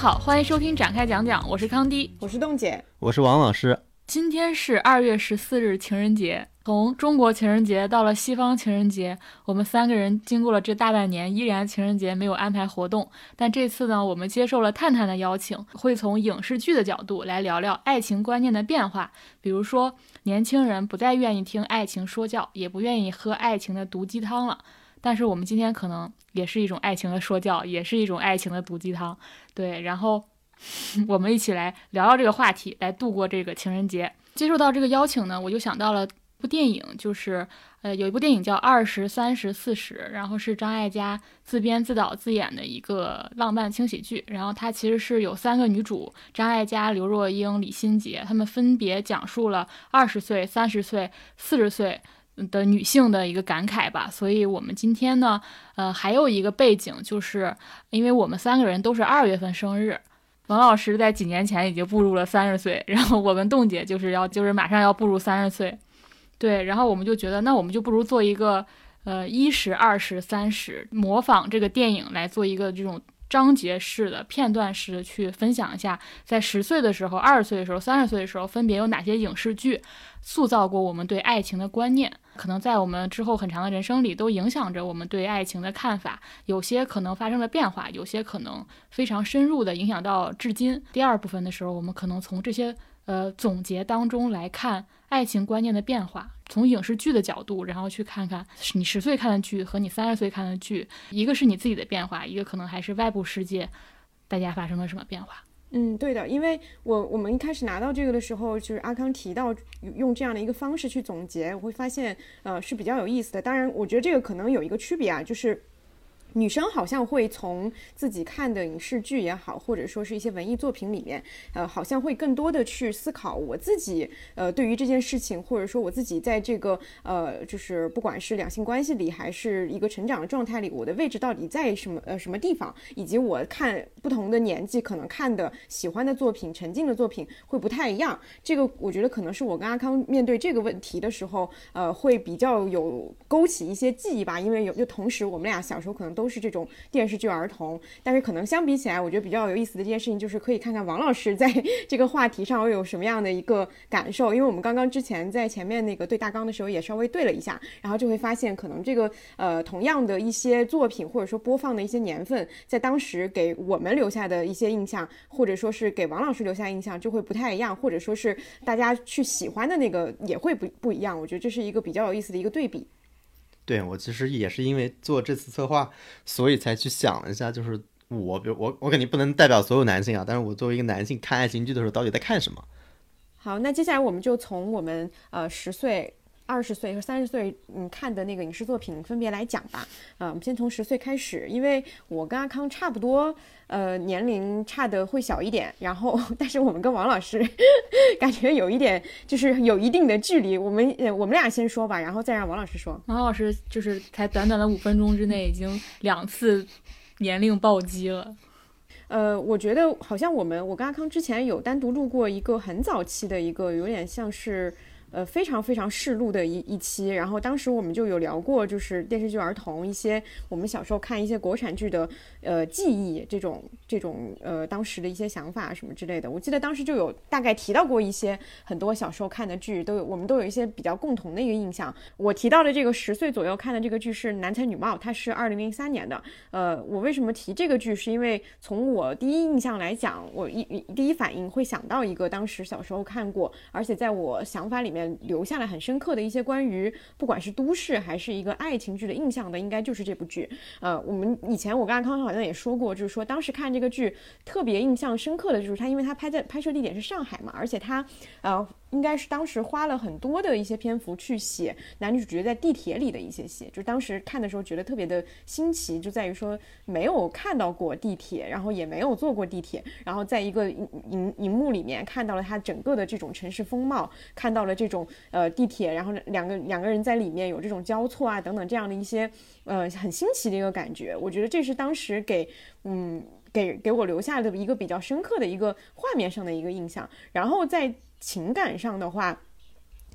大家好，欢迎收听展开讲讲，我是康迪，我是冻姐，我是王老师。今天是二月十四日，情人节。从中国情人节到了西方情人节，我们三个人经过了这大半年，依然情人节没有安排活动。但这次呢，我们接受了探探的邀请，会从影视剧的角度来聊聊爱情观念的变化。比如说，年轻人不再愿意听爱情说教，也不愿意喝爱情的毒鸡汤了。但是我们今天可能也是一种爱情的说教，也是一种爱情的毒鸡汤。对，然后 我们一起来聊聊这个话题，来度过这个情人节。接受到这个邀请呢，我就想到了。部电影就是，呃，有一部电影叫《二十三十四十》，然后是张艾嘉自编自导自演的一个浪漫轻喜剧。然后它其实是有三个女主：张艾嘉、刘若英、李心洁，她们分别讲述了二十岁、三十岁、四十岁的女性的一个感慨吧。所以我们今天呢，呃，还有一个背景，就是因为我们三个人都是二月份生日，王老师在几年前已经步入了三十岁，然后我跟冻姐就是要就是马上要步入三十岁。对，然后我们就觉得，那我们就不如做一个，呃，一十、二十、三十，模仿这个电影来做一个这种章节式的、片段式的去分享一下，在十岁的时候、二十岁的时候、三十岁的时候，分别有哪些影视剧塑造过我们对爱情的观念，可能在我们之后很长的人生里都影响着我们对爱情的看法，有些可能发生了变化，有些可能非常深入的影响到至今。第二部分的时候，我们可能从这些。呃，总结当中来看爱情观念的变化，从影视剧的角度，然后去看看你十岁看的剧和你三十岁看的剧，一个是你自己的变化，一个可能还是外部世界，大家发生了什么变化？嗯，对的，因为我我们一开始拿到这个的时候，就是阿康提到用这样的一个方式去总结，我会发现呃是比较有意思的。当然，我觉得这个可能有一个区别啊，就是。女生好像会从自己看的影视剧也好，或者说是一些文艺作品里面，呃，好像会更多的去思考我自己，呃，对于这件事情，或者说我自己在这个，呃，就是不管是两性关系里，还是一个成长的状态里，我的位置到底在什么，呃，什么地方，以及我看不同的年纪可能看的喜欢的作品、沉浸的作品会不太一样。这个我觉得可能是我跟阿康面对这个问题的时候，呃，会比较有勾起一些记忆吧，因为有就同时我们俩小时候可能都。都是这种电视剧儿童，但是可能相比起来，我觉得比较有意思的这件事情，就是可以看看王老师 在这个话题上会有什么样的一个感受。因为我们刚刚之前在前面那个对大纲的时候也稍微对了一下，然后就会发现，可能这个呃同样的一些作品或者说播放的一些年份，在当时给我们留下的一些印象，或者说是给王老师留下印象就会不太一样，或者说是大家去喜欢的那个也会不不一样。我觉得这是一个比较有意思的一个对比。对我其实也是因为做这次策划，所以才去想了一下，就是我，比如我，我肯定不能代表所有男性啊，但是我作为一个男性看爱情剧的时候，到底在看什么？好，那接下来我们就从我们呃十岁。二十岁和三十岁，嗯，看的那个影视作品分别来讲吧。啊，我们先从十岁开始，因为我跟阿康差不多，呃，年龄差的会小一点。然后，但是我们跟王老师 感觉有一点，就是有一定的距离。我们，我们俩先说吧，然后再让王老师说。王老师就是才短短的五分钟之内，已经两次年龄暴击了。呃，我觉得好像我们，我跟阿康之前有单独录过一个很早期的一个，有点像是。呃，非常非常适录的一一期，然后当时我们就有聊过，就是电视剧儿童一些我们小时候看一些国产剧的呃记忆，这种这种呃当时的一些想法什么之类的。我记得当时就有大概提到过一些很多小时候看的剧，都有我们都有一些比较共同的一个印象。我提到的这个十岁左右看的这个剧是《男才女貌》，它是二零零三年的。呃，我为什么提这个剧？是因为从我第一印象来讲，我一第一反应会想到一个当时小时候看过，而且在我想法里面。留下来很深刻的一些关于不管是都市还是一个爱情剧的印象的，应该就是这部剧。呃，我们以前我跟阿康好像也说过，就是说当时看这个剧特别印象深刻的就是它，因为它拍在拍摄地点是上海嘛，而且它呃。应该是当时花了很多的一些篇幅去写男女主角在地铁里的一些戏，就当时看的时候觉得特别的新奇，就在于说没有看到过地铁，然后也没有坐过地铁，然后在一个荧荧荧幕里面看到了它整个的这种城市风貌，看到了这种呃地铁，然后两个两个人在里面有这种交错啊等等这样的一些呃很新奇的一个感觉，我觉得这是当时给嗯给给我留下的一个比较深刻的一个画面上的一个印象，然后在。情感上的话，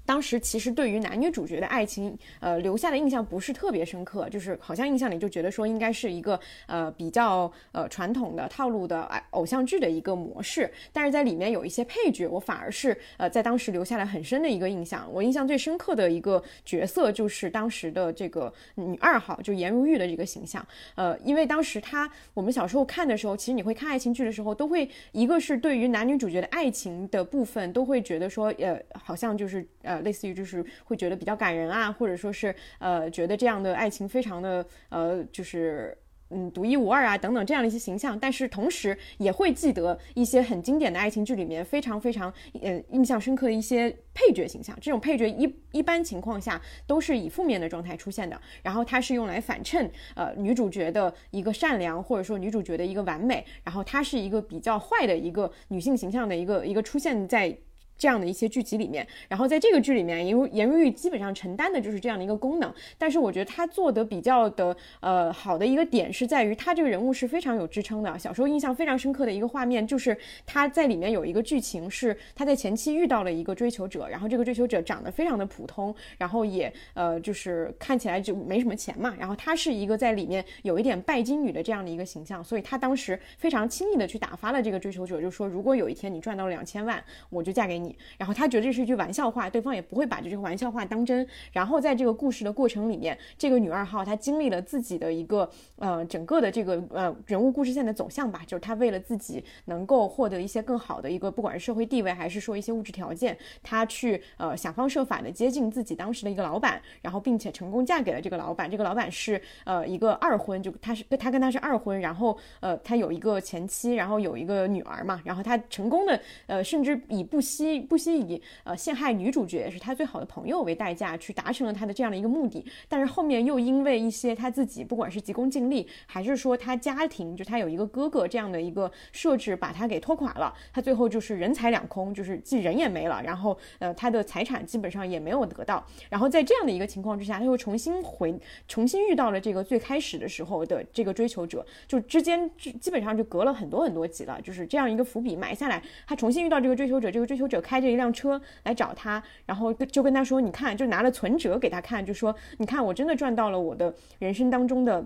当时其实对于男女主角的爱情，呃，留下的印象不是特别深刻，就是好像印象里就觉得说应该是一个呃比较呃传统的套路的爱偶像剧的一个模式，但是在里面有一些配角，我反而是呃在当时留下了很深的一个印象。我印象最深刻的一个角色就是当时的这个女二号，就颜如玉的这个形象。呃，因为当时她我们小时候看的时候，其实你会看爱情剧的时候，都会一个是对于男女主角的爱情的部分，都会觉得说呃好像就是呃类似于就是会觉得比较感人啊，或者说是呃觉得这样的爱情非常的呃就是。嗯，独一无二啊，等等这样的一些形象，但是同时也会记得一些很经典的爱情剧里面非常非常呃印象深刻的一些配角形象。这种配角一一般情况下都是以负面的状态出现的，然后它是用来反衬呃女主角的一个善良，或者说女主角的一个完美，然后她是一个比较坏的一个女性形象的一个一个出现在。这样的一些剧集里面，然后在这个剧里面，颜如颜如玉基本上承担的就是这样的一个功能。但是我觉得她做的比较的呃好的一个点是在于，她这个人物是非常有支撑的。小时候印象非常深刻的一个画面就是她在里面有一个剧情是她在前期遇到了一个追求者，然后这个追求者长得非常的普通，然后也呃就是看起来就没什么钱嘛，然后她是一个在里面有一点拜金女的这样的一个形象，所以她当时非常轻易的去打发了这个追求者，就说如果有一天你赚到了两千万，我就嫁给你。然后他觉得这是一句玩笑话，对方也不会把这句玩笑话当真。然后在这个故事的过程里面，这个女二号她经历了自己的一个呃整个的这个呃人物故事线的走向吧，就是她为了自己能够获得一些更好的一个不管是社会地位还是说一些物质条件，她去呃想方设法的接近自己当时的一个老板，然后并且成功嫁给了这个老板。这个老板是呃一个二婚，就他是他跟他是二婚，然后呃他有一个前妻，然后有一个女儿嘛，然后他成功的呃甚至以不惜不惜。以呃陷害女主角是他最好的朋友为代价去达成了他的这样的一个目的，但是后面又因为一些他自己不管是急功近利，还是说他家庭就他有一个哥哥这样的一个设置，把他给拖垮了，他最后就是人财两空，就是既人也没了，然后呃他的财产基本上也没有得到，然后在这样的一个情况之下，他又重新回重新遇到了这个最开始的时候的这个追求者，就之间基本上就隔了很多很多集了，就是这样一个伏笔埋下来，他重新遇到这个追求者，这个追求者开着一辆。车来找他，然后就跟他说：“你看，就拿了存折给他看，就说你看，我真的赚到了我的人生当中的。”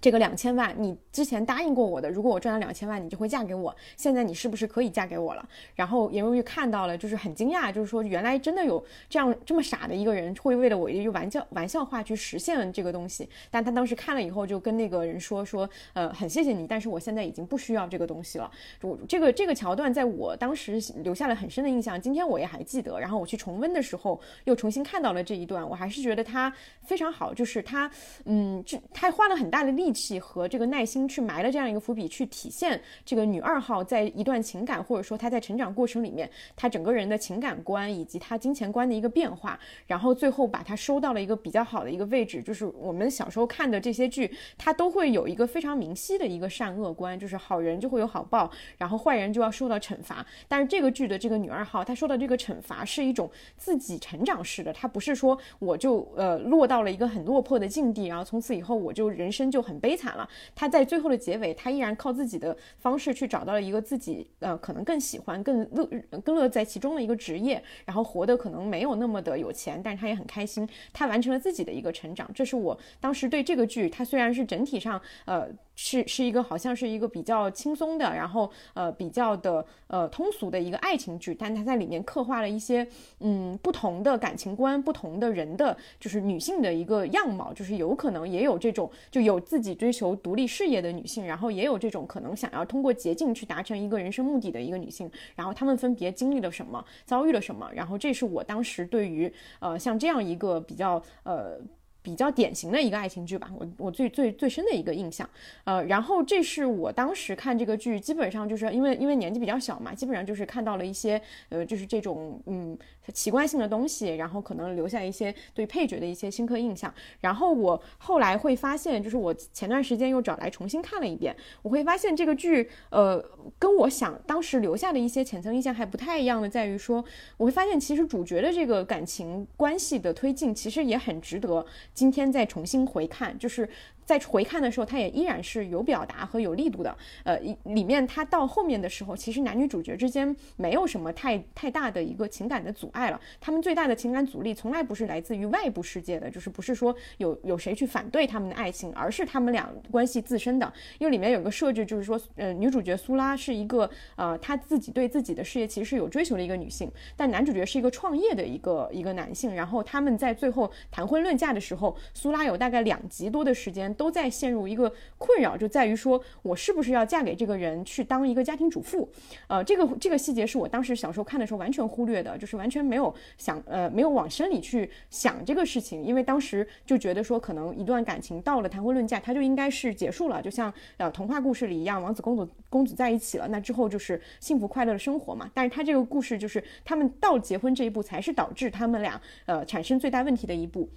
这个两千万，你之前答应过我的，如果我赚了两千万，你就会嫁给我。现在你是不是可以嫁给我了？然后颜如玉看到了，就是很惊讶，就是说原来真的有这样这么傻的一个人，会为了我一句玩笑玩笑话去实现这个东西。但他当时看了以后，就跟那个人说说，呃，很谢谢你，但是我现在已经不需要这个东西了。我这个这个桥段在我当时留下了很深的印象，今天我也还记得。然后我去重温的时候，又重新看到了这一段，我还是觉得他非常好，就是他，嗯，就他花了很大的力。力气和这个耐心去埋了这样一个伏笔，去体现这个女二号在一段情感或者说她在成长过程里面，她整个人的情感观以及她金钱观的一个变化，然后最后把她收到了一个比较好的一个位置。就是我们小时候看的这些剧，它都会有一个非常明晰的一个善恶观，就是好人就会有好报，然后坏人就要受到惩罚。但是这个剧的这个女二号，她受到这个惩罚是一种自己成长式的，她不是说我就呃落到了一个很落魄的境地，然后从此以后我就人生就很。悲惨了，他在最后的结尾，他依然靠自己的方式去找到了一个自己呃可能更喜欢、更乐、更乐在其中的一个职业，然后活得可能没有那么的有钱，但是他也很开心，他完成了自己的一个成长。这是我当时对这个剧，它虽然是整体上呃。是是一个好像是一个比较轻松的，然后呃比较的呃通俗的一个爱情剧，但它在里面刻画了一些嗯不同的感情观，不同的人的就是女性的一个样貌，就是有可能也有这种就有自己追求独立事业的女性，然后也有这种可能想要通过捷径去达成一个人生目的的一个女性，然后她们分别经历了什么，遭遇了什么，然后这是我当时对于呃像这样一个比较呃。比较典型的一个爱情剧吧，我我最最最深的一个印象，呃，然后这是我当时看这个剧，基本上就是因为因为年纪比较小嘛，基本上就是看到了一些呃，就是这种嗯奇观性的东西，然后可能留下一些对配角的一些深刻印象。然后我后来会发现，就是我前段时间又找来重新看了一遍，我会发现这个剧呃跟我想当时留下的一些浅层印象还不太一样的，在于说我会发现其实主角的这个感情关系的推进其实也很值得。今天再重新回看，就是在回看的时候，它也依然是有表达和有力度的。呃，里面它到后面的时候，其实男女主角之间没有什么太太大的一个情感的阻碍了。他们最大的情感阻力从来不是来自于外部世界的，就是不是说有有谁去反对他们的爱情，而是他们俩关系自身的。因为里面有个设置，就是说，呃，女主角苏拉是一个呃，她自己对自己的事业其实是有追求的一个女性，但男主角是一个创业的一个一个男性。然后他们在最后谈婚论嫁的时候，苏拉有大概两集多的时间。都在陷入一个困扰，就在于说我是不是要嫁给这个人去当一个家庭主妇？呃，这个这个细节是我当时小时候看的时候完全忽略的，就是完全没有想呃没有往深里去想这个事情，因为当时就觉得说可能一段感情到了谈婚论嫁，它就应该是结束了，就像呃童话故事里一样，王子公主公主在一起了，那之后就是幸福快乐的生活嘛。但是他这个故事就是他们到结婚这一步才是导致他们俩呃产生最大问题的一步。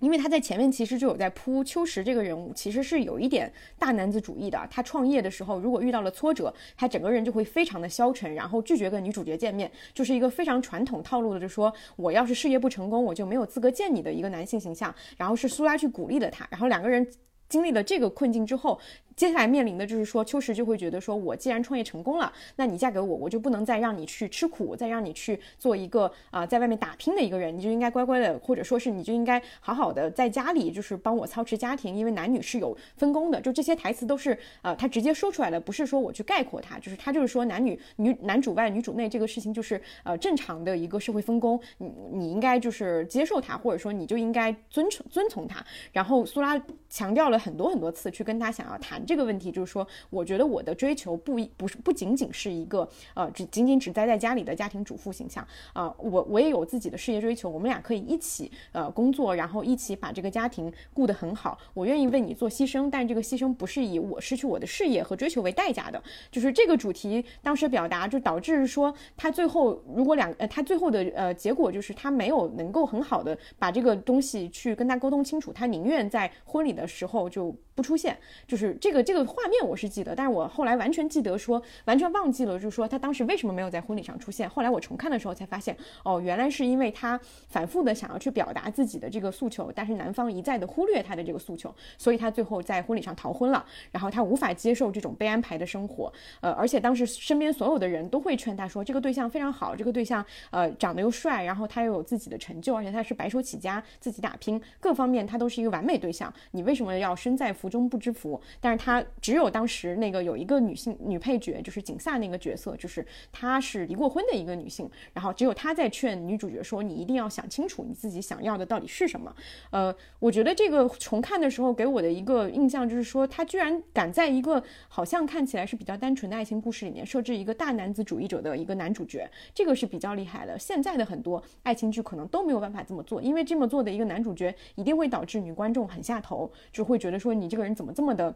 因为他在前面其实就有在铺秋实这个人物，其实是有一点大男子主义的。他创业的时候，如果遇到了挫折，他整个人就会非常的消沉，然后拒绝跟女主角见面，就是一个非常传统套路的，就说我要是事业不成功，我就没有资格见你的一个男性形象。然后是苏拉去鼓励了他，然后两个人经历了这个困境之后。接下来面临的就是说，秋实就会觉得说，我既然创业成功了，那你嫁给我，我就不能再让你去吃苦，再让你去做一个啊，在外面打拼的一个人，你就应该乖乖的，或者说是你就应该好好的在家里，就是帮我操持家庭，因为男女是有分工的。就这些台词都是呃，他直接说出来的，不是说我去概括他，就是他就是说男女女男主外女主内这个事情就是呃正常的一个社会分工，你你应该就是接受他，或者说你就应该遵从遵从他。然后苏拉强调了很多很多次去跟他想要谈。这个问题就是说，我觉得我的追求不不是不仅仅是一个呃，只仅仅只待在家里的家庭主妇形象啊，我我也有自己的事业追求，我们俩可以一起呃工作，然后一起把这个家庭顾得很好。我愿意为你做牺牲，但这个牺牲不是以我失去我的事业和追求为代价的。就是这个主题当时表达，就导致说他最后如果两呃他最后的呃结果就是他没有能够很好的把这个东西去跟他沟通清楚，他宁愿在婚礼的时候就不出现，就是这个。这个画面我是记得，但是我后来完全记得说，完全忘记了，就是说他当时为什么没有在婚礼上出现。后来我重看的时候才发现，哦，原来是因为他反复的想要去表达自己的这个诉求，但是男方一再的忽略他的这个诉求，所以他最后在婚礼上逃婚了。然后他无法接受这种被安排的生活，呃，而且当时身边所有的人都会劝他说，这个对象非常好，这个对象呃长得又帅，然后他又有自己的成就，而且他是白手起家，自己打拼，各方面他都是一个完美对象。你为什么要身在福中不知福？但是他。只有当时那个有一个女性女配角，就是景萨那个角色，就是她是离过婚的一个女性，然后只有她在劝女主角说：“你一定要想清楚你自己想要的到底是什么。”呃，我觉得这个重看的时候给我的一个印象就是说，他居然敢在一个好像看起来是比较单纯的爱情故事里面设置一个大男子主义者的一个男主角，这个是比较厉害的。现在的很多爱情剧可能都没有办法这么做，因为这么做的一个男主角一定会导致女观众很下头，就会觉得说你这个个人怎么这么的。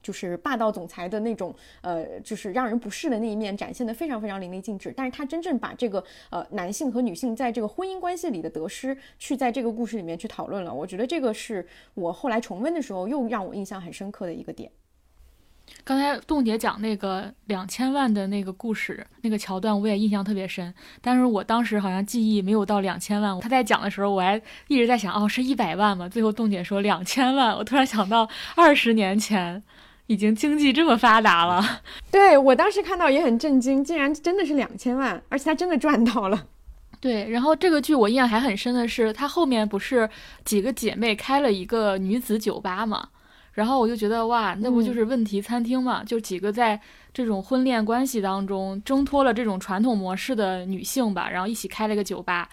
就是霸道总裁的那种，呃，就是让人不适的那一面展现的非常非常淋漓尽致。但是他真正把这个呃男性和女性在这个婚姻关系里的得失，去在这个故事里面去讨论了。我觉得这个是我后来重温的时候又让我印象很深刻的一个点。刚才冻姐讲那个两千万的那个故事那个桥段，我也印象特别深。但是我当时好像记忆没有到两千万。她在讲的时候，我还一直在想，哦，是一百万吗？最后冻姐说两千万，我突然想到二十年前。已经经济这么发达了，对我当时看到也很震惊，竟然真的是两千万，而且他真的赚到了。对，然后这个剧我印象还很深的是，她后面不是几个姐妹开了一个女子酒吧嘛，然后我就觉得哇，那不就是问题餐厅嘛？就几个在这种婚恋关系当中挣脱了这种传统模式的女性吧，然后一起开了个酒吧。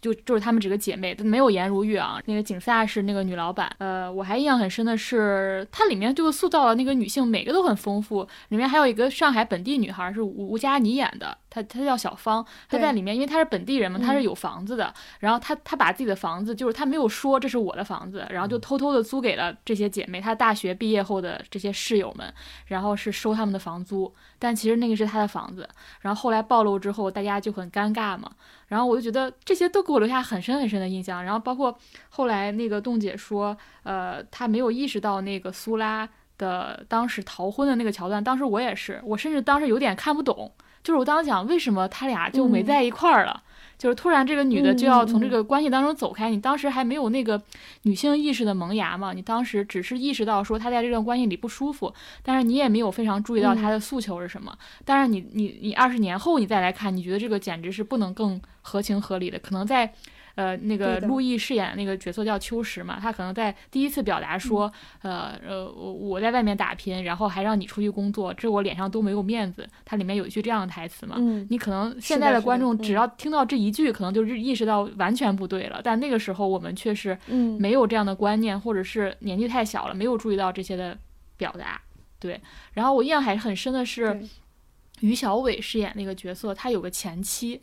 就就是她们几个姐妹，没有颜如玉啊。那个景萨是那个女老板。呃，我还印象很深的是，它里面就塑造了那个女性，每个都很丰富。里面还有一个上海本地女孩，是吴吴佳妮演的。她她叫小芳，她在里面，因为她是本地人嘛，她是有房子的。然后她她把自己的房子，就是她没有说这是我的房子，然后就偷偷的租给了这些姐妹，她大学毕业后的这些室友们，然后是收他们的房租。但其实那个是她的房子。然后后来暴露之后，大家就很尴尬嘛。然后我就觉得这些都给我留下很深很深的印象。然后包括后来那个冻姐说，呃，她没有意识到那个苏拉的当时逃婚的那个桥段。当时我也是，我甚至当时有点看不懂。就是我当时想，为什么他俩就没在一块儿了？就是突然这个女的就要从这个关系当中走开，你当时还没有那个女性意识的萌芽嘛，你当时只是意识到说她在这段关系里不舒服，但是你也没有非常注意到她的诉求是什么。但是你你你二十年后你再来看，你觉得这个简直是不能更合情合理的，可能在。呃，那个陆毅饰演的那个角色叫秋实嘛，他可能在第一次表达说，呃呃，我我在外面打拼，然后还让你出去工作，这我脸上都没有面子。它里面有一句这样的台词嘛，嗯，你可能现在的观众只嗯要听到这一句，可能就意识到完全不对了。但那个时候我们却是嗯没有这样的观念，或者是年纪太小了，没有注意到这些的表达。对，然后我印象还很深的是对于小伟饰演那个角色，他有个前妻。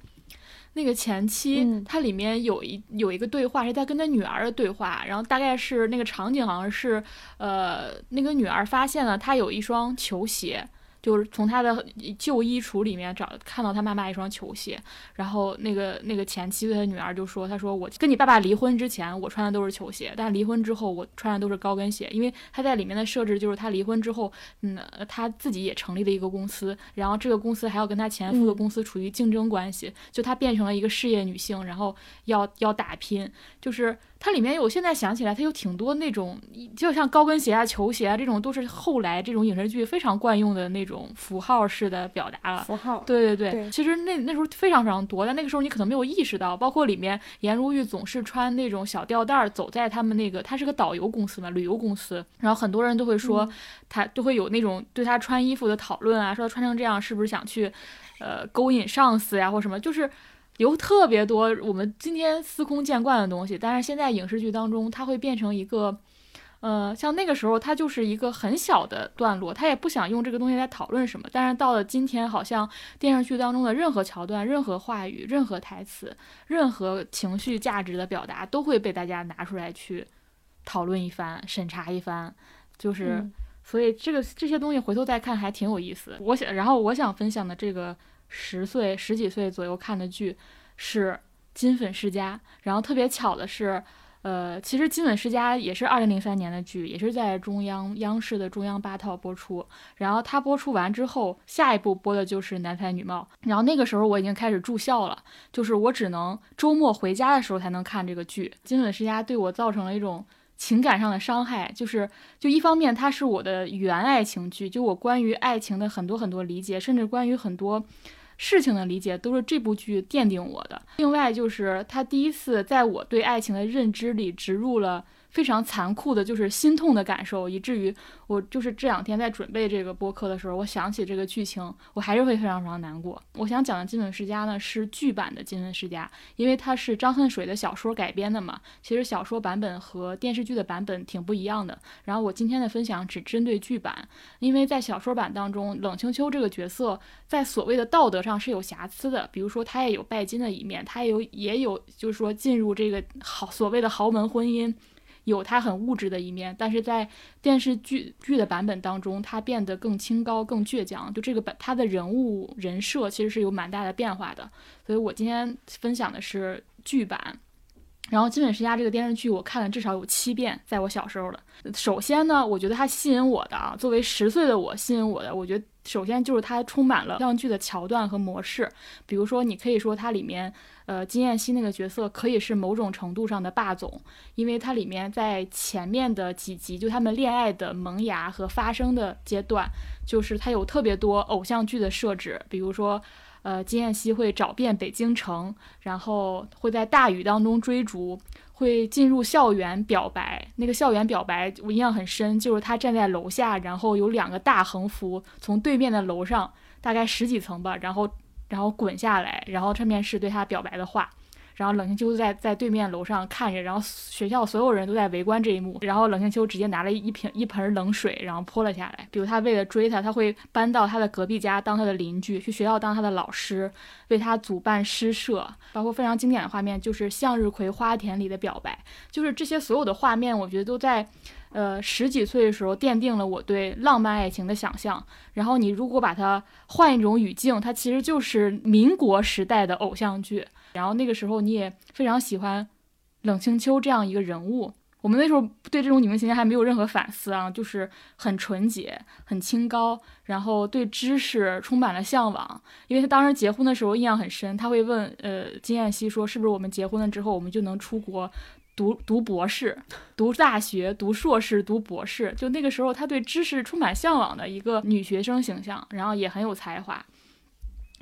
那个前妻，嗯。它里面有一有一个对话是在跟他女儿的对话，然后大概是那个场景好像是，呃，那个女儿发现了他有一双球鞋，就是从他的旧衣橱里面找看到他妈妈一双球鞋，然后那个那个前妻对他女儿就说：“他说我跟你爸爸离婚之前我穿的都是球鞋，但离婚之后我穿的都是高跟鞋，因为他在里面的设置就是他离婚之后，嗯，呃他自己也成立了一个公司，然后这个公司还要跟他前夫的嗯。公司处于竞争关系，就他变成了一个事业女性，然后要要打拼，就是它里面有现在想起来，它有挺多那种，就像高跟鞋啊、球鞋啊这种，都是后来这种影视剧非常惯用的那种符号式的表达了。符号，对对对，对其实那那时候非常非常多，但那个时候你可能没有意识到，包括里面颜如玉总是穿那种小吊带儿走在他们那个，他是个导游公司嘛，旅游公司，然后很多人都会说、嗯他都会有那种对他穿衣服的讨论啊，说他穿成这样是不是想去，呃，勾引上司呀或什么，就是。有特别多我们今天司空见惯的东西，但是现在影视剧当中，它会变成一个，呃，像那个时候它就是一个很小的段落，他也不想用这个东西来讨论什么。但是到了今天，好像电视剧当中的任何桥段、任何话语、任何台词、任何情绪价值的表达，都会被大家拿出来去讨论一番、审查一番，就是。嗯所以这个这些东西回头再看还挺有意思的。我想，然后我想分享的这个十岁十几岁左右看的剧是《金粉世家》，然后特别巧的是。呃，其实《金粉世家》也是二零零三年的剧，也是在中央央视的中央八套播出。然后它播出完之后，下一部播的就是《男才女貌》。然后那个时候我已经开始住校了，就是我只能周末回家的时候才能看这个剧。《金粉世家》对我造成了一种情感上的伤害，就是就一方面它是我的原爱情剧，就我关于爱情的很多很多理解，甚至关于很多。事情的理解都是这部剧奠定我的。另外就是他第一次在我对爱情的认知里植入了非常残酷的，就是心痛的感受，以至于我就是这两天在准备这个播客的时候，我想起这个剧情，我还是会非常非常难过。我想讲的《金粉世家》呢是剧版的《金粉世家》，因为它是张恨水的小说改编的嘛。其实小说版本和电视剧的版本挺不一样的。然后我今天的分享只针对剧版，因为在小说版当中，冷清秋这个角色在所谓的道德上是有瑕疵的，比如说他也有拜金的一面，他也有也有就是说进入这个好所谓的豪门婚姻。有他很物质的一面，但是在电视剧剧的版本当中，他变得更清高、更倔强。就这个本他的人物人设其实是有蛮大的变化的。所以我今天分享的是剧版。然后《金粉世家》这个电视剧我看了至少有七遍，在我小时候了。首先呢，我觉得它吸引我的啊，作为十岁的我吸引我的，我觉得首先就是它充满了偶像剧的桥段和模式。比如说，你可以说它里面，呃，金燕西那个角色可以是某种程度上的霸总，因为它里面在前面的几集，就他们恋爱的萌芽和发生的阶段，就是它有特别多偶像剧的设置，比如说。呃，金燕西会找遍北京城，然后会在大雨当中追逐，会进入校园表白。那个校园表白我印象很深，就是他站在楼下，然后有两个大横幅从对面的楼上，大概十几层吧，然后然后滚下来，然后上面是对他表白的话。然后冷清秋在在对面楼上看着，然后学校所有人都在围观这一幕。然后冷清秋直接拿了一瓶一盆冷水，然后泼了下来。比如他为了追他，他会搬到他的隔壁家当他的邻居，去学校当他的老师，为他主办诗社。包括非常经典的画面就是向日葵花田里的表白，就是这些所有的画面，我觉得都在。呃，十几岁的时候奠定了我对浪漫爱情的想象。然后你如果把它换一种语境，它其实就是民国时代的偶像剧。然后那个时候你也非常喜欢冷清秋这样一个人物。我们那时候对这种女性形象还没有任何反思啊，就是很纯洁、很清高，然后对知识充满了向往。因为他当时结婚的时候印象很深，他会问呃金燕西说：“是不是我们结婚了之后，我们就能出国读读博士、读大学、读硕士、读博士？”就那个时候，他对知识充满向往的一个女学生形象，然后也很有才华。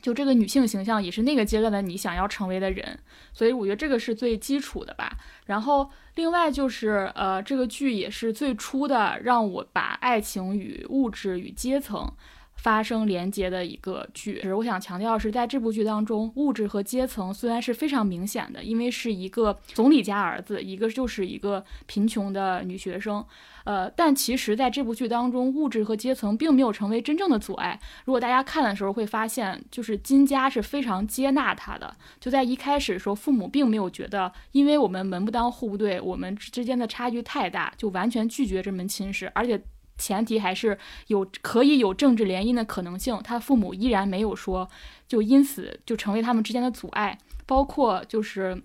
就这个女性形象也是那个阶段的你想要成为的人，所以我觉得这个是最基础的吧。然后另外就是呃，这个剧也是最初的让我把爱情与物质与阶层。发生连接的一个剧，是我想强调是在这部剧当中，物质和阶层虽然是非常明显的，因为是一个总理家儿子，一个就是一个贫穷的女学生，呃，但其实在这部剧当中，物质和阶层并没有成为真正的阻碍。如果大家看的时候会发现，就是金家是非常接纳他的，就在一开始的时候，父母并没有觉得，因为我们门不当户不对，我们之间的差距太大，就完全拒绝这门亲事，而且。前提还是有可以有政治联姻的可能性，他父母依然没有说就因此就成为他们之间的阻碍，包括就是，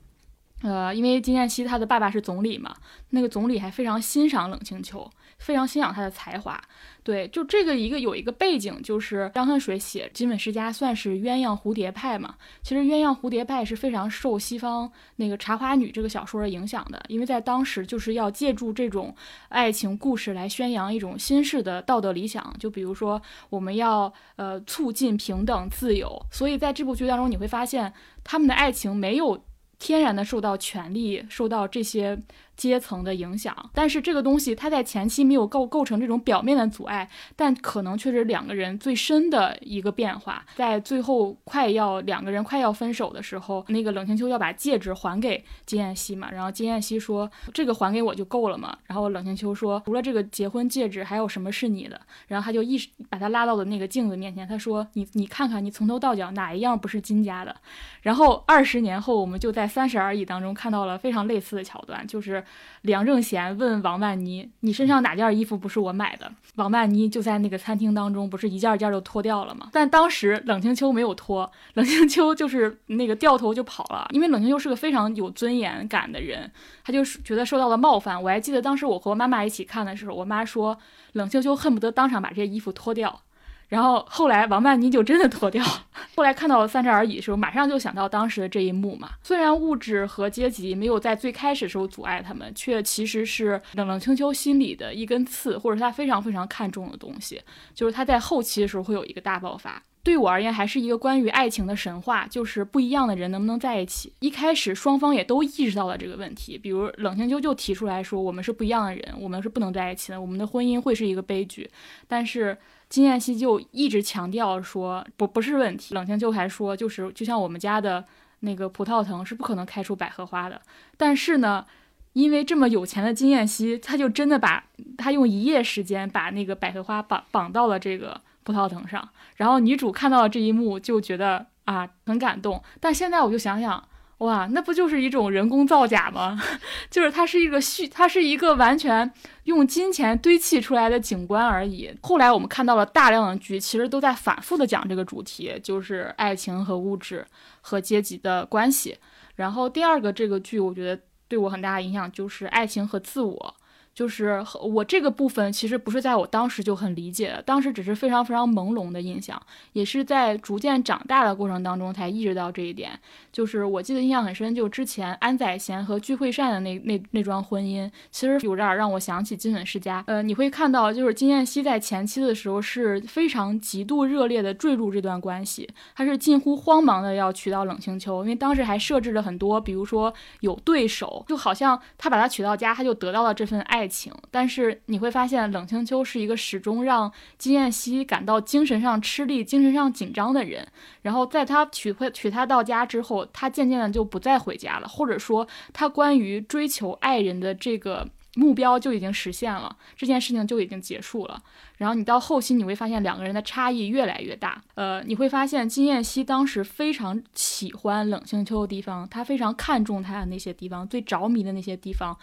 呃，因为金燕西他的爸爸是总理嘛，那个总理还非常欣赏冷清秋。非常欣赏他的才华，对，就这个一个有一个背景，就是张恨水写《金粉世家》算是鸳鸯蝴蝶派嘛。其实鸳鸯蝴蝶派是非常受西方那个《茶花女》这个小说的影响的，因为在当时就是要借助这种爱情故事来宣扬一种新式的道德理想，就比如说我们要呃促进平等自由。所以在这部剧当中，你会发现他们的爱情没有天然的受到权力、受到这些。阶层的影响，但是这个东西它在前期没有构构成这种表面的阻碍，但可能却是两个人最深的一个变化。在最后快要两个人快要分手的时候，那个冷清秋要把戒指还给金燕西嘛，然后金燕西说：“这个还给我就够了嘛。”然后冷清秋说：“除了这个结婚戒指，还有什么是你的？”然后他就一把他拉到了那个镜子面前，他说：“你你看看，你从头到脚哪一样不是金家的？”然后二十年后，我们就在《三十而已》当中看到了非常类似的桥段，就是。梁正贤问王曼妮：“你身上哪件衣服不是我买的？”王曼妮就在那个餐厅当中，不是一件一件都脱掉了吗？但当时冷清秋没有脱，冷清秋就是那个掉头就跑了，因为冷清秋是个非常有尊严感的人，他就觉得受到了冒犯。我还记得当时我和妈妈一起看的时候，我妈说冷清秋恨不得当场把这些衣服脱掉。然后后来王曼妮就真的脱掉了。后来看到《三十而已》的时候，马上就想到当时的这一幕嘛。虽然物质和阶级没有在最开始的时候阻碍他们，却其实是冷冷清秋心里的一根刺，或者他非常非常看重的东西。就是他在后期的时候会有一个大爆发。对我而言，还是一个关于爱情的神话，就是不一样的人能不能在一起。一开始双方也都意识到了这个问题，比如冷清秋就提出来说，我们是不一样的人，我们是不能在一起的，我们的婚姻会是一个悲剧。但是。金燕西就一直强调说不不是问题，冷清秋还说就是就像我们家的那个葡萄藤是不可能开出百合花的。但是呢，因为这么有钱的金燕西，他就真的把他用一夜时间把那个百合花绑绑到了这个葡萄藤上。然后女主看到了这一幕，就觉得啊很感动。但现在我就想想。哇，那不就是一种人工造假吗？就是它是一个虚，它是一个完全用金钱堆砌出来的景观而已。后来我们看到了大量的剧，其实都在反复的讲这个主题，就是爱情和物质和阶级的关系。然后第二个这个剧，我觉得对我很大的影响就是爱情和自我。就是我这个部分其实不是在我当时就很理解的，当时只是非常非常朦胧的印象，也是在逐渐长大的过程当中才意识到这一点。就是我记得印象很深，就之前安宰贤和具惠善的那那那桩婚姻，其实有点让我想起金粉世家。呃，你会看到，就是金燕西在前期的时候是非常极度热烈的坠入这段关系，他是近乎慌忙的要娶到冷清秋，因为当时还设置了很多，比如说有对手，就好像他把她娶到家，他就得到了这份爱。情，但是你会发现冷清秋是一个始终让金燕西感到精神上吃力、精神上紧张的人。然后在他娶回娶她到家之后，他渐渐的就不再回家了，或者说他关于追求爱人的这个目标就已经实现了，这件事情就已经结束了。然后你到后期你会发现两个人的差异越来越大。呃，你会发现金燕西当时非常喜欢冷清秋的地方，他非常看重他的那些地方，最着迷的那些地方。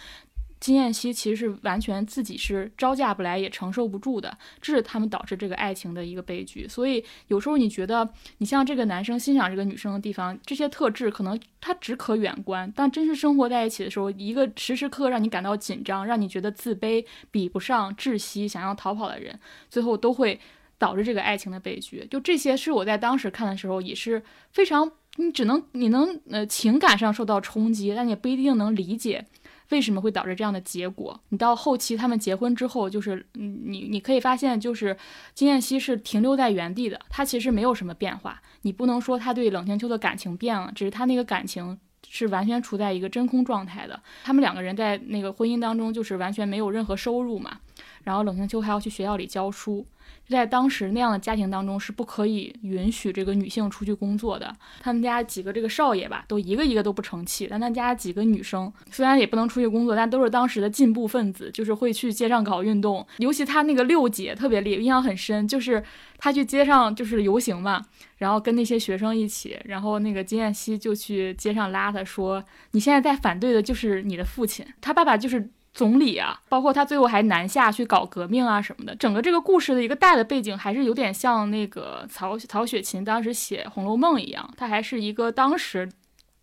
金燕西其实是完全自己是招架不来也承受不住的，这是他们导致这个爱情的一个悲剧。所以有时候你觉得你像这个男生欣赏这个女生的地方，这些特质可能他只可远观，但真实生活在一起的时候，一个时时刻刻让你感到紧张，让你觉得自卑、比不上、窒息、想要逃跑的人，最后都会导致这个爱情的悲剧。就这些是我在当时看的时候也是非常，你只能你能呃情感上受到冲击，但也不一定能理解。为什么会导致这样的结果？你到后期他们结婚之后，就是你你可以发现，就是金燕西是停留在原地的，他其实没有什么变化。你不能说他对冷清秋的感情变了，只是他那个感情是完全处在一个真空状态的。他们两个人在那个婚姻当中就是完全没有任何收入嘛，然后冷清秋还要去学校里教书。在当时那样的家庭当中是不可以允许这个女性出去工作的。他们家几个这个少爷吧，都一个一个都不成器。但他家几个女生虽然也不能出去工作，但都是当时的进步分子，就是会去街上搞运动。尤其他那个六姐特别厉害，印象很深，就是他去街上就是游行嘛，然后跟那些学生一起，然后那个金燕西就去街上拉他说：“你现在在反对的就是你的父亲，他爸爸就是。”总理啊，包括他最后还南下去搞革命啊什么的，整个这个故事的一个大的背景还是有点像那个曹曹雪芹当时写《红楼梦》一样，他还是一个当时。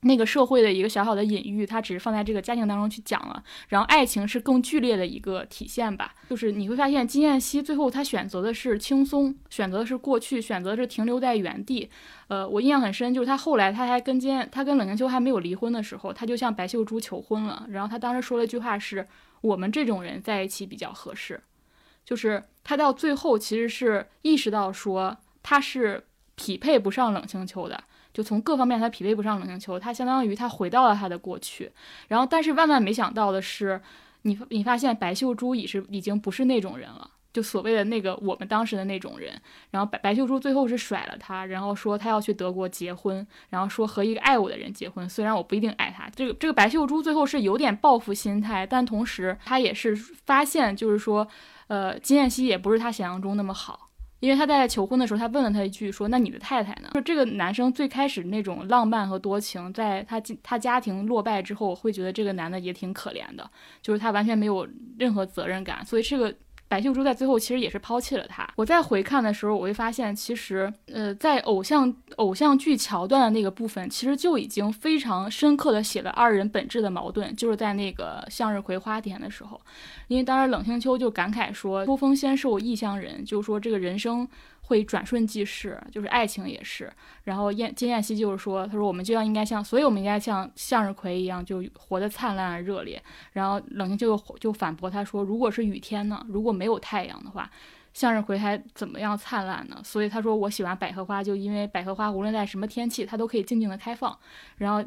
那个社会的一个小小的隐喻，它只是放在这个家庭当中去讲了，然后爱情是更剧烈的一个体现吧。就是你会发现金燕西最后他选择的是轻松，选择的是过去，选择是停留在原地。呃，我印象很深，就是他后来他还跟金燕，他跟冷清秋还没有离婚的时候，他就向白秀珠求婚了。然后他当时说了一句话是：“我们这种人在一起比较合适。”就是他到最后其实是意识到说他是匹配不上冷清秋的。就从各方面他匹配不上冷清秋，他相当于他回到了他的过去，然后但是万万没想到的是，你你发现白秀珠已是已经不是那种人了，就所谓的那个我们当时的那种人，然后白白秀珠最后是甩了他，然后说他要去德国结婚，然后说和一个爱我的人结婚，虽然我不一定爱他，这个这个白秀珠最后是有点报复心态，但同时他也是发现就是说，呃，金燕西也不是他想象中那么好。因为他在求婚的时候，他问了他一句，说：“那你的太太呢？”就这个男生最开始那种浪漫和多情，在他他家庭落败之后，会觉得这个男的也挺可怜的，就是他完全没有任何责任感，所以这个。白秀珠在最后其实也是抛弃了他。我在回看的时候，我会发现，其实，呃，在偶像偶像剧桥段的那个部分，其实就已经非常深刻的写了二人本质的矛盾，就是在那个向日葵花田的时候，因为当时冷清秋就感慨说：“秋风先是我异乡人”，就是说这个人生。会转瞬即逝，就是爱情也是。然后燕金燕西就是说，他说我们就要应该像，所以我们应该像向日葵一样，就活得灿烂而热烈。然后冷清就就反驳他说，如果是雨天呢？如果没有太阳的话，向日葵还怎么样灿烂呢？所以他说我喜欢百合花，就因为百合花无论在什么天气，它都可以静静的开放。然后，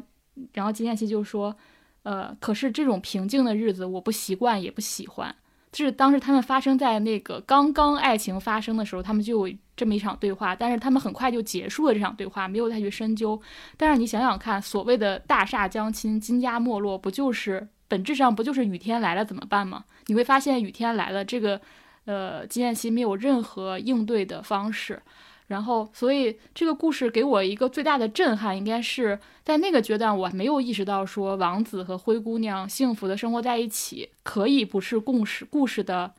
然后金燕西就说，呃，可是这种平静的日子我不习惯，也不喜欢。是当时他们发生在那个刚刚爱情发生的时候，他们就有这么一场对话，但是他们很快就结束了这场对话，没有再去深究。但是你想想看，所谓的大厦将倾、金家没落，不就是本质上不就是雨天来了怎么办吗？你会发现雨天来了，这个呃金燕西没有任何应对的方式。然后，所以这个故事给我一个最大的震撼，应该是在那个阶段，我没有意识到说王子和灰姑娘幸福的生活在一起，可以不是故事故事的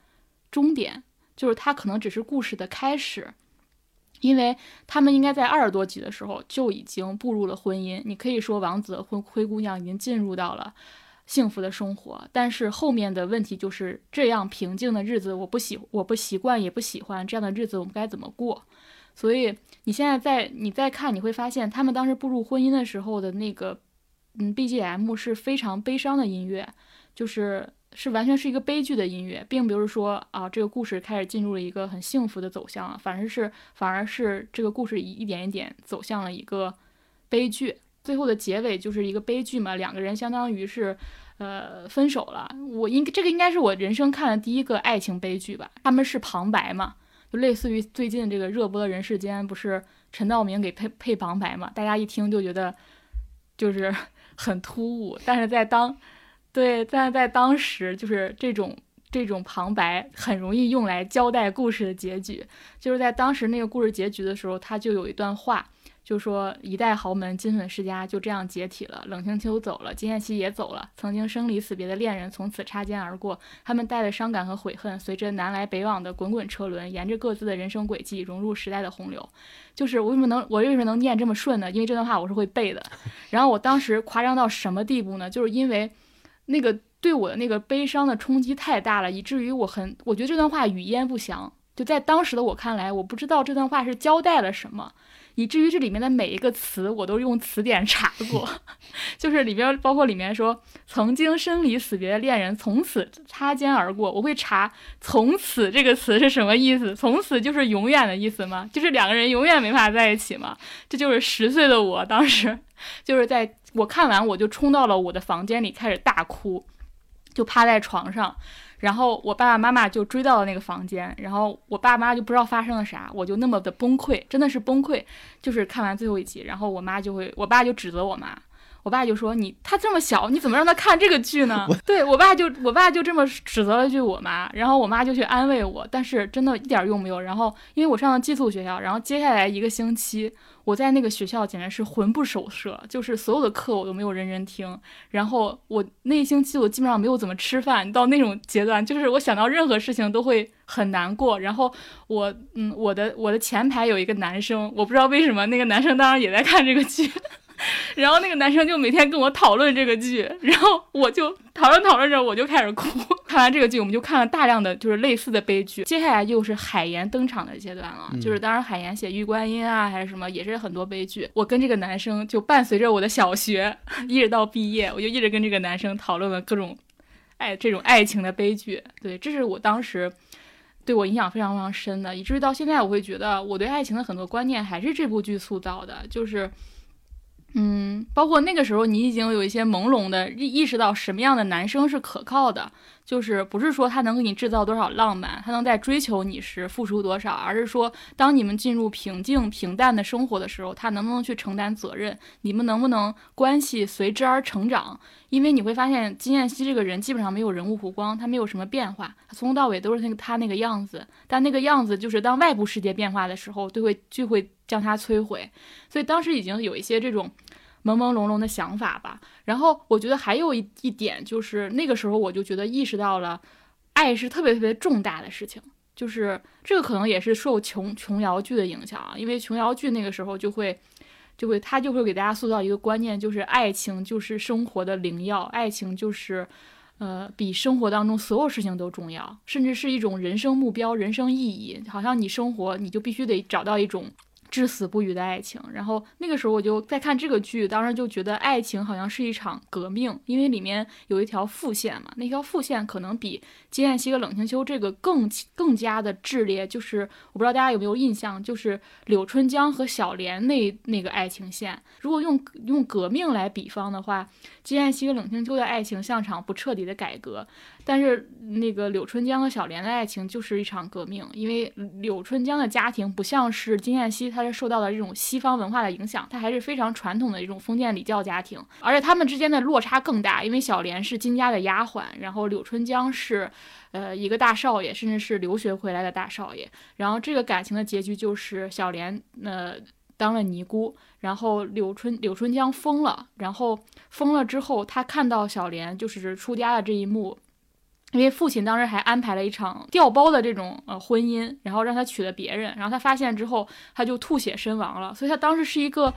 终点，就是它可能只是故事的开始，因为他们应该在二十多集的时候就已经步入了婚姻。你可以说王子和灰姑娘已经进入到了幸福的生活，但是后面的问题就是这样平静的日子，我不喜我不习惯也不喜欢这样的日子，我们该怎么过？所以你现在在你再看，你会发现他们当时步入婚姻的时候的那个，嗯，BGM 是非常悲伤的音乐，就是是完全是一个悲剧的音乐，并不是说啊这个故事开始进入了一个很幸福的走向了，反而是反而是这个故事一一点一点走向了一个悲剧，最后的结尾就是一个悲剧嘛，两个人相当于是呃分手了。我应这个应该是我人生看的第一个爱情悲剧吧，他们是旁白嘛。就类似于最近这个热播的《人世间》，不是陈道明给配配旁白嘛？大家一听就觉得就是 很突兀，但是在当对，但是在当时就是这种这种旁白很容易用来交代故事的结局。就是在当时那个故事结局的时候，他就有一段话，就说一代豪门金粉世家就这样解体了，冷清秋走了，金燕西也走了，曾经生离死别的恋人从此擦肩而过，他们带着伤感和悔恨，随着南来北往的滚滚车轮，沿着各自的人生轨迹融入时代的洪流。就是我为什么能我为什么能念这么顺呢？因为这段话我是会背的。然后我当时夸张到什么地步呢？就是因为那个对我的那个悲伤的冲击太大了，以至于我很我觉得这段话语焉不详。就在当时的我看来，我不知道这段话是交代了什么。以至于这里面的每一个词，我都用词典查过，就是里边包括里面说曾经生离死别的恋人从此擦肩而过，我会查“从此”这个词是什么意思？从此就是永远的意思吗？就是两个人永远没法在一起吗？这就是十岁的我当时，就是在我看完我就冲到了我的房间里开始大哭，就趴在床上。然后我爸爸妈妈就追到了那个房间，然后我爸妈就不知道发生了啥，我就那么的崩溃，真的是崩溃。就是看完最后一集，然后我妈就会，我爸就指责我妈，我爸就说你他这么小，你怎么让他看这个剧呢？对我爸就我爸就这么指责了句我妈，然后我妈就去安慰我，但是真的一点用没有。然后因为我上了寄宿学校，然后接下来一个星期。我在那个学校简直是魂不守舍，就是所有的课我都没有认真听，然后我那一星期我基本上没有怎么吃饭，到那种阶段，就是我想到任何事情都会很难过。然后我，嗯，我的我的前排有一个男生，我不知道为什么那个男生当时也在看这个剧。然后那个男生就每天跟我讨论这个剧，然后我就讨论讨论着，我就开始哭。看完这个剧，我们就看了大量的就是类似的悲剧。接下来就是海岩登场的阶段了，就是当时海岩写《玉观音》啊，还是什么，也是很多悲剧。我跟这个男生就伴随着我的小学 一直到毕业，我就一直跟这个男生讨论了各种爱这种爱情的悲剧。对，这是我当时对我影响非常非常深的，以至于到现在我会觉得我对爱情的很多观念还是这部剧塑造的，就是。嗯，包括那个时候，你已经有一些朦胧的意意识到什么样的男生是可靠的，就是不是说他能给你制造多少浪漫，他能在追求你时付出多少，而是说当你们进入平静平淡的生活的时候，他能不能去承担责任，你们能不能关系随之而成长？因为你会发现金燕西这个人基本上没有人物弧光，他没有什么变化，他从头到尾都是那个他那个样子，但那个样子就是当外部世界变化的时候，就会就会将他摧毁。所以当时已经有一些这种。朦朦胧胧的想法吧，然后我觉得还有一一点就是那个时候我就觉得意识到了，爱是特别特别重大的事情，就是这个可能也是受琼琼瑶剧的影响啊，因为琼瑶剧那个时候就会就会他就会给大家塑造一个观念，就是爱情就是生活的灵药，爱情就是呃比生活当中所有事情都重要，甚至是一种人生目标、人生意义，好像你生活你就必须得找到一种。至死不渝的爱情，然后那个时候我就在看这个剧，当时就觉得爱情好像是一场革命，因为里面有一条副线嘛，那条副线可能比金燕西和冷清秋这个更更加的炽烈。就是我不知道大家有没有印象，就是柳春江和小莲那那个爱情线，如果用用革命来比方的话，金燕西和冷清秋的爱情像场不彻底的改革。但是那个柳春江和小莲的爱情就是一场革命，因为柳春江的家庭不像是金燕西，他是受到了这种西方文化的影响，他还是非常传统的一种封建礼教家庭，而且他们之间的落差更大，因为小莲是金家的丫鬟，然后柳春江是，呃，一个大少爷，甚至是留学回来的大少爷，然后这个感情的结局就是小莲呃当了尼姑，然后柳春柳春江疯了，然后疯了之后，他看到小莲就是出家的这一幕。因为父亲当时还安排了一场调包的这种呃婚姻，然后让他娶了别人，然后他发现之后，他就吐血身亡了。所以他当时是一个，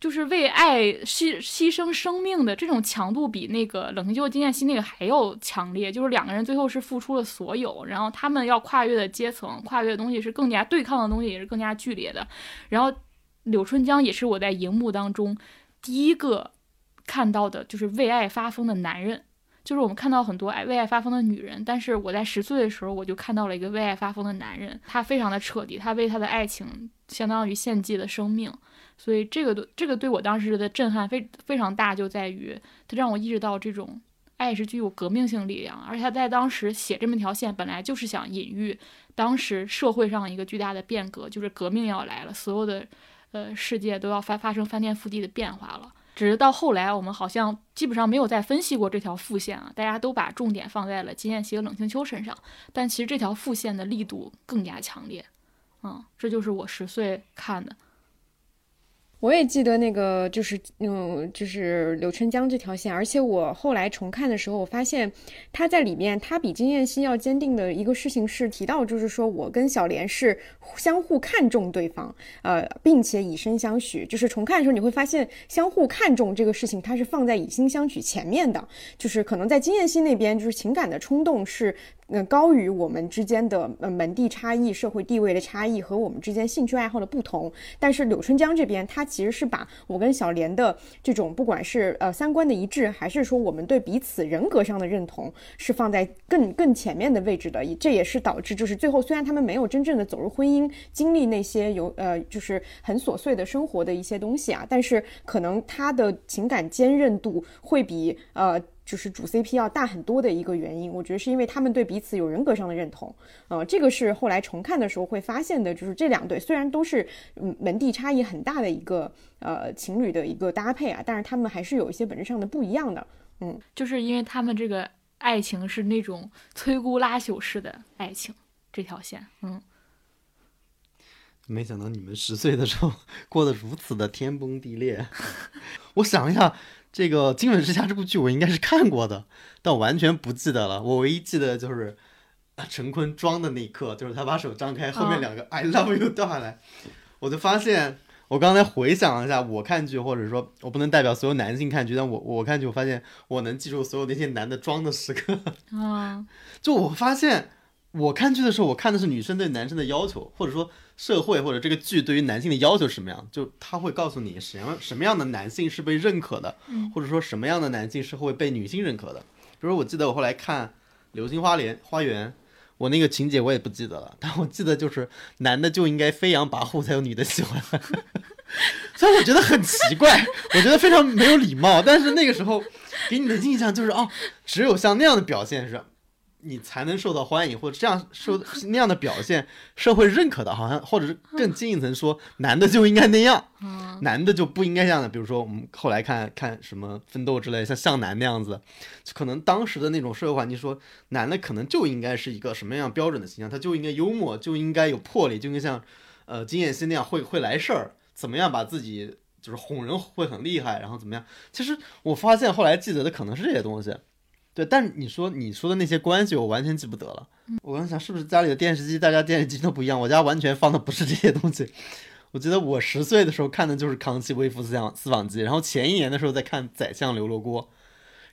就是为爱牺牺牲生命的这种强度，比那个冷清秋、金燕西那个还要强烈。就是两个人最后是付出了所有，然后他们要跨越的阶层、跨越的东西是更加对抗的东西，也是更加剧烈的。然后柳春江也是我在荧幕当中第一个看到的，就是为爱发疯的男人。就是我们看到很多爱为爱发疯的女人，但是我在十岁的时候，我就看到了一个为爱发疯的男人，他非常的彻底，他为他的爱情相当于献祭了生命，所以这个这个对我当时的震撼非非常大，就在于他让我意识到这种爱是具有革命性力量，而且他在当时写这么一条线，本来就是想隐喻当时社会上一个巨大的变革，就是革命要来了，所有的呃世界都要发发生翻天覆地的变化了。只是到后来，我们好像基本上没有再分析过这条副线啊，大家都把重点放在了金燕西和冷清秋身上，但其实这条副线的力度更加强烈，嗯，这就是我十岁看的。我也记得那个，就是嗯，就是柳春江这条线，而且我后来重看的时候，我发现他在里面，他比金燕西要坚定的一个事情是提到，就是说我跟小莲是相互看重对方，呃，并且以身相许。就是重看的时候，你会发现相互看重这个事情，它是放在以心相许前面的。就是可能在金燕西那边，就是情感的冲动是。嗯，高于我们之间的呃门第差异、社会地位的差异和我们之间兴趣爱好的不同。但是柳春江这边，他其实是把我跟小莲的这种不管是呃三观的一致，还是说我们对彼此人格上的认同，是放在更更前面的位置的。这也是导致就是最后虽然他们没有真正的走入婚姻，经历那些有呃就是很琐碎的生活的一些东西啊，但是可能他的情感坚韧度会比呃。就是主 CP 要大很多的一个原因，我觉得是因为他们对彼此有人格上的认同，呃，这个是后来重看的时候会发现的，就是这两对虽然都是嗯门第差异很大的一个呃情侣的一个搭配啊，但是他们还是有一些本质上的不一样的，嗯，就是因为他们这个爱情是那种 摧枯拉朽式的爱情这条线，嗯，没想到你们十岁的时候过得如此的天崩地裂，我想一下。这个《金粉世家》这部剧我应该是看过的，但我完全不记得了。我唯一记得就是陈坤装的那一刻，就是他把手张开，后面两个 “I love you” 掉下来，我就发现，我刚才回想了一下，我看剧，或者说我不能代表所有男性看剧，但我我看剧，我发现我能记住所有那些男的装的时刻。啊，就我发现。我看剧的时候，我看的是女生对男生的要求，或者说社会或者这个剧对于男性的要求是什么样，就他会告诉你什么什么样的男性是被认可的，或者说什么样的男性是会被女性认可的。比如，我记得我后来看《流星花园》花园，我那个情节我也不记得了，但我记得就是男的就应该飞扬跋扈才有女的喜欢，虽然我觉得很奇怪，我觉得非常没有礼貌，但是那个时候给你的印象就是哦，只有像那样的表现是。你才能受到欢迎，或者这样受 那样的表现，社会认可的，好像或者是更进一层说，男的就应该那样，男的就不应该这样的。比如说我们后来看看什么奋斗之类，像向南那样子，可能当时的那种社会环境说，男的可能就应该是一个什么样标准的形象，他就应该幽默，就应该有魄力，就应该像呃金燕西那样会会来事儿，怎么样把自己就是哄人会很厉害，然后怎么样？其实我发现后来记得的可能是这些东西。对，但你说你说的那些关系，我完全记不得了。我刚想，是不是家里的电视机，大家电视机都不一样？我家完全放的不是这些东西。我记得我十岁的时候看的就是《康熙微服私访私访记》，然后前一年的时候在看《宰相刘罗锅》。《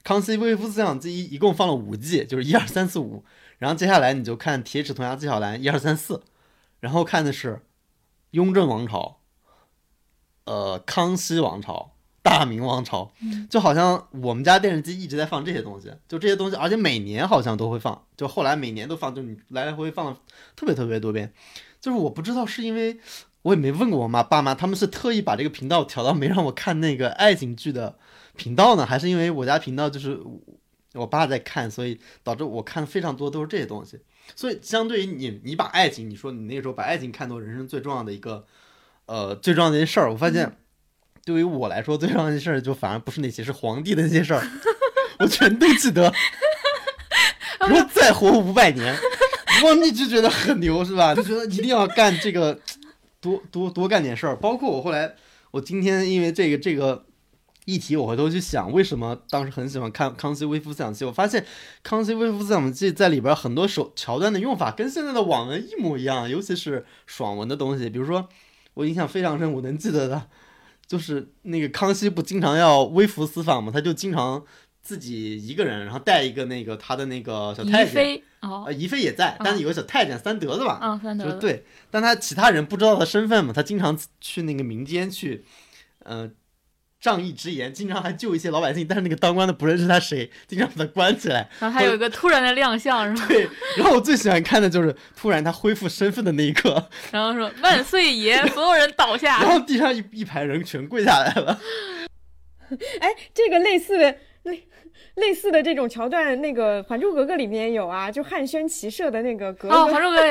康熙微服私访记》一一共放了五季，就是一二三四五。然后接下来你就看《铁齿铜牙纪晓岚》一二三四，然后看的是《雍正王朝》，呃，《康熙王朝》。大明王朝，就好像我们家电视机一直在放这些东西，就这些东西，而且每年好像都会放，就后来每年都放，就你来来回回放了特别特别多遍。就是我不知道是因为我也没问过我妈爸妈，他们是特意把这个频道调到没让我看那个爱情剧的频道呢，还是因为我家频道就是我爸在看，所以导致我看非常多都是这些东西。所以相对于你，你把爱情，你说你那个时候把爱情看作人生最重要的一个，呃，最重要的一件事儿，我发现。对于我来说，最重要的事儿就反而不是那些，是皇帝的那些事儿，我全都记得。如果再活五百年，我一直觉得很牛，是吧？就觉得一定要干这个，多多多干点事儿。包括我后来，我今天因为这个这个议题，我回头去想，为什么当时很喜欢看《康熙微服私访记》？我发现《康熙微服私访记》在里边很多手桥段的用法跟现在的网文一模一样，尤其是爽文的东西。比如说，我印象非常深，我能记得的。就是那个康熙不经常要微服私访嘛，他就经常自己一个人，然后带一个那个他的那个小太监，哦，宜妃也在，但是有个小太监三德子吧，嗯，三德子，对，但他其他人不知道他身份嘛，他经常去那个民间去，嗯。仗义直言，经常还救一些老百姓，但是那个当官的不认识他谁，经常把他关起来。然后还有一个突然的亮相，是吧？对。然后我最喜欢看的就是突然他恢复身份的那一刻，然后说万岁爷，所有人倒下，然后地上一一排人全跪下来了。哎，这个类似的类类似的这种桥段，那个《还珠格格》里面有啊，就汉宣骑射的那个格格。哦，《还珠格格》。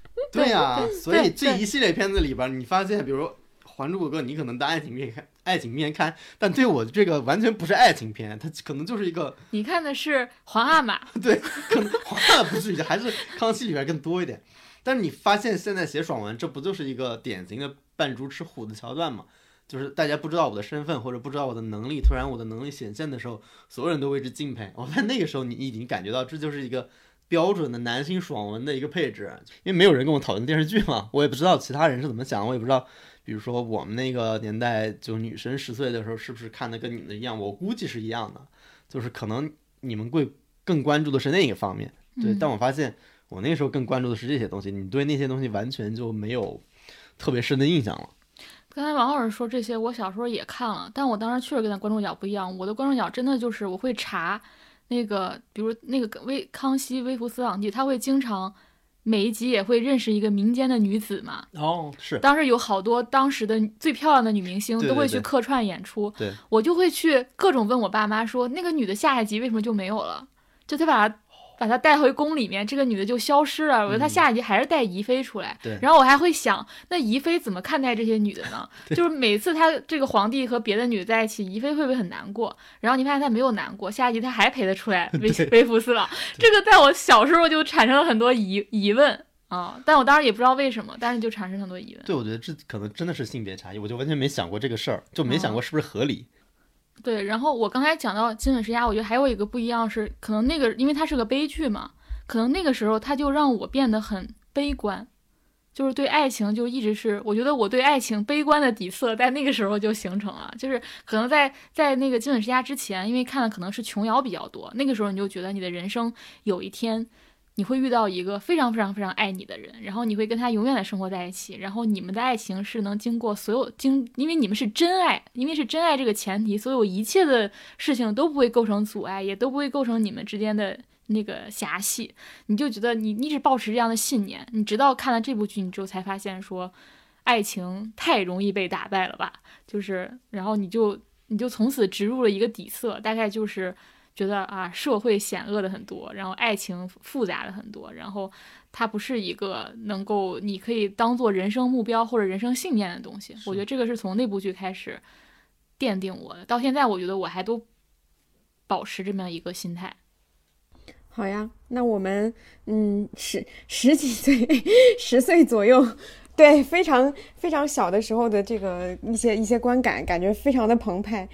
对呀，所以这一系列片子里边，你发现，比如。《还珠格格》，你可能当爱情片看，爱情片看，但对我这个完全不是爱情片，它可能就是一个。你看的是皇阿玛，对，可能皇阿玛不至于，还是康熙里边更多一点。但是你发现现在写爽文，这不就是一个典型的扮猪吃虎的桥段吗？就是大家不知道我的身份或者不知道我的能力，突然我的能力显现的时候，所有人都为之敬佩。我在那个时候，你已经感觉到这就是一个标准的男性爽文的一个配置，因为没有人跟我讨论电视剧嘛，我也不知道其他人是怎么想，我也不知道，比如说我们那个年代就女生十岁的时候是不是看的跟你们一样，我估计是一样的，就是可能你们会更关注的是那个方面，对，但我发现我那时候更关注的是这些东西，你对那些东西完全就没有特别深的印象了。刚才王老师说这些，我小时候也看了，但我当时确实跟他观众角不一样。我的观众角真的就是我会查那个，比如那个微康熙微服私访记，他会经常每一集也会认识一个民间的女子嘛。哦，是。当时有好多当时的最漂亮的女明星都会去客串演出，对，我就会去各种问我爸妈说，那个女的下一集为什么就没有了？就他把。把她带回宫里面，这个女的就消失了。我觉得她下一集还是带宜妃出来。对。然后我还会想，那宜妃怎么看待这些女的呢？就是每次她这个皇帝和别的女的在一起，宜妃会不会很难过？然后你发现她没有难过，下一集她还陪她出来微微服私访。这个在我小时候就产生了很多疑疑问啊，但我当时也不知道为什么，但是就产生很多疑问。对，我觉得这可能真的是性别差异，我就完全没想过这个事儿，就没想过是不是合理。对，然后我刚才讲到《金粉世家》，我觉得还有一个不一样是，可能那个因为它是个悲剧嘛，可能那个时候它就让我变得很悲观，就是对爱情就一直是，我觉得我对爱情悲观的底色在那个时候就形成了，就是可能在在那个《金粉世家》之前，因为看的可能是琼瑶比较多，那个时候你就觉得你的人生有一天。你会遇到一个非常非常非常爱你的人，然后你会跟他永远的生活在一起，然后你们的爱情是能经过所有经，因为你们是真爱，因为是真爱这个前提，所有一切的事情都不会构成阻碍，也都不会构成你们之间的那个狭隙。你就觉得你一直保持这样的信念，你直到看了这部剧你之后才发现说，爱情太容易被打败了吧？就是，然后你就你就从此植入了一个底色，大概就是。觉得啊，社会险恶的很多，然后爱情复杂的很多，然后它不是一个能够你可以当做人生目标或者人生信念的东西。我觉得这个是从那部剧开始奠定我的，到现在我觉得我还都保持这么样一个心态。好呀，那我们嗯十十几岁十岁左右，对非常非常小的时候的这个一些一些观感，感觉非常的澎湃。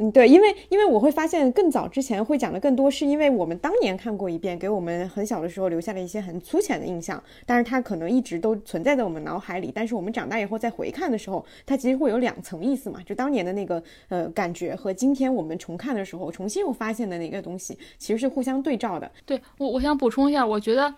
嗯，对，因为因为我会发现更早之前会讲的更多，是因为我们当年看过一遍，给我们很小的时候留下了一些很粗浅的印象，但是它可能一直都存在在我们脑海里。但是我们长大以后再回看的时候，它其实会有两层意思嘛，就当年的那个呃感觉和今天我们重看的时候重新又发现的那个东西，其实是互相对照的。对我，我想补充一下，我觉得，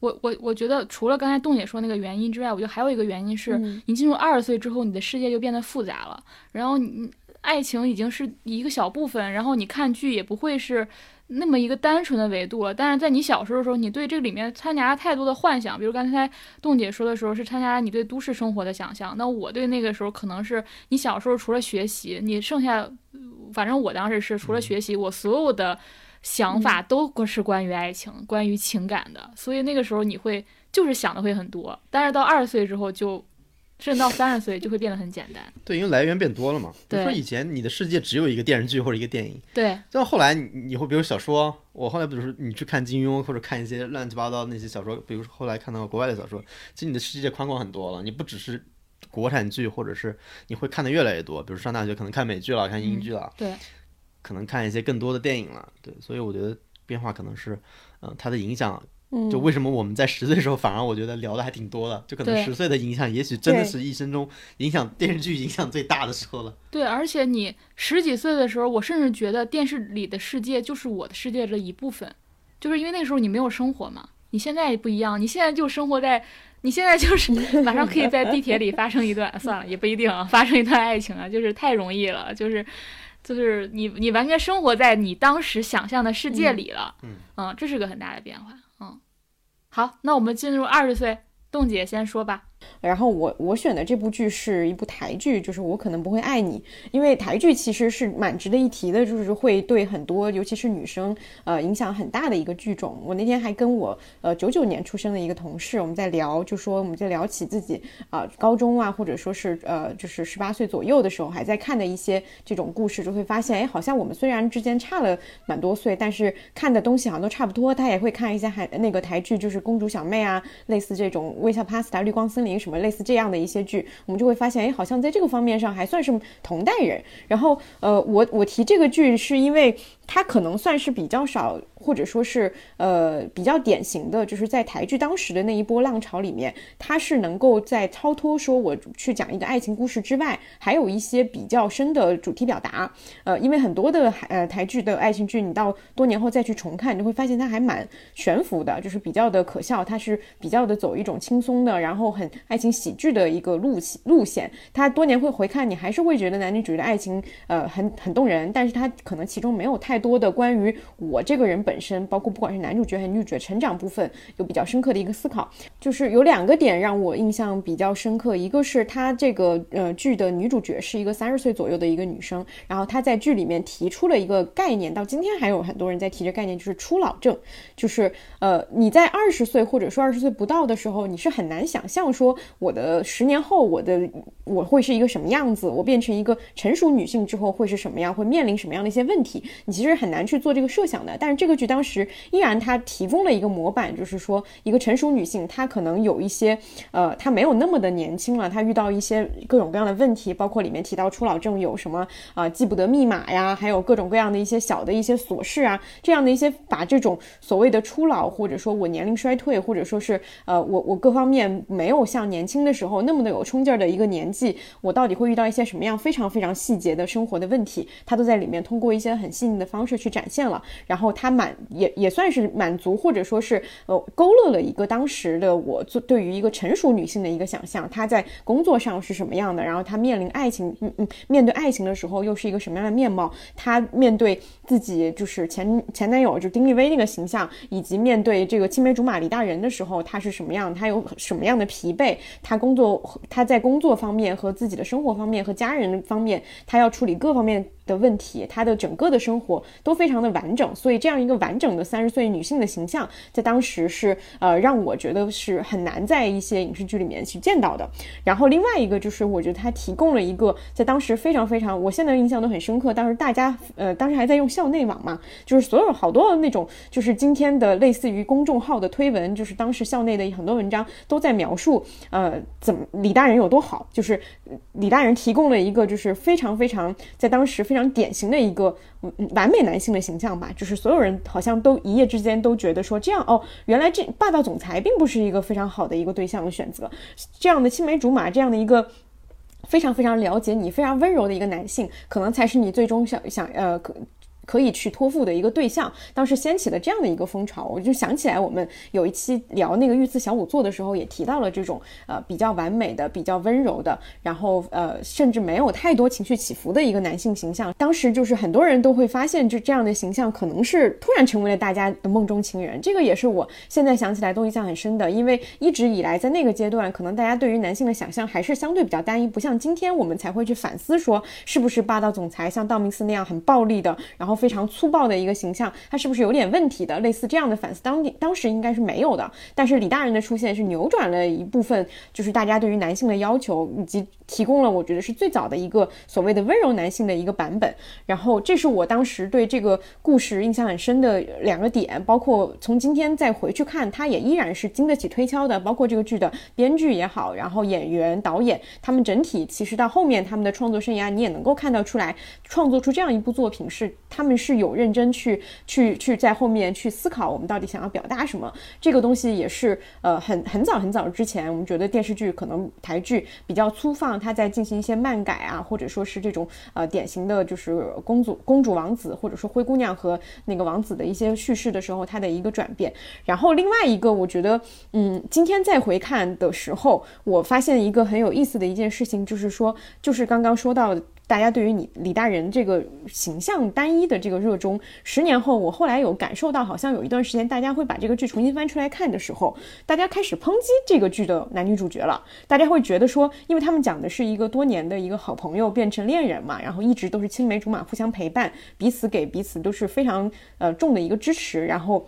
我我我觉得除了刚才洞姐说那个原因之外，我觉得还有一个原因是你进入二十岁之后，你的世界就变得复杂了，然后你。爱情已经是一个小部分，然后你看剧也不会是那么一个单纯的维度了。但是在你小时候的时候，你对这里面掺杂了太多的幻想，比如刚才洞姐说的时候是掺杂了你对都市生活的想象。那我对那个时候可能是你小时候除了学习，你剩下，反正我当时是除了学习，我所有的想法都是关于爱情、关于情感的。所以那个时候你会就是想的会很多。但是到二十岁之后就。甚至到三十岁就会变得很简单。对，因为来源变多了嘛。比如说以前你的世界只有一个电视剧或者一个电影。对。到后来你你会比如小说，我后来比如说你去看金庸或者看一些乱七八糟那些小说，比如说后来看到国外的小说，其实你的世界宽广很多了。你不只是国产剧，或者是你会看的越来越多。比如上大学可能看美剧了，看英剧了。对。可能看一些更多的电影了。对，所以我觉得变化可能是，嗯，它的影响。就为什么我们在十岁的时候，反而我觉得聊的还挺多的，就可能十岁的影响，也许真的是一生中影响电视剧影响最大的时候了。对，而且你十几岁的时候，我甚至觉得电视里的世界就是我的世界的一部分，就是因为那时候你没有生活嘛。你现在不一样，你现在就生活在，你现在就是 马上可以在地铁里发生一段，算了，也不一定啊，发生一段爱情啊，就是太容易了，就是就是你你完全生活在你当时想象的世界里了，嗯，这是个很大的变化。好，那我们进入二十岁，冻姐先说吧。然后我我选的这部剧是一部台剧，就是我可能不会爱你，因为台剧其实是蛮值得一提的，就是会对很多尤其是女生呃影响很大的一个剧种。我那天还跟我呃九九年出生的一个同事，我们在聊，就说我们在聊起自己啊高中啊或者说是呃就是十八岁左右的时候还在看的一些这种故事，就会发现哎好像我们虽然之间差了蛮多岁，但是看的东西好像都差不多。他也会看一些还那个台剧，就是公主小妹啊，类似这种微笑 Pasta、绿光森林。什么类似这样的一些剧，我们就会发现，哎，好像在这个方面上还算是同代人。然后，呃，我我提这个剧是因为。它可能算是比较少，或者说是呃比较典型的，就是在台剧当时的那一波浪潮里面，它是能够在超脱说我去讲一个爱情故事之外，还有一些比较深的主题表达。呃，因为很多的呃台剧的爱情剧，你到多年后再去重看，你会发现它还蛮悬浮的，就是比较的可笑。它是比较的走一种轻松的，然后很爱情喜剧的一个路路线。它多年会回看，你还是会觉得男女主角的爱情呃很很动人，但是它可能其中没有太。多的关于我这个人本身，包括不管是男主角还是女主角成长部分，有比较深刻的一个思考，就是有两个点让我印象比较深刻。一个是他这个呃剧的女主角是一个三十岁左右的一个女生，然后她在剧里面提出了一个概念，到今天还有很多人在提这概念，就是初老症，就是呃你在二十岁或者说二十岁不到的时候，你是很难想象说我的十年后我的我会是一个什么样子，我变成一个成熟女性之后会是什么样，会面临什么样的一些问题，你其实。是很难去做这个设想的，但是这个剧当时依然它提供了一个模板，就是说一个成熟女性，她可能有一些呃，她没有那么的年轻了，她遇到一些各种各样的问题，包括里面提到初老症有什么啊记不得密码呀，还有各种各样的一些小的一些琐事啊，这样的一些把这种所谓的初老，或者说我年龄衰退，或者说是呃我我各方面没有像年轻的时候那么的有冲劲儿的一个年纪，我到底会遇到一些什么样非常非常细节的生活的问题，她都在里面通过一些很细腻的方。式去展现了，然后他满也也算是满足或者说是呃勾勒了一个当时的我做对于一个成熟女性的一个想象，她在工作上是什么样的，然后她面临爱情，嗯嗯，面对爱情的时候又是一个什么样的面貌？她面对自己就是前前男友就丁立威那个形象，以及面对这个青梅竹马李大人的时候，她是什么样？她有什么样的疲惫？她工作她在工作方面和自己的生活方面和家人方面，她要处理各方面。的问题，她的整个的生活都非常的完整，所以这样一个完整的三十岁女性的形象，在当时是呃让我觉得是很难在一些影视剧里面去见到的。然后另外一个就是，我觉得她提供了一个在当时非常非常，我现在印象都很深刻。当时大家呃当时还在用校内网嘛，就是所有好多那种，就是今天的类似于公众号的推文，就是当时校内的很多文章都在描述呃怎么李大人有多好，就是李大人提供了一个就是非常非常在当时非常。典型的一个完美男性的形象吧，就是所有人好像都一夜之间都觉得说这样哦，原来这霸道总裁并不是一个非常好的一个对象的选择，这样的青梅竹马，这样的一个非常非常了解你、非常温柔的一个男性，可能才是你最终想想呃。可以去托付的一个对象，当时掀起了这样的一个风潮，我就想起来我们有一期聊那个御赐小仵作的时候，也提到了这种呃比较完美的、比较温柔的，然后呃甚至没有太多情绪起伏的一个男性形象。当时就是很多人都会发现，就这样的形象可能是突然成为了大家的梦中情人。这个也是我现在想起来都印象很深的，因为一直以来在那个阶段，可能大家对于男性的想象还是相对比较单一，不像今天我们才会去反思说是不是霸道总裁像道明寺那样很暴力的，然后。非常粗暴的一个形象，他是不是有点问题的？类似这样的反思，当当时应该是没有的。但是李大人的出现是扭转了一部分，就是大家对于男性的要求，以及提供了我觉得是最早的一个所谓的温柔男性的一个版本。然后这是我当时对这个故事印象很深的两个点，包括从今天再回去看，它也依然是经得起推敲的。包括这个剧的编剧也好，然后演员、导演他们整体其实到后面他们的创作生涯，你也能够看到出来，创作出这样一部作品是他们。是有认真去去去在后面去思考我们到底想要表达什么，这个东西也是呃很很早很早之前，我们觉得电视剧可能台剧比较粗放，它在进行一些漫改啊，或者说是这种呃典型的就是公主公主王子，或者说灰姑娘和那个王子的一些叙事的时候，它的一个转变。然后另外一个，我觉得嗯，今天再回看的时候，我发现一个很有意思的一件事情，就是说，就是刚刚说到。大家对于你李大人这个形象单一的这个热衷，十年后我后来有感受到，好像有一段时间大家会把这个剧重新翻出来看的时候，大家开始抨击这个剧的男女主角了。大家会觉得说，因为他们讲的是一个多年的一个好朋友变成恋人嘛，然后一直都是青梅竹马，互相陪伴，彼此给彼此都是非常呃重的一个支持，然后。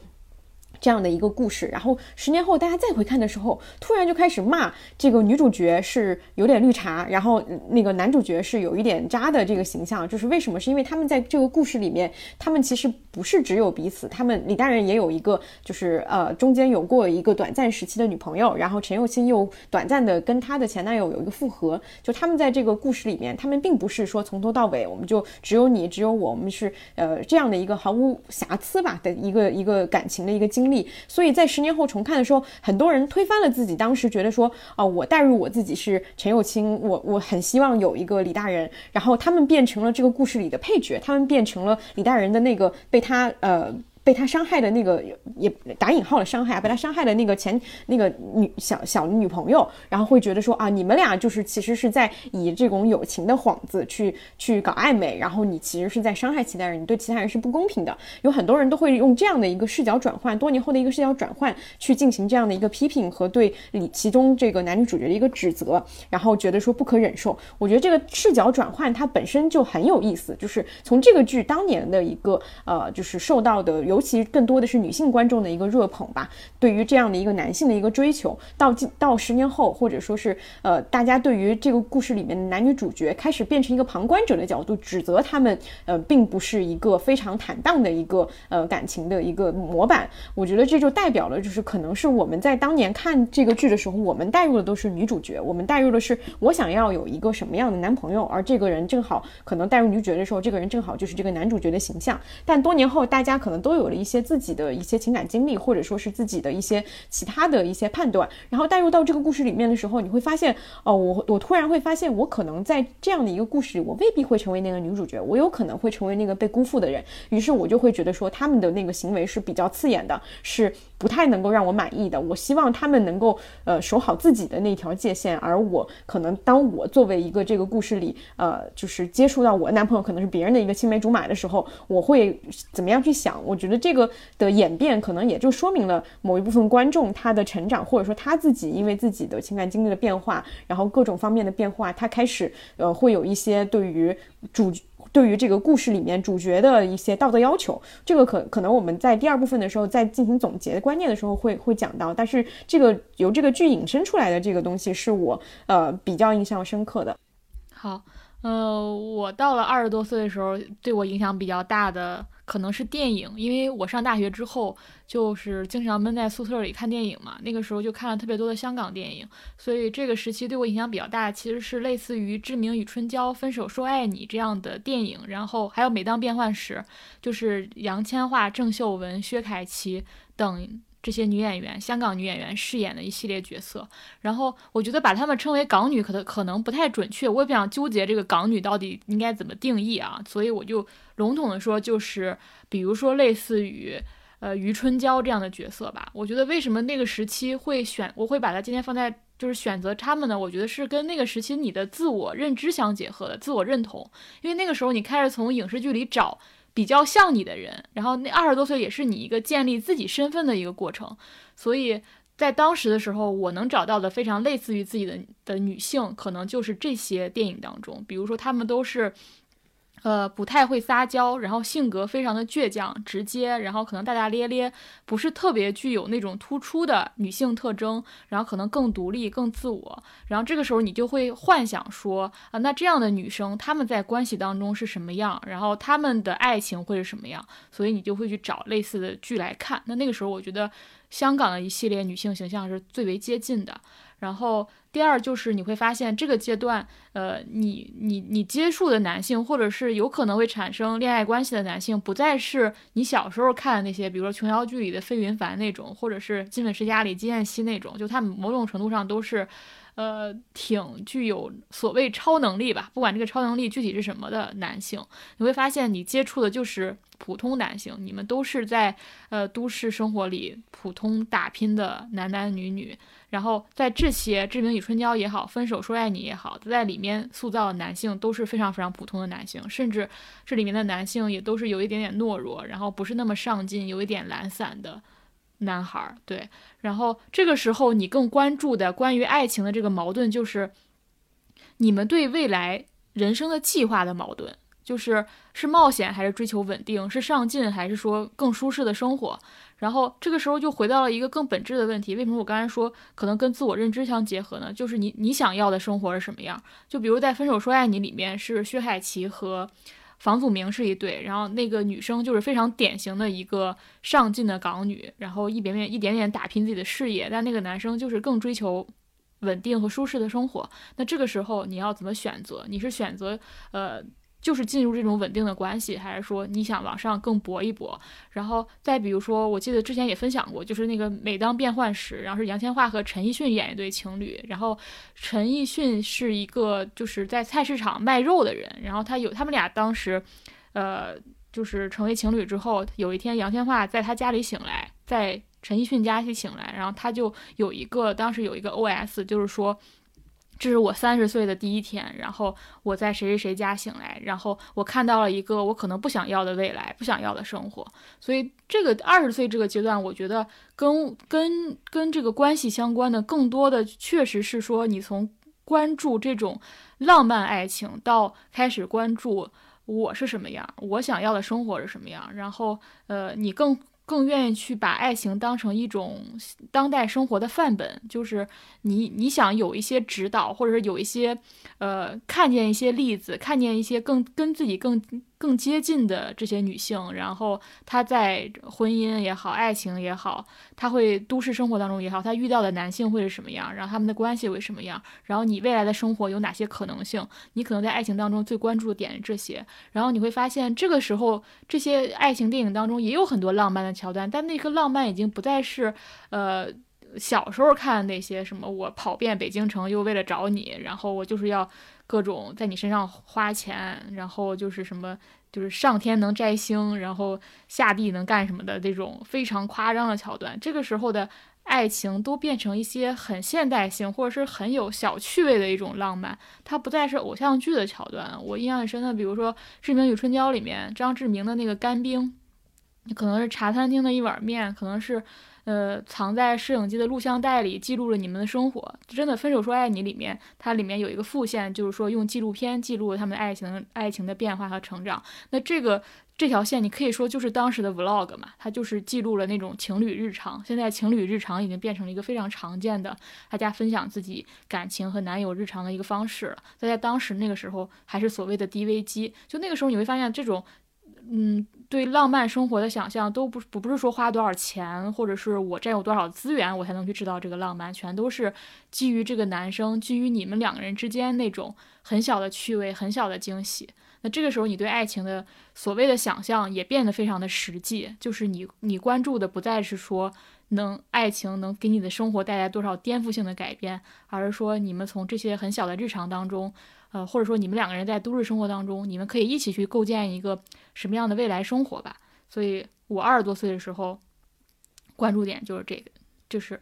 这样的一个故事，然后十年后大家再回看的时候，突然就开始骂这个女主角是有点绿茶，然后那个男主角是有一点渣的这个形象，就是为什么？是因为他们在这个故事里面，他们其实不是只有彼此，他们李大人也有一个，就是呃中间有过一个短暂时期的女朋友，然后陈幼卿又短暂的跟她的前男友有一个复合，就他们在这个故事里面，他们并不是说从头到尾我们就只有你只有我，我们是呃这样的一个毫无瑕疵吧的一个一个感情的一个经历，所以在十年后重看的时候，很多人推翻了自己当时觉得说啊，我代入我自己是陈幼卿，我我很希望有一个李大人，然后他们变成了这个故事里的配角，他们变成了李大人的那个被他呃。被他伤害的那个也打引号的伤害啊，被他伤害的那个前那个女小小女朋友，然后会觉得说啊，你们俩就是其实是在以这种友情的幌子去去搞暧昧，然后你其实是在伤害其他人，你对其他人是不公平的。有很多人都会用这样的一个视角转换，多年后的一个视角转换去进行这样的一个批评和对里其中这个男女主角的一个指责，然后觉得说不可忍受。我觉得这个视角转换它本身就很有意思，就是从这个剧当年的一个呃，就是受到的。尤其更多的是女性观众的一个热捧吧，对于这样的一个男性的一个追求，到到十年后，或者说是呃，大家对于这个故事里面的男女主角开始变成一个旁观者的角度，指责他们，呃，并不是一个非常坦荡的一个呃感情的一个模板。我觉得这就代表了，就是可能是我们在当年看这个剧的时候，我们带入的都是女主角，我们带入的是我想要有一个什么样的男朋友，而这个人正好可能带入女主角的时候，这个人正好就是这个男主角的形象。但多年后，大家可能都有。有了一些自己的一些情感经历，或者说是自己的一些其他的一些判断，然后带入到这个故事里面的时候，你会发现，哦，我我突然会发现，我可能在这样的一个故事里，我未必会成为那个女主角，我有可能会成为那个被辜负的人。于是我就会觉得说，他们的那个行为是比较刺眼的，是不太能够让我满意的。我希望他们能够呃守好自己的那条界限，而我可能当我作为一个这个故事里呃就是接触到我男朋友可能是别人的一个青梅竹马的时候，我会怎么样去想？我觉得。这个的演变，可能也就说明了某一部分观众他的成长，或者说他自己因为自己的情感经历的变化，然后各种方面的变化，他开始呃会有一些对于主对于这个故事里面主角的一些道德要求。这个可可能我们在第二部分的时候在进行总结观念的时候会会讲到，但是这个由这个剧引申出来的这个东西是我呃比较印象深刻的。好，呃，我到了二十多岁的时候，对我影响比较大的。可能是电影，因为我上大学之后就是经常闷在宿舍里看电影嘛，那个时候就看了特别多的香港电影，所以这个时期对我影响比较大，其实是类似于《志明与春娇》《分手说爱你》这样的电影，然后还有《每当变幻时》，就是杨千嬅、郑秀文、薛凯琪等。这些女演员，香港女演员饰演的一系列角色，然后我觉得把她们称为港女，可能可能不太准确，我也不想纠结这个港女到底应该怎么定义啊，所以我就笼统的说，就是比如说类似于呃余春娇这样的角色吧。我觉得为什么那个时期会选，我会把它今天放在就是选择他们呢？我觉得是跟那个时期你的自我认知相结合的，自我认同，因为那个时候你开始从影视剧里找。比较像你的人，然后那二十多岁也是你一个建立自己身份的一个过程，所以在当时的时候，我能找到的非常类似于自己的的女性，可能就是这些电影当中，比如说她们都是。呃，不太会撒娇，然后性格非常的倔强、直接，然后可能大大咧咧，不是特别具有那种突出的女性特征，然后可能更独立、更自我。然后这个时候你就会幻想说，啊，那这样的女生她们在关系当中是什么样？然后她们的爱情会是什么样？所以你就会去找类似的剧来看。那那个时候我觉得香港的一系列女性形象是最为接近的。然后第二就是你会发现这个阶段，呃，你你你接触的男性，或者是有可能会产生恋爱关系的男性，不再是你小时候看的那些，比如说琼瑶剧里的费云凡那种，或者是金粉世家里金燕西那种，就他们某种程度上都是，呃，挺具有所谓超能力吧，不管这个超能力具体是什么的男性，你会发现你接触的就是普通男性，你们都是在呃都市生活里普通打拼的男男女女。然后在这些《志明与春娇》也好，《分手说爱你》也好，在里面塑造的男性都是非常非常普通的男性，甚至这里面的男性也都是有一点点懦弱，然后不是那么上进，有一点懒散的男孩儿。对，然后这个时候你更关注的关于爱情的这个矛盾，就是你们对未来人生的计划的矛盾。就是是冒险还是追求稳定，是上进还是说更舒适的生活。然后这个时候就回到了一个更本质的问题：为什么我刚才说可能跟自我认知相结合呢？就是你你想要的生活是什么样？就比如在《分手说爱你》里面，是薛海琪和房祖名是一对，然后那个女生就是非常典型的一个上进的港女，然后一点点一点点打拼自己的事业，但那个男生就是更追求稳定和舒适的生活。那这个时候你要怎么选择？你是选择呃？就是进入这种稳定的关系，还是说你想往上更搏一搏？然后再比如说，我记得之前也分享过，就是那个《每当变幻时》，然后是杨千嬅和陈奕迅演一对情侣。然后陈奕迅是一个就是在菜市场卖肉的人，然后他有他们俩当时，呃，就是成为情侣之后，有一天杨千嬅在他家里醒来，在陈奕迅家里醒来，然后他就有一个当时有一个 OS，就是说。这是我三十岁的第一天，然后我在谁谁谁家醒来，然后我看到了一个我可能不想要的未来，不想要的生活。所以这个二十岁这个阶段，我觉得跟跟跟这个关系相关的，更多的确实是说，你从关注这种浪漫爱情，到开始关注我是什么样，我想要的生活是什么样，然后呃，你更。更愿意去把爱情当成一种当代生活的范本，就是你你想有一些指导，或者是有一些，呃，看见一些例子，看见一些更跟自己更。更接近的这些女性，然后她在婚姻也好，爱情也好，她会都市生活当中也好，她遇到的男性会是什么样，然后他们的关系会什么样，然后你未来的生活有哪些可能性？你可能在爱情当中最关注的点是这些，然后你会发现这个时候这些爱情电影当中也有很多浪漫的桥段，但那个浪漫已经不再是呃小时候看那些什么我跑遍北京城又为了找你，然后我就是要。各种在你身上花钱，然后就是什么，就是上天能摘星，然后下地能干什么的这种非常夸张的桥段。这个时候的爱情都变成一些很现代性，或者是很有小趣味的一种浪漫，它不再是偶像剧的桥段。我印象很深的，比如说《志明与春娇》里面张志明的那个干冰，可能是茶餐厅的一碗面，可能是。呃，藏在摄影机的录像带里记录了你们的生活。真的，《分手说爱你》里面，它里面有一个副线，就是说用纪录片记录了他们爱情、爱情的变化和成长。那这个这条线，你可以说就是当时的 vlog 嘛，它就是记录了那种情侣日常。现在情侣日常已经变成了一个非常常见的，大家分享自己感情和男友日常的一个方式了。在当时那个时候，还是所谓的 DV 机，就那个时候你会发现这种。嗯，对浪漫生活的想象都不不不是说花多少钱，或者是我占有多少资源，我才能去制造这个浪漫，全都是基于这个男生，基于你们两个人之间那种很小的趣味、很小的惊喜。那这个时候，你对爱情的所谓的想象也变得非常的实际，就是你你关注的不再是说能爱情能给你的生活带来多少颠覆性的改变，而是说你们从这些很小的日常当中。呃，或者说你们两个人在都市生活当中，你们可以一起去构建一个什么样的未来生活吧。所以我二十多岁的时候，关注点就是这个，就是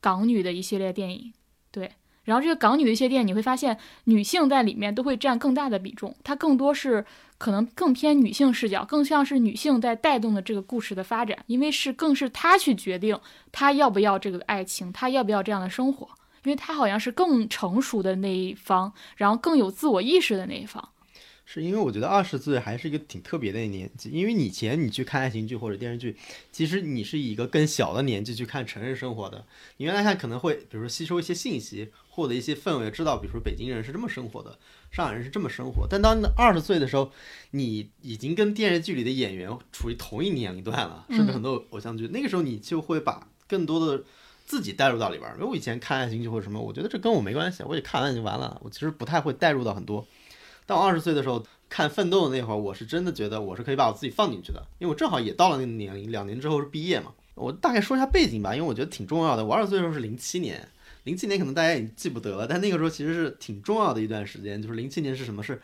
港女的一系列电影。对，然后这个港女的一些电影，你会发现女性在里面都会占更大的比重，它更多是可能更偏女性视角，更像是女性在带动的这个故事的发展，因为是更是她去决定她要不要这个爱情，她要不要这样的生活。因为他好像是更成熟的那一方，然后更有自我意识的那一方。是因为我觉得二十岁还是一个挺特别的年纪，因为以前你去看爱情剧或者电视剧，其实你是以一个更小的年纪去看成人生活的。你原来看可能会，比如说吸收一些信息，获得一些氛围，知道比如说北京人是这么生活的，上海人是这么生活。但当二十岁的时候，你已经跟电视剧里的演员处于同一年龄段了，甚至很多偶像剧，那个时候你就会把更多的。自己带入到里边儿，因为我以前看爱情剧或者什么，我觉得这跟我没关系，我也看完就完了。我其实不太会带入到很多。但我二十岁的时候看《奋斗》的那会儿，我是真的觉得我是可以把我自己放进去的，因为我正好也到了那个年龄，两年之后是毕业嘛。我大概说一下背景吧，因为我觉得挺重要的。我二十岁的时候是零七年，零七年可能大家已经记不得了，但那个时候其实是挺重要的一段时间。就是零七年是什么？是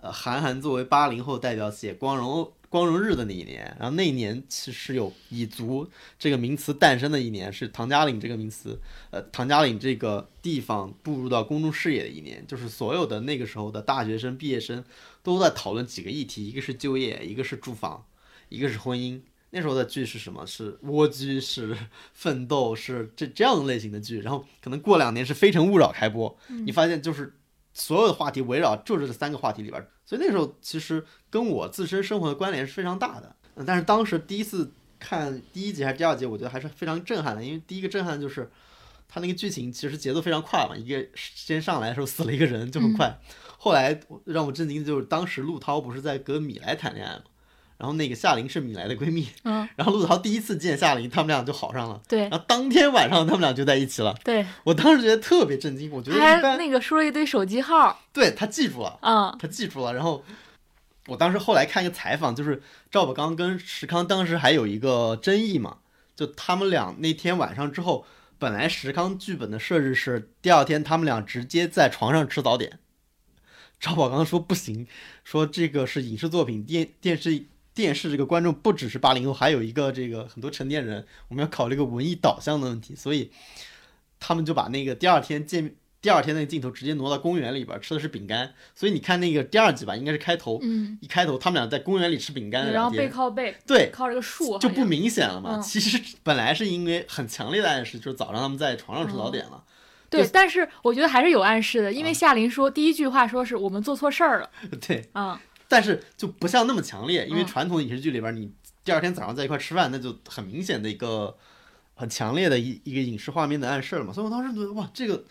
呃，韩寒作为八零后代表写光荣。光荣日的那一年，然后那一年其实有蚁族这个名词诞生的一年，是唐家岭这个名词，呃，唐家岭这个地方步入到公众视野的一年，就是所有的那个时候的大学生、毕业生都在讨论几个议题，一个是就业，一个是住房，一个是婚姻。那时候的剧是什么？是蜗居，是奋斗，是这这样类型的剧。然后可能过两年是《非诚勿扰》开播，你发现就是。所有的话题围绕就是这三个话题里边，所以那时候其实跟我自身生活的关联是非常大的。嗯但是当时第一次看第一集还是第二集，我觉得还是非常震撼的，因为第一个震撼就是他那个剧情其实节奏非常快嘛，一个先上来的时候死了一个人就很快，后来让我震惊的就是当时陆涛不是在跟米莱谈恋爱嘛，然后那个夏琳是米莱的闺蜜，嗯，然后陆子豪第一次见夏琳，他们俩就好上了。对然后当天晚上他们俩就在一起了，对，我当时觉得特别震惊。我觉得他还那个说了一堆手机号，对他记住了，嗯他记住了。然后我当时后来看一个采访，就是赵宝刚跟石康当时还有一个争议嘛，就他们俩那天晚上之后，本来石康剧本的设置是第二天他们俩直接在床上吃早点，赵宝刚说不行，说这个是影视作品，电电视。电视这个观众不只是八零后，还有一个这个很多成年人，我们要考虑一个文艺导向的问题，所以他们就把那个第二天见第二天那个镜头直接挪到公园里边儿，吃的是饼干。所以你看那个第二集吧，应该是开头，嗯，一开头他们俩在公园里吃饼干的然后背，靠背，对，靠着个树，就不明显了嘛。嗯。其实本来是因为很强烈的暗示，就是早上他们在床上吃早点了，对，但是我觉得还是有暗示的，因为啊夏琳说第一句话说是我们做错事儿了，对，嗯，但是就不像那么强烈，因为嗯传统的影视剧里边，你第二天早上在一块吃饭，那就很明显的一个很强烈的一一个影视画面的暗示了嘛。所以我当时觉得哇，这个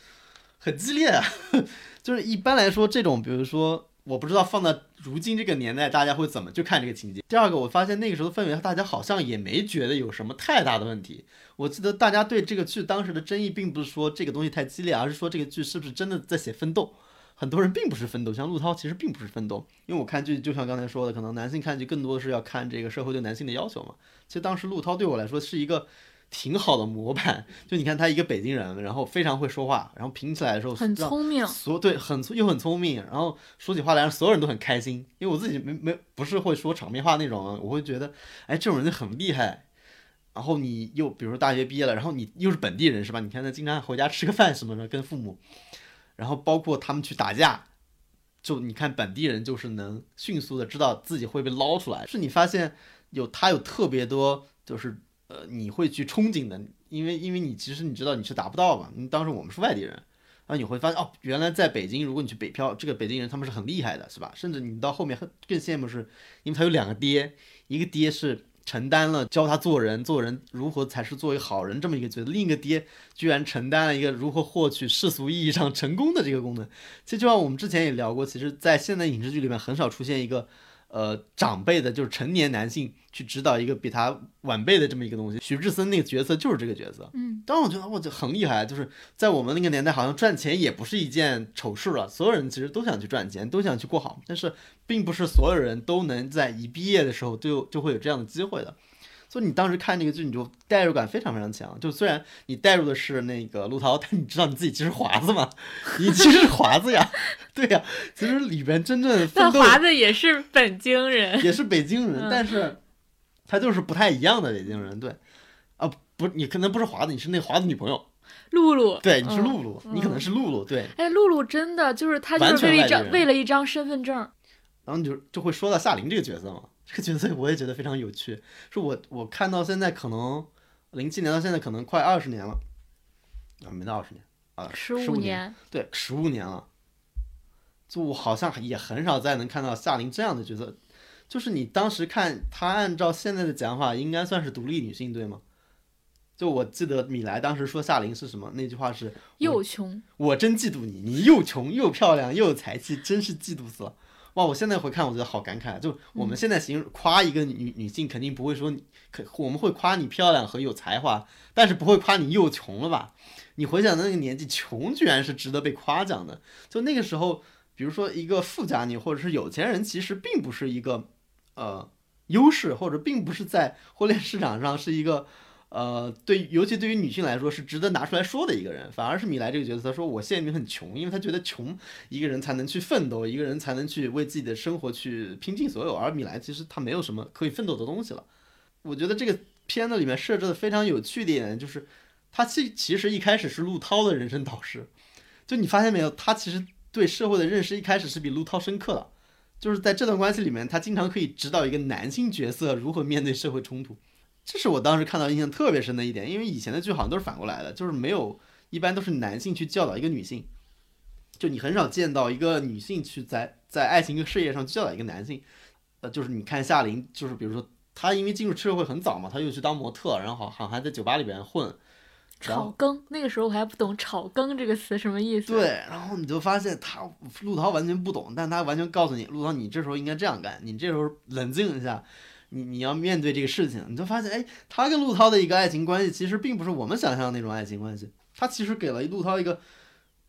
很激烈啊！就是一般来说，这种比如说，我不知道放到如今这个年代，大家会怎么去看这个情节。第二个，我发现那个时候的氛围，大家好像也没觉得有什么太大的问题。我记得大家对这个剧当时的争议，并不是说这个东西太激烈，而是说这个剧是不是真的在写奋斗。很多人并不是奋斗，像陆涛其实并不是奋斗，因为我看剧就像刚才说的，可能男性看剧更多的是要看这个社会对男性的要求嘛。其实当时陆涛对我来说是一个挺好的模板，就你看他一个北京人，然后非常会说话，然后评起来的时候很聪明，所对很又很聪明，然后说起话来让所有人都很开心。因为我自己没没不是会说场面话那种，我会觉得哎这种人就很厉害。然后你又比如说大学毕业了，然后你又是本地人是吧？你看他经常回家吃个饭什么的，跟父母，然后包括他们去打架，就你看本地人就是能迅速的知道自己会被捞出来，是你发现有他有特别多就是呃你会去憧憬的，因为因为你其实你知道你是达不到嘛，当时我们是外地人。然后你会发现哦，原来在北京，如果你去北漂，这个北京人他们是很厉害的，是吧？甚至你到后面更羡慕是，因为他有两个爹，一个爹是承担了教他做人，做人如何才是做一个好人这么一个角色，另一个爹居然承担了一个如何获取世俗意义上成功的这个功能。其实就像我们之前也聊过，其实，在现在影视剧里面很少出现一个呃长辈的，就是成年男性去指导一个比他晚辈的这么一个东西。许志森那个角色就是这个角色。嗯，当然我觉得我这很厉害，就是在我们那个年代，好像赚钱也不是一件丑事了，所有人其实都想去赚钱，都想去过好，但是并不是所有人都能在一毕业的时候就就会有这样的机会的。所以你当时看那个剧，你就代入感非常非常强。就虽然你代入的是那个陆涛，但你知道你自己其实华子嘛，你其实是华子呀，对呀。其实里边真正奋斗但华子也是本京人，也是北京人，嗯。但是他就是不太一样的北京人，对。啊，不，你可能不是华子，你是那华子女朋友，露露，对，你是嗯露露，你可能是露露，对。哎，露露真的就是她就是为了一张为了一张身份证，然后你就就会说到夏琳这个角色嘛，这个角色我也觉得非常有趣，是我我看到现在可能零七年到现在可能快二十年了，啊，没到二十年啊，十五五年，对，十五年了，就我好像也很少再能看到夏琳这样的角色，就是你当时看她按照现在的讲法，应该算是独立女性，对吗？就我记得米莱当时说夏琳是什么，那句话是又穷，我真嫉妒你，你又穷又漂亮又有才气，真是嫉妒死了。哇！我现在回看，我觉得好感慨。就我们现在形容夸一个女女性，肯定不会说你，可我们会夸你漂亮和有才华，但是不会夸你又穷了吧？你回想那个年纪，穷居然是值得被夸奖的。就那个时候，比如说一个富家女或者是有钱人，其实并不是一个呃优势，或者并不是在婚恋市场上是一个呃对，尤其对于女性来说是值得拿出来说的一个人。反而是米莱这个角色，他说我现在很穷，因为他觉得穷一个人才能去奋斗，一个人才能去为自己的生活去拼尽所有。而米莱其实他没有什么可以奋斗的东西了。我觉得这个片子里面设置的非常有趣的一点就是，他其其实一开始是陆涛的人生导师，就你发现没有，他其实对社会的认识一开始是比陆涛深刻的。就是在这段关系里面，他经常可以指导一个男性角色如何面对社会冲突，这是我当时看到印象特别深的一点。因为以前的剧好像都是反过来的，就是没有一般都是男性去教导一个女性，就你很少见到一个女性去在在爱情跟事业上教导一个男性，呃，就是你看夏琳，就是比如说她因为进入社会很早嘛，她又去当模特，然后好好像还在酒吧里边混，炒更，那个时候我还不懂“炒更”这个词什么意思。对，然后你就发现她陆涛完全不懂，但她完全告诉你，陆涛你这时候应该这样干，你这时候冷静一下，你你要面对这个事情，你就发现，哎，他跟陆涛的一个爱情关系其实并不是我们想象的那种爱情关系，他其实给了陆涛一个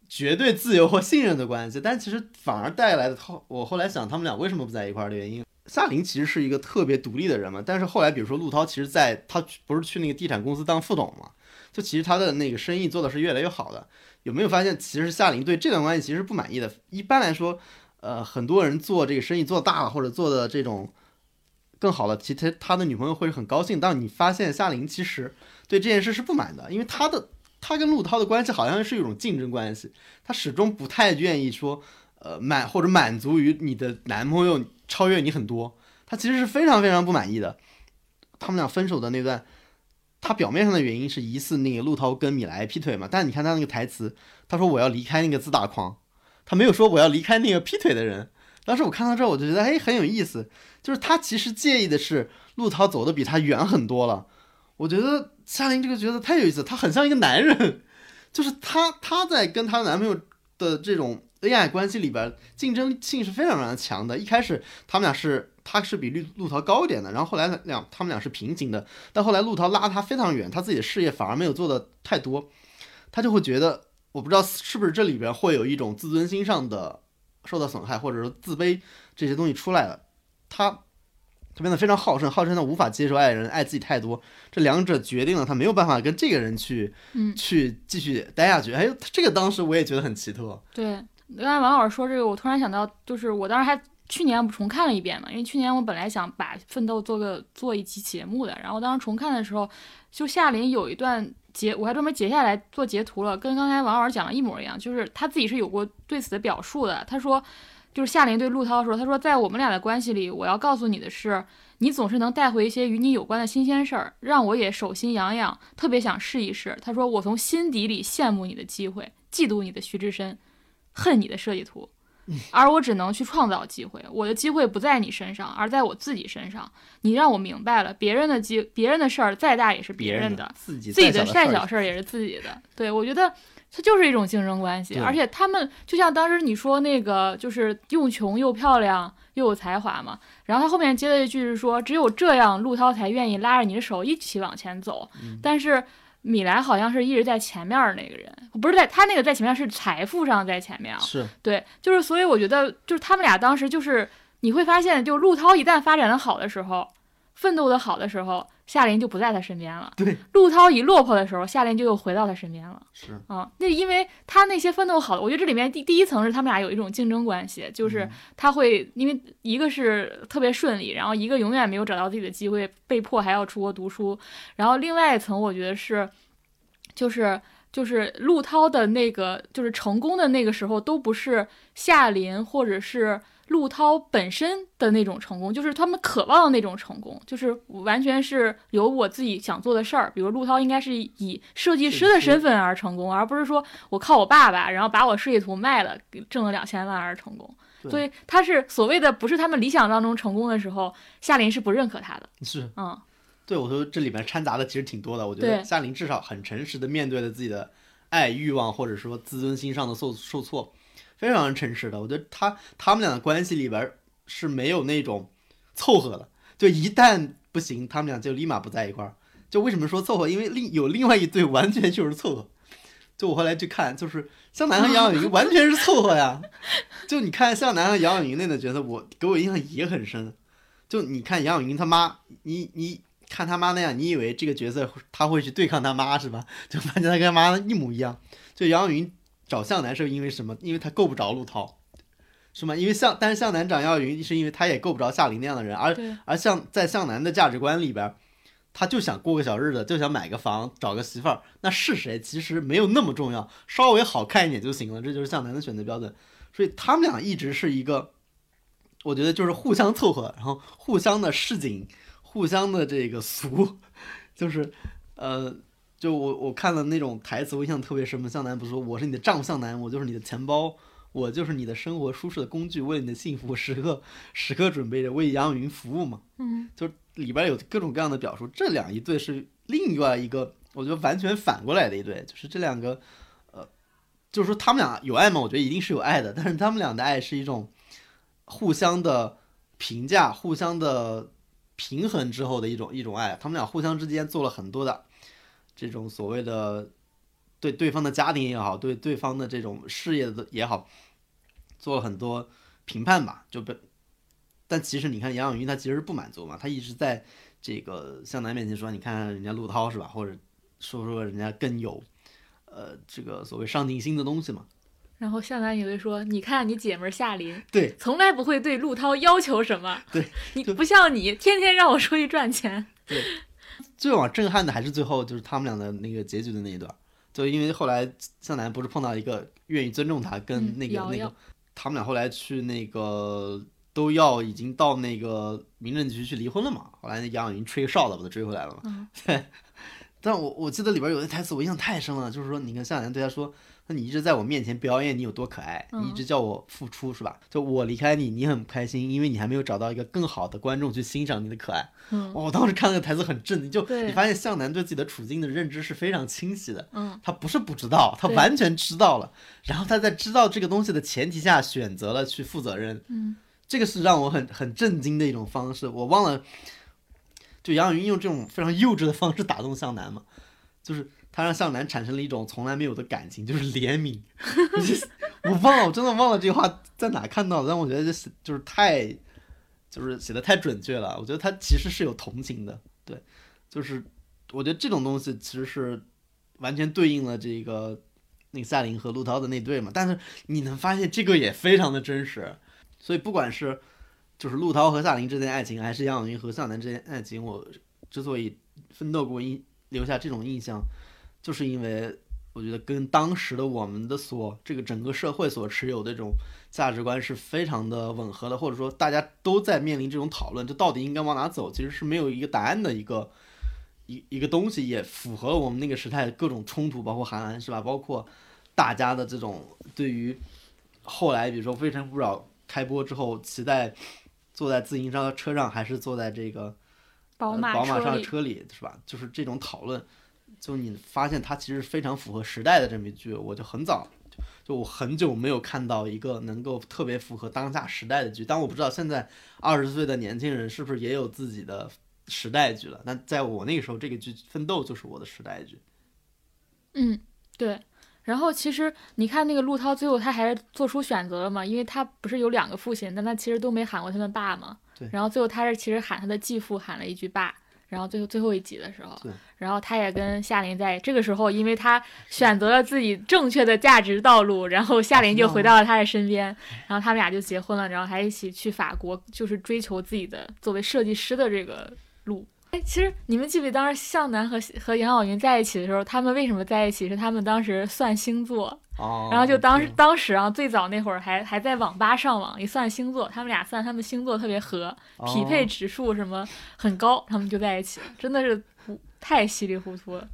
绝对自由或信任的关系，但其实反而带来的后，我后来想他们俩为什么不在一块儿的原因。夏琳其实是一个特别独立的人嘛，但是后来比如说陆涛，其实在他不是去那个地产公司当副总嘛，就其实他的那个生意做的是越来越好的。有没有发现，其实夏琳对这段关系其实不满意的？一般来说，呃，很多人做这个生意做大了，或者做的这种更好了，其实他的女朋友会很高兴。但你发现夏琳其实对这件事是不满的，因为他的他跟陆涛的关系好像是一种竞争关系，他始终不太愿意说，呃，满或者满足于你的男朋友超越你很多，他其实是非常非常不满意的。他们俩分手的那段。他表面上的原因是疑似那个陆涛跟米莱劈腿嘛，但你看他那个台词，他说我要离开那个自大狂，他没有说我要离开那个劈腿的人。当时我看到这，我就觉得哎很有意思，就是他其实介意的是陆涛走的比他远很多了。我觉得夏琳这个角色太有意思，他很像一个男人，就是他他在跟她男朋友的这种恩爱关系里边，竞争性是非常非常强的。一开始他们俩是。他是比陆陆涛高一点的，然后后来两他们俩是平行的，但后来陆涛拉他非常远，他自己的事业反而没有做的太多，他就会觉得，我不知道是不是这里边会有一种自尊心上的受到损害，或者说自卑这些东西出来了，他他变得非常好胜，好胜到无法接受爱人爱自己太多，这两者决定了他没有办法跟这个人去，嗯，去继续待下去。哎，这个当时我也觉得很奇特。对，刚才王老师说这个，我突然想到，就是我当时还。去年不重看了一遍嘛，因为去年我本来想把《奋斗》做个做一期节目的，然后当时重看的时候，就夏琳有一段截，我还专门截下来做截图了，跟刚才王老师讲的一模一样，就是他自己是有过对此的表述的。他说，就是夏琳对陆涛说，他说在我们俩的关系里，我要告诉你的是，你总是能带回一些与你有关的新鲜事儿，让我也手心痒痒，特别想试一试。他说，我从心底里羡慕你的机会，嫉妒你的徐志深，恨你的设计图。而我只能去创造机会，我的机会不在你身上，而在我自己身上。你让我明白了，别人的机，别人的事儿再大也是别人的，自己自己的再小事儿也是自己的。对我觉得它就是一种竞争关系，而且他们就像当时你说那个，就是又穷又漂亮又有才华嘛。然后他后面接了一句是说，只有这样，陆涛才愿意拉着你的手一起往前走。但是。米莱好像是一直在前面那个人，不是在他那个在前面是财富上在前面，是。对，就是所以我觉得就是他们俩当时就是你会发现，就陆涛一旦发展的好的时候，奋斗的好的时候。夏琳就不在他身边了。对，陆涛一落魄的时候，夏琳就又回到他身边了。是啊，那因为他那些奋斗好的，我觉得这里面第第一层是他们俩有一种竞争关系，就是他会因为一个是特别顺利，然后一个永远没有找到自己的机会，被迫还要出国读书。然后另外一层，我觉得是，就是就是陆涛的那个就是成功的那个时候，都不是夏琳或者是。陆涛本身的那种成功，就是他们渴望的那种成功，就是完全是有我自己想做的事儿。比如陆涛应该是以设计师的身份而成功，而不是说我靠我爸爸，然后把我设计图卖了，挣了两千万而成功。所以他是所谓的不是他们理想当中成功的时候，夏琳是不认可他的。是，嗯，对，我说这里面掺杂的其实挺多的。我觉得夏琳至少很诚实的面对了自己的爱欲望，或者说自尊心上的受受挫。非常诚实的，我觉得他他们俩的关系里边是没有那种凑合的，就一旦不行，他们俩就立马不在一块儿。就为什么说凑合？因为另有另外一对完全就是凑合。就我后来去看，就是向南和杨晓云完全是凑合呀。就你看向南和杨晓云那个角色，我给我印象也很深。就你看杨晓云他妈，你你看他妈那样，你以为这个角色他会去对抗他妈是吧？就发现他跟他妈一模一样。就杨晓云。找向南是因为什么？因为他够不着陆涛，是吗？因为向，但是向南找耀云是因为他也够不着夏琳那样的人，而而向在向南的价值观里边，他就想过个小日子，就想买个房，找个媳妇儿，那是谁其实没有那么重要，稍微好看一点就行了，这就是向南的选择标准。所以他们俩一直是一个，我觉得就是互相凑合，然后互相的市井，互相的这个俗，就是呃。就我我看了那种台词，我印象特别深嘛。向南不是说我是你的丈夫向南，我就是你的钱包，我就是你的生活舒适的工具，为了你的幸福时刻时刻准备着为杨钰莹服务嘛。嗯，就里边有各种各样的表述。这两一对是另外一个，我觉得完全反过来的一对，就是这两个，呃，就是说他们俩有爱吗？我觉得一定是有爱的，但是他们俩的爱是一种互相的评价、互相的平衡之后的一种一种爱。他们俩互相之间做了很多的这种所谓的对对方的家庭也好，对对方的这种事业的也好，做了很多评判吧，就被。但其实你看杨永云，他其实是不满足嘛，他一直在这个向南面前说，你看人家陆涛是吧，或者说说人家更有，呃，这个所谓上进心的东西嘛。然后向南也会说，你看你姐们儿夏琳，对，从来不会对陆涛要求什么，对，你不像你，天天让我出去赚钱。对，最往震撼的还是最后就是他们俩的那个结局的那一段，就因为后来向南不是碰到一个愿意尊重他，跟那个、那个，他们俩后来去那个。都要已经到那个民政局去离婚了嘛？后来那杨晓云吹哨子把他追回来了嘛？对。但我我记得里边有的台词我印象太深了，就是说，你看向南对他说：“那你一直在我面前表演你有多可爱，你一直叫我付出是吧？就我离开你，你很不开心，因为你还没有找到一个更好的观众去欣赏你的可爱。”嗯。我当时看那个台词很震惊，就你发现向南对自己的处境的认知是非常清晰的。嗯。他不是不知道，他完全知道了。然后他在知道这个东西的前提下，选择了去负责任。嗯。这个是让我很很震惊的一种方式，我忘了，就杨晓云用这种非常幼稚的方式打动向南嘛，就是他让向南产生了一种从来没有的感情，就是怜悯。我忘了，我真的忘了这句话在哪看到的，但我觉得这就是太，就是写的太准确了。我觉得他其实是有同情的，对，就是我觉得这种东西其实是完全对应了这个那个夏琳和陆涛的那对嘛。但是你能发现这个也非常的真实。所以，不管是就是陆涛和夏琳之间爱情，还是杨晓云和向南之间爱情，我之所以奋斗过印留下这种印象，就是因为我觉得跟当时的我们的所这个整个社会所持有的这种价值观是非常的吻合的，或者说大家都在面临这种讨论，这到底应该往哪走，其实是没有一个答案的一个一一个东西，也符合我们那个时代各种冲突，包括韩寒是吧？包括大家的这种对于后来比如说《非诚勿扰》。开播之后，期待坐在自行车车上还是坐在这个宝马宝马上的车里，是吧？就是这种讨论，就你发现它其实非常符合时代的这么一剧。我就很早就我很久没有看到一个能够特别符合当下时代的剧。但我不知道现在二十岁的年轻人是不是也有自己的时代剧了。但在我那个时候，这个剧《奋斗》就是我的时代剧。嗯，对。然后其实你看那个陆涛，最后他还是做出选择了嘛，因为他不是有两个父亲，但他其实都没喊过他的爸嘛。对。然后最后他是其实喊他的继父喊了一句爸，然后最后最后一集的时候，然后他也跟夏琳在这个时候，因为他选择了自己正确的价值道路，然后夏琳就回到了他的身边，然后他们俩就结婚了，然后还一起去法国，就是追求自己的作为设计师的这个路。哎，其实你们记不记得当时向南和和杨晓云在一起的时候，他们为什么在一起？是他们当时算星座，然后就当时当时啊，最早那会儿还还在网吧上网，一算星座，他们俩算他们星座特别合，匹配指数什么很高，他们就在一起了，真的是太稀里糊涂了。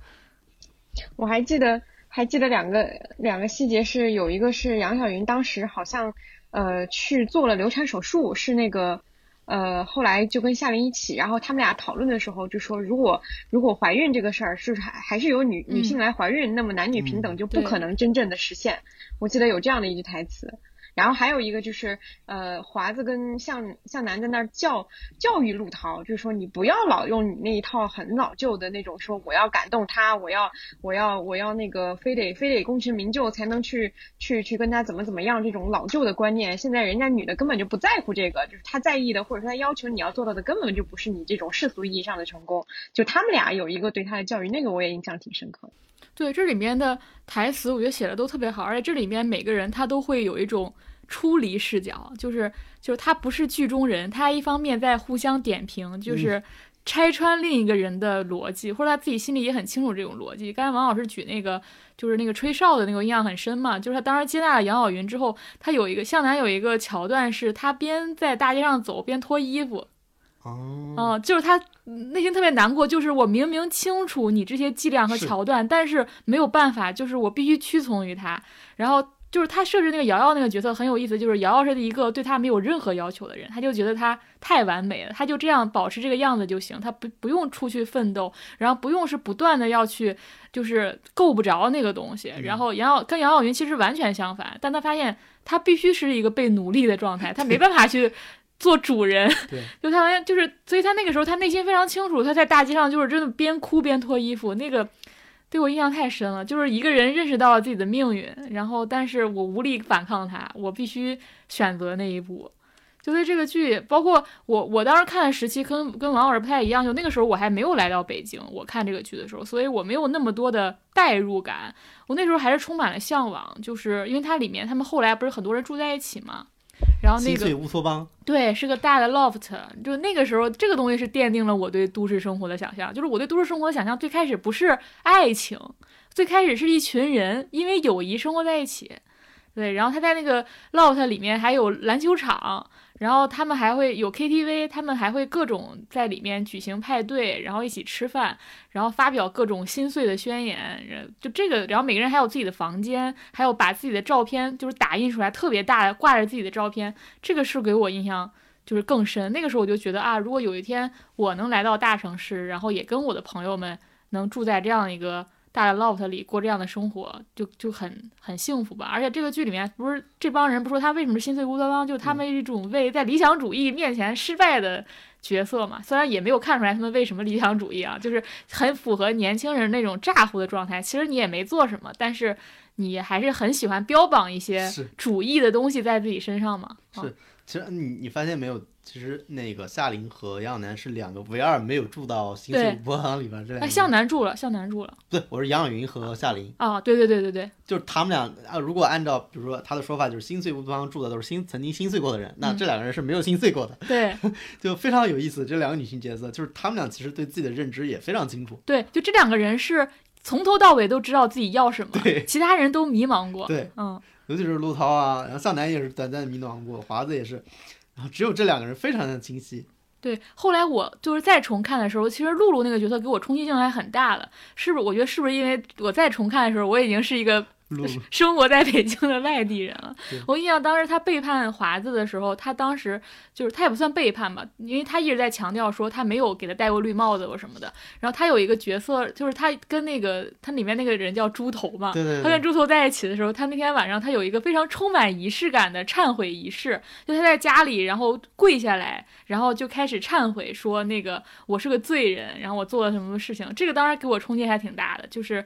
我还记得还记得两个两个细节是有一个是杨晓云当时好像呃去做了流产手术，是那个。呃，后来就跟夏琳一起，然后他们俩讨论的时候就说，如果如果怀孕这个事儿是还还是由女女性来怀孕，那么男女平等就不可能真正的实现。我记得有这样的一句台词。然后还有一个就是，呃，华子跟向向南在那儿教教育陆涛，就是说你不要老用你那一套很老旧的那种，说我要感动他，我要我要我要那个非得非得功成名就才能去去去跟他怎么怎么样这种老旧的观念。现在人家女的根本就不在乎这个，就是他在意的或者说他要求你要做到的根本就不是你这种世俗意义上的成功。就他们俩有一个对他的教育，那个我也印象挺深刻的。对，这里面的台词我觉得写的都特别好，而且这里面每个人他都会有一种。出离视角，就是就是他不是剧中人，他一方面在互相点评，就是拆穿另一个人的逻辑，或者他自己心里也很清楚这种逻辑。刚才王老师举那个，就是那个吹哨的那个印象很深嘛，就是他当时接纳了杨晓云之后，他有一个向南有一个桥段，是他边在大街上走边脱衣服，哦，就是他内心特别难过，就是我明明清楚你这些伎俩和桥段，但是没有办法，就是我必须屈从于他，然后。就是他设置那个瑶瑶那个角色很有意思，就是瑶瑶是一个对他没有任何要求的人，他就觉得他太完美了，他就这样保持这个样子就行，他不不用出去奋斗，然后不用是不断的要去就是够不着那个东西，然后杨耀跟杨晓云其实完全相反，但他发现他必须是一个被奴隶的状态，他没办法去做主人，对，就他就是，所以他那个时候他内心非常清楚，他在大街上就是真的边哭边脱衣服，那个。对我印象太深了，就是一个人认识到了自己的命运，然后但是我无力反抗他，我必须选择那一步。就对这个剧，包括我我当时看的时期跟跟王老师不太一样，就那个时候我还没有来到北京，我看这个剧的时候，所以我没有那么多的代入感，我那时候还是充满了向往，就是因为它里面他们后来不是很多人住在一起嘛。然后那个乌托邦，对是个大的 loft，就那个时候这个东西是奠定了我对都市生活的想象。就是我对都市生活的想象最开始不是爱情，最开始是一群人因为友谊生活在一起。对，然后他在那个 loft 里面还有篮球场，然后他们还会有 KTV，他们还会各种在里面举行派对，然后一起吃饭，然后发表各种心碎的宣言。就这个，然后每个人还有自己的房间，还有把自己的照片就是打印出来特别大的挂着自己的照片，这个是给我印象就是更深。那个时候我就觉得啊，如果有一天我能来到大城市，然后也跟我的朋友们能住在这样一个大的 loft 里过这样的生活，就就很很幸福吧。而且这个剧里面不是这帮人不说他为什么心碎乌托邦，就他们一种为在理想主义面前失败的角色嘛。虽然也没有看出来他们为什么理想主义啊，就是很符合年轻人那种咋呼的状态。其实你也没做什么，但是你还是很喜欢标榜一些主义的东西在自己身上嘛。啊是其实你你发现没有？其实那个夏琳和杨晓楠是两个唯二没有住到心碎对乌托邦里边这两个哎，人。向南住了，向南住了不对，我是杨晓云和夏琳，啊！对对对对对，就是他们俩啊。如果按照比如说他的说法，就是心碎乌托邦住的都是心曾经心碎过的人，那嗯这两个人是没有心碎过的，对 就非常有意思。这两个女性角色，就是他们俩其实对自己的认知也非常清楚。对，就这两个人是从头到尾都知道自己要什么，对其他人都迷茫过。对，嗯，尤其是陆涛啊，然后向南也是短暂迷茫过，华子也是，然后只有这两个人非常的清晰。对。后来我就是再重看的时候，其实露露那个角色给我冲击性还很大的，是不是？我觉得是不是因为我再重看的时候，我已经是一个生活在北京的外地人了。我印象当时他背叛华子的时候，他当时就是他也不算背叛吧，因为他一直在强调说他没有给他戴过绿帽子或什么的。然后他有一个角色，就是他跟那个他里面那个人叫猪头嘛，对对对他跟猪头在一起的时候，他那天晚上他有一个非常充满仪式感的忏悔仪式，就他在家里，然后跪下来，然后就开始忏悔说那个我是个罪人，然后我做了什么事情。这个当然给我冲击还挺大的，就是。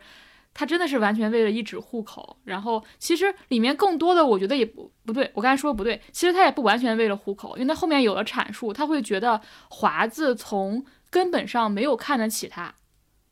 他真的是完全为了一纸户口，然后其实里面更多的我觉得也不不对，我刚才说的不对，其实他也不完全为了户口，因为他后面有了阐述，他会觉得华子从根本上没有看得起他，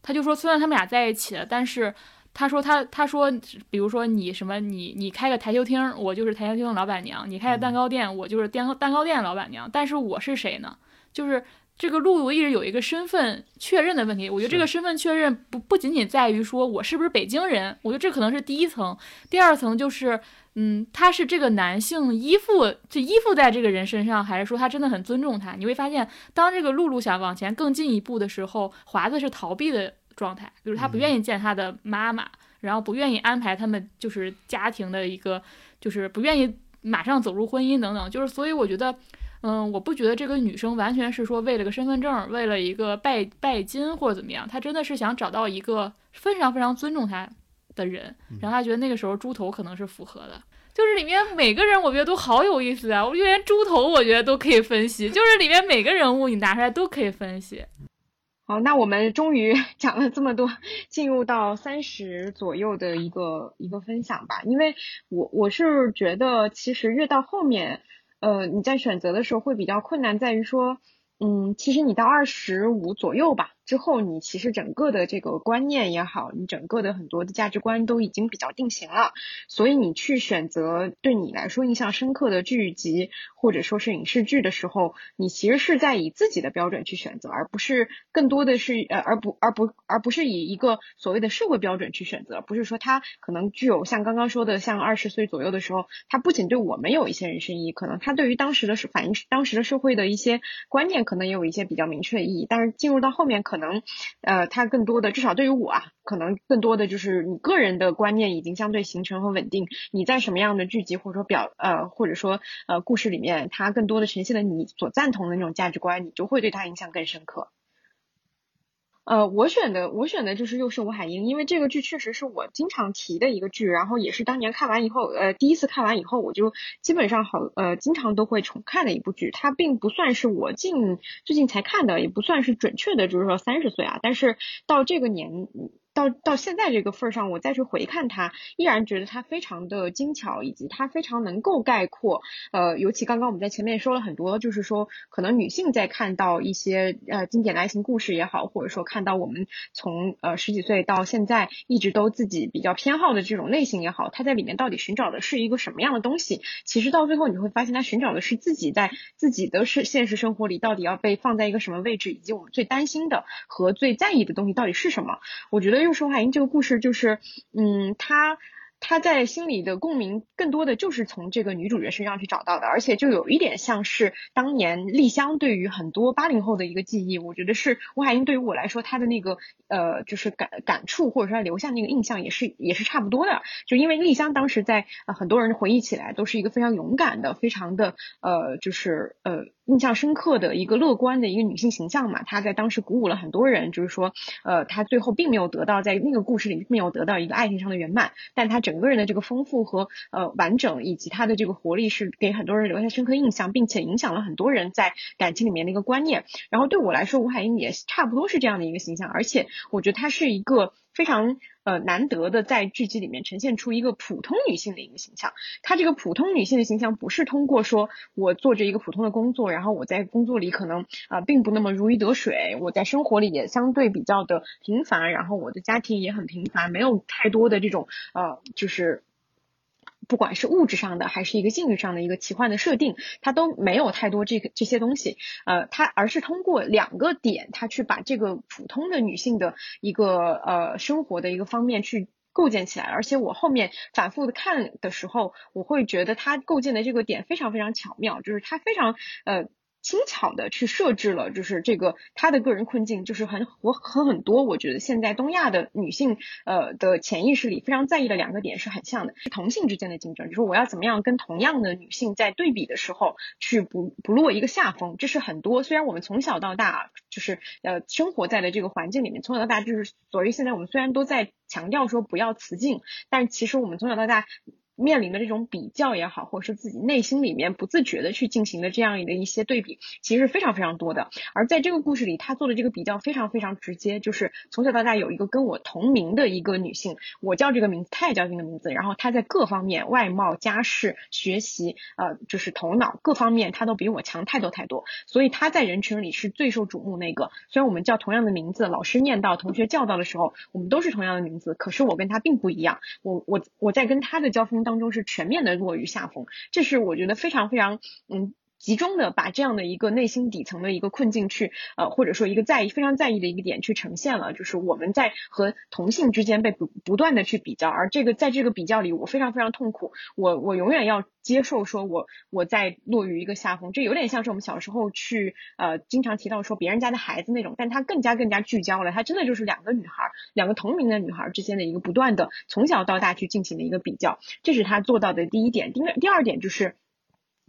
他就说虽然他们俩在一起了，但是他说他他说，比如说你什么你你开个台球厅，我就是台球厅的老板娘；你开个蛋糕店，我就是蛋糕蛋糕店的老板娘。但是我是谁呢？就是这个露露一直有一个身份确认的问题。我觉得这个身份确认不不仅仅在于说我是不是北京人，我觉得这可能是第一层。第二层就是，嗯，他是这个男性依附，就依附在这个人身上，还是说他真的很尊重他？你会发现，当这个露露想往前更进一步的时候，华子是逃避的状态，比如他不愿意见他的妈妈，然后不愿意安排他们就是家庭的一个，就是不愿意马上走入婚姻等等，就是所以我觉得。嗯，我不觉得这个女生完全是说为了个身份证，为了一个拜拜金或者怎么样，她真的是想找到一个非常非常尊重她的人，然后她觉得那个时候猪头可能是符合的。就是里面每个人，我觉得都好有意思啊！我觉得连猪头，我觉得都可以分析，就是里面每个人物你拿出来都可以分析。好，那我们终于 讲了这么多，进入到三十左右的一个一个分享吧。因为我我是觉得，其实越到后面，呃，你在选择的时候会比较困难，在于说，嗯，其实你到二十五左右吧之后，你其实整个的这个观念也好，你整个的很多的价值观都已经比较定型了，所以你去选择对你来说印象深刻的剧集或者说是影视剧的时候，你其实是在以自己的标准去选择，而不是更多的是呃，而不而不而不是以一个所谓的社会标准去选择，不是说它可能具有像刚刚说的，像二十岁左右的时候，它不仅对我们有一些人生意义，可能它对于当时的是反映当时的社会的一些观念，可能也有一些比较明确的意义，但是进入到后面，可能呃它更多的至少对于我啊，可能更多的就是你个人的观念已经相对形成和稳定，你在什么样的剧集或者说表呃或者说呃故事里面，它更多的呈现了你所赞同的那种价值观，你就会对它影响更深刻。呃，我选的我选的就是《又是吴海英》，因为这个剧确实是我经常提的一个剧，然后也是当年看完以后，呃，第一次看完以后，我就基本上好，呃，经常都会重看的一部剧。它并不算是我近最近才看的，也不算是准确的，就是说三十岁啊，但是到这个年。到到现在这个份儿上，我再去回看它，依然觉得它非常的精巧，以及它非常能够概括。呃，尤其刚刚我们在前面说了很多，就是说可能女性在看到一些呃经典的爱情故事也好，或者说看到我们从呃十几岁到现在一直都自己比较偏好的这种类型也好，它在里面到底寻找的是一个什么样的东西？其实到最后你会发现，它寻找的是自己在自己的是现实生活里到底要被放在一个什么位置，以及我们最担心的和最在意的东西到底是什么？我觉得。又是吴海英这个故事，就是，嗯，他他在心里的共鸣，更多的就是从这个女主角身上去找到的，而且就有一点像是当年丽香对于很多八零后的一个记忆。我觉得是吴海英对于我来说，她的那个呃，就是感感触，或者说留下那个印象，也是也是差不多的。就因为丽香当时在很多人回忆起来，都是一个非常勇敢的，非常的呃，就是呃。印象深刻的一个乐观的一个女性形象嘛，她在当时鼓舞了很多人，就是说，呃，她最后并没有得到在那个故事里没有得到一个爱情上的圆满，但她整个人的这个丰富和呃完整，以及他的这个活力是给很多人留下深刻印象，并且影响了很多人在感情里面的一个观念。然后对我来说，吴海英也差不多是这样的一个形象，而且我觉得他是一个。非常呃难得的在剧集里面呈现出一个普通女性的一个形象。她这个普通女性的形象不是通过说我做着一个普通的工作，然后我在工作里可能啊并不那么如鱼得水，我在生活里也相对比较的平凡，然后我的家庭也很平凡，没有太多的这种呃就是。不管是物质上的还是一个性欲上的一个奇幻的设定，它都没有太多这个这些东西，呃，它而是通过两个点，它去把这个普通的女性的一个呃生活的一个方面去构建起来，而且我后面反复的看的时候，我会觉得它构建的这个点非常非常巧妙，就是它非常呃。轻巧的去设置了，就是这个她的个人困境，就是很和和很多我觉得现在东亚的女性呃的潜意识里非常在意的两个点是很像的，同性之间的竞争，就是我要怎么样跟同样的女性在对比的时候去不不落一个下风，这是很多虽然我们从小到大就是呃生活在的这个环境里面，从小到大就是所以现在我们虽然都在强调说不要雌竞，但其实我们从小到大。面临的这种比较也好，或者是自己内心里面不自觉的去进行的这样的一些对比，其实是非常非常多的。而在这个故事里，他做的这个比较非常非常直接，就是从小到大有一个跟我同名的一个女性，我叫这个名字，她也叫这个名字，然后她在各方面，外貌、家世、学习，呃，就是头脑各方面，她都比我强太多太多。所以她在人群里是最受瞩目那个。虽然我们叫同样的名字，老师念到，同学叫到的时候，我们都是同样的名字，可是我跟她并不一样。我我我在跟她的交锋。当中是全面的落于下风，这是我觉得非常非常嗯集中的把这样的一个内心底层的一个困境去呃或者说一个在意非常在意的一个点去呈现了，就是我们在和同性之间被不不断的去比较，而这个在这个比较里我非常非常痛苦，我我永远要接受说我我在落于一个下风，这有点像是我们小时候去呃经常提到说别人家的孩子那种，但他更加更加聚焦了，他真的就是两个女孩两个同名的女孩之间的一个不断的从小到大去进行的一个比较，这是他做到的第一点。第二第二点就是。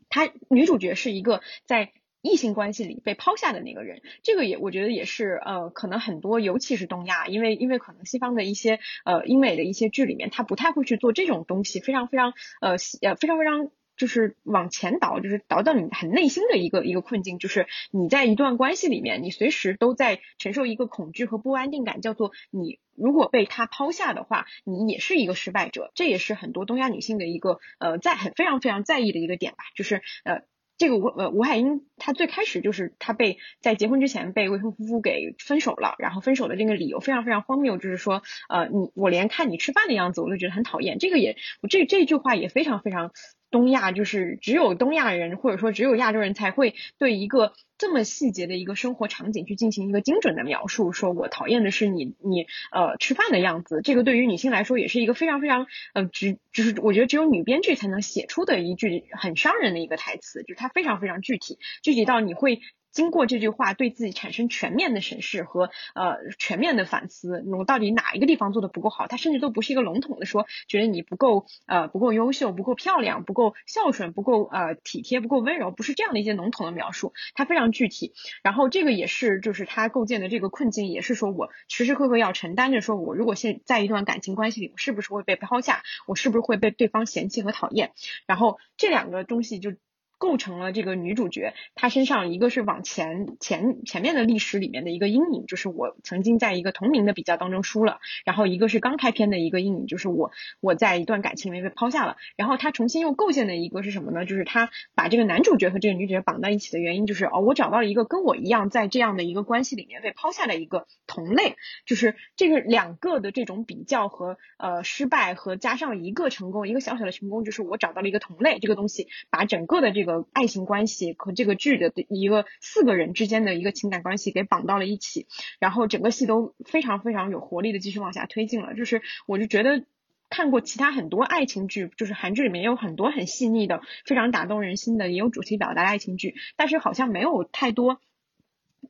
她女主角是一个在异性关系里被抛下的那个人，这个也我觉得也是呃，可能很多尤其是东亚，因为因为可能西方的一些呃英美的一些剧里面，他不太会去做这种东西，非常非常呃呃非常非常。就是往前倒，就是倒到你很内心的一个一个困境，就是你在一段关系里面，你随时都在承受一个恐惧和不安定感，叫做你如果被他抛下的话，你也是一个失败者。这也是很多东亚女性的一个呃在很非常非常在意的一个点吧，就是呃这个吴呃吴海英她最开始就是她被在结婚之前被未婚夫给分手了，然后分手的这个理由非常非常荒谬，就是说呃你我连看你吃饭的样子我都觉得很讨厌，这个也这这句话也非常非常。东亚就是只有东亚人，或者说只有亚洲人才会对一个这么细节的一个生活场景去进行一个精准的描述。说我讨厌的是你，你呃吃饭的样子。这个对于女性来说也是一个非常非常呃只就是我觉得只有女编剧才能写出的一句很伤人的一个台词，就是它非常非常具体，具体到你会经过这句话对自己产生全面的审视和呃全面的反思，我到底哪一个地方做的不够好？他甚至都不是一个笼统的说，觉得你不够呃不够优秀、不够漂亮、不够孝顺、不够呃体贴、不够温柔，不是这样的一些笼统的描述，他非常具体。然后这个也是就是他构建的这个困境，也是说我时时刻刻要承担着，说我如果现在一段感情关系里，我是不是会被抛下？我是不是会被对方嫌弃和讨厌？然后这两个东西就。构成了这个女主角，她身上一个是往前前前面的历史里面的一个阴影，就是我曾经在一个同名的比较当中输了，然后一个是刚开篇的一个阴影，就是我我在一段感情里面被抛下了，然后她重新又构建的一个是什么呢？就是她把这个男主角和这个女主角绑在一起的原因，就是哦，我找到了一个跟我一样在这样的一个关系里面被抛下的一个同类，就是这个两个的这种比较和呃失败和加上一个成功，一个小小的成功，就是我找到了一个同类这个东西，把整个的这个。呃，爱情关系和这个剧的一个四个人之间的一个情感关系给绑到了一起，然后整个戏都非常非常有活力的继续往下推进了。就是我就觉得看过其他很多爱情剧，就是韩剧里面也有很多很细腻的、非常打动人心的，也有主题表达的爱情剧，但是好像没有太多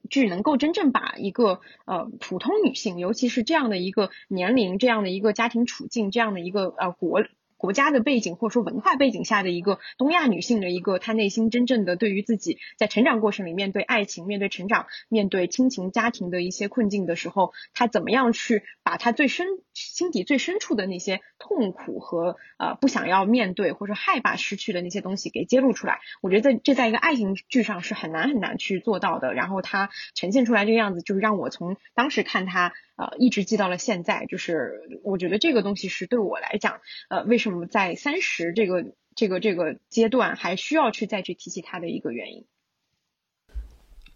剧能够真正把一个呃普通女性，尤其是这样的一个年龄、这样的一个家庭处境、这样的一个呃国。国家的背景或者说文化背景下的一个东亚女性的一个她内心真正的对于自己在成长过程里面对爱情、面对成长、面对亲情家庭的一些困境的时候，她怎么样去把她最深心底最深处的那些痛苦和呃不想要面对或者害怕失去的那些东西给揭露出来？我觉得这在一个爱情剧上是很难很难去做到的。然后她呈现出来这个样子，就是让我从当时看她。呃，一直记到了现在，就是我觉得这个东西是对我来讲，呃，为什么在三十这个这个这个阶段还需要去再去提起它的一个原因。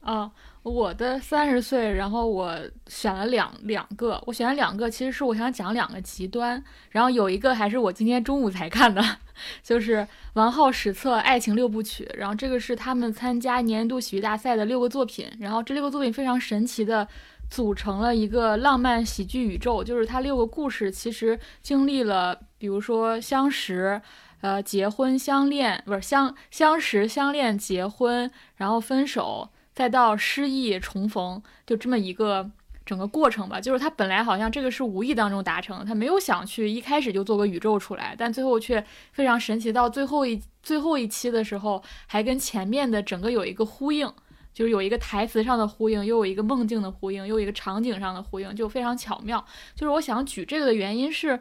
啊，我的三十岁，然后我选了两两个，我选了两个，其实是我想讲两个极端，然后有一个还是我今天中午才看的，就是王浩史册爱情六部曲，然后这个是他们参加年度喜剧大赛的六个作品，然后这六个作品非常神奇的。组成了一个浪漫喜剧宇宙，就是它六个故事其实经历了，比如说相识、呃结婚、相恋，不是相相识、相恋、结婚，然后分手，再到失忆、重逢，就这么一个整个过程吧。就是他本来好像这个是无意当中达成，他没有想去一开始就做个宇宙出来，但最后却非常神奇，到最后一最后一期的时候，还跟前面的整个有一个呼应。就是有一个台词上的呼应，又有一个梦境的呼应，又有一个场景上的呼应，就非常巧妙。就是我想举这个的原因是，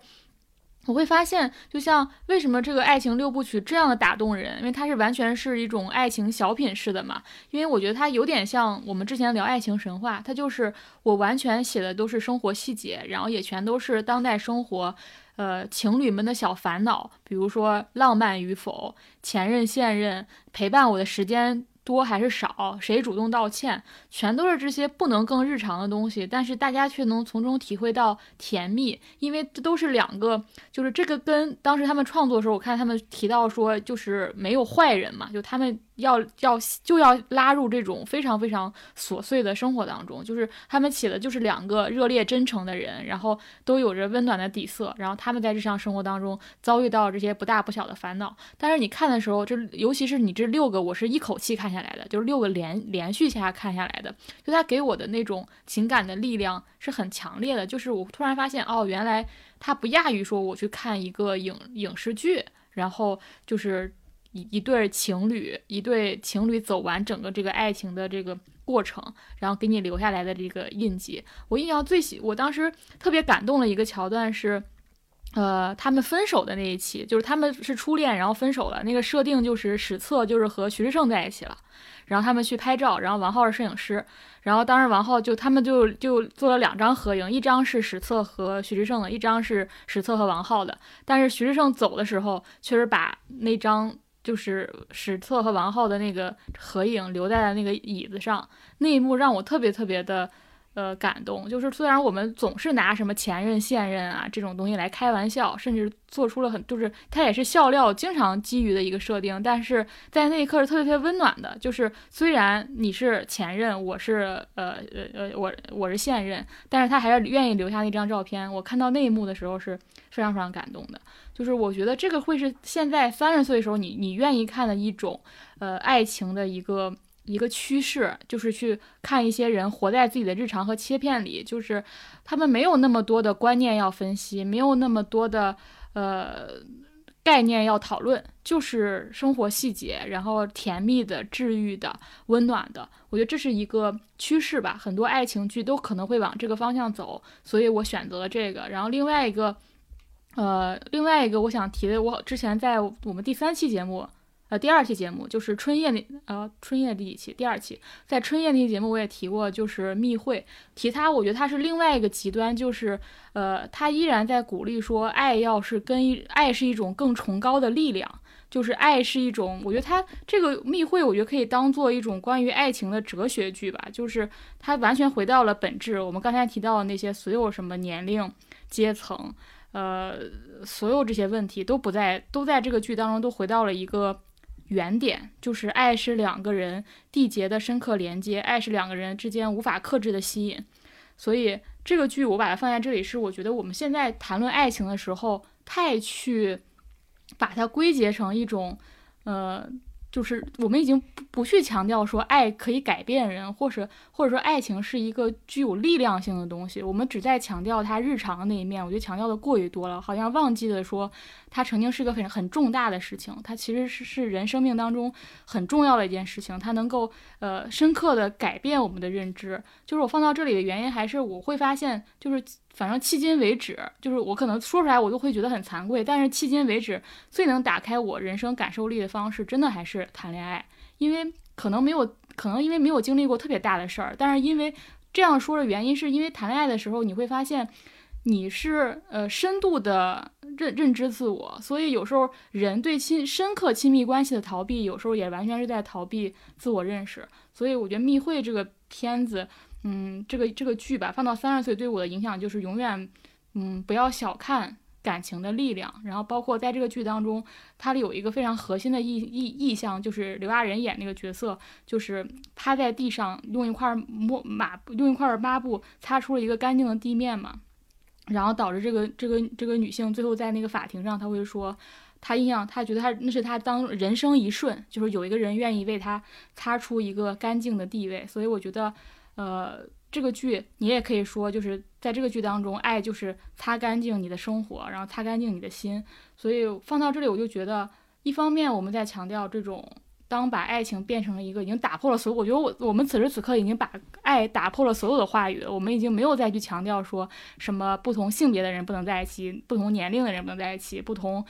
我会发现，就像为什么这个爱情六部曲这样的打动人，因为它是完全是一种爱情小品式的嘛。因为我觉得它有点像我们之前聊爱情神话，它就是我完全写的都是生活细节，然后也全都是当代生活，呃，情侣们的小烦恼，比如说浪漫与否，前任现任，陪伴我的时间。多还是少？谁主动道歉？全都是这些不能更日常的东西，但是大家却能从中体会到甜蜜，因为这都是两个，就是这个跟当时他们创作的时候，我看他们提到说，就是没有坏人嘛，就他们。要要就要拉入这种非常非常琐碎的生活当中，就是他们起的就是两个热烈真诚的人，然后都有着温暖的底色，然后他们在日常生活当中遭遇到这些不大不小的烦恼。但是你看的时候，这尤其是你这六个，我是一口气看下来的，就是六个连连续下看下来的，就他给我的那种情感的力量是很强烈的。就是我突然发现，哦，原来他不亚于说我去看一个影影视剧，然后就是。一一对情侣，一对情侣走完整个这个爱情的这个过程，然后给你留下来的这个印记。我印象最喜，我当时特别感动的一个桥段是，呃，他们分手的那一期，就是他们是初恋，然后分手了。那个设定就是史册就是和徐志胜在一起了，然后他们去拍照，然后王浩是摄影师，然后当时王浩就他们就就做了两张合影，一张是史册和徐志胜的，一张是史册和王浩的。但是徐志胜走的时候，确实把那张。就是史册和王浩的那个合影留在了那个椅子上，那一幕让我特别特别的。呃，感动就是虽然我们总是拿什么前任、现任啊这种东西来开玩笑，甚至做出了很就是它也是笑料经常基于的一个设定，但是在那一刻是特别特别温暖的。就是虽然你是前任，我是呃呃呃我我是现任，但是他还是愿意留下那张照片。我看到那一幕的时候是非常非常感动的。就是我觉得这个会是现在三十岁的时候你你愿意看的一种呃爱情的一个。一个趋势，就是去看一些人活在自己的日常和切片里，就是他们没有那么多的观念要分析，没有那么多的呃概念要讨论，就是生活细节，然后甜蜜的、治愈的、温暖的。我觉得这是一个趋势吧，很多爱情剧都可能会往这个方向走，所以我选择了这个。然后另外一个，呃，另外一个我想提的，我之前在我们第三期节目。呃，第二期节目就是春夜那呃春夜第几期？第二期，在春夜那期节目我也提过，就是密会提他，我觉得他是另外一个极端，就是呃，他依然在鼓励说爱要是跟爱是一种更崇高的力量，就是爱是一种，我觉得他这个密会，我觉得可以当做一种关于爱情的哲学剧吧，就是他完全回到了本质。我们刚才提到的那些所有什么年龄、阶层，呃，所有这些问题都不在，都在这个剧当中都回到了一个。原点就是爱是两个人缔结的深刻连接，爱是两个人之间无法克制的吸引。所以这个剧我把它放在这里，是我觉得我们现在谈论爱情的时候，太去把它归结成一种，呃。就是我们已经不不去强调说爱可以改变人，或者或者说爱情是一个具有力量性的东西，我们只在强调它日常的那一面。我觉得强调的过于多了，好像忘记了说它曾经是个很很重大的事情，它其实是是人生命当中很重要的一件事情，它能够呃深刻的改变我们的认知。就是我放到这里的原因，还是我会发现就是。反正迄今为止，就是我可能说出来我都会觉得很惭愧，但是迄今为止最能打开我人生感受力的方式，真的还是谈恋爱。因为可能没有，可能因为没有经历过特别大的事儿，但是因为这样说的原因，是因为谈恋爱的时候你会发现，你是呃深度的认认知自我，所以有时候人对亲深刻亲密关系的逃避，有时候也完全是在逃避自我认识。所以我觉得《密会》这个片子。嗯，这个这个剧吧，放到三十岁对我的影响就是永远，嗯，不要小看感情的力量。然后包括在这个剧当中，它里有一个非常核心的意意意象，就是刘亚仁演那个角色，就是趴在地上用一块抹抹布用一块抹布擦出了一个干净的地面嘛，然后导致这个这个这个女性最后在那个法庭上，她会说，她印象，她觉得她那是她当人生一瞬，就是有一个人愿意为她擦出一个干净的地位，所以我觉得。呃，这个剧你也可以说，就是在这个剧当中，爱就是擦干净你的生活，然后擦干净你的心。所以放到这里，我就觉得，一方面我们在强调这种，当把爱情变成了一个已经打破了所有，我觉得我我们此时此刻已经把爱打破了所有的话语，我们已经没有再去强调说什么不同性别的人不能在一起，不同年龄的人不能在一起，不同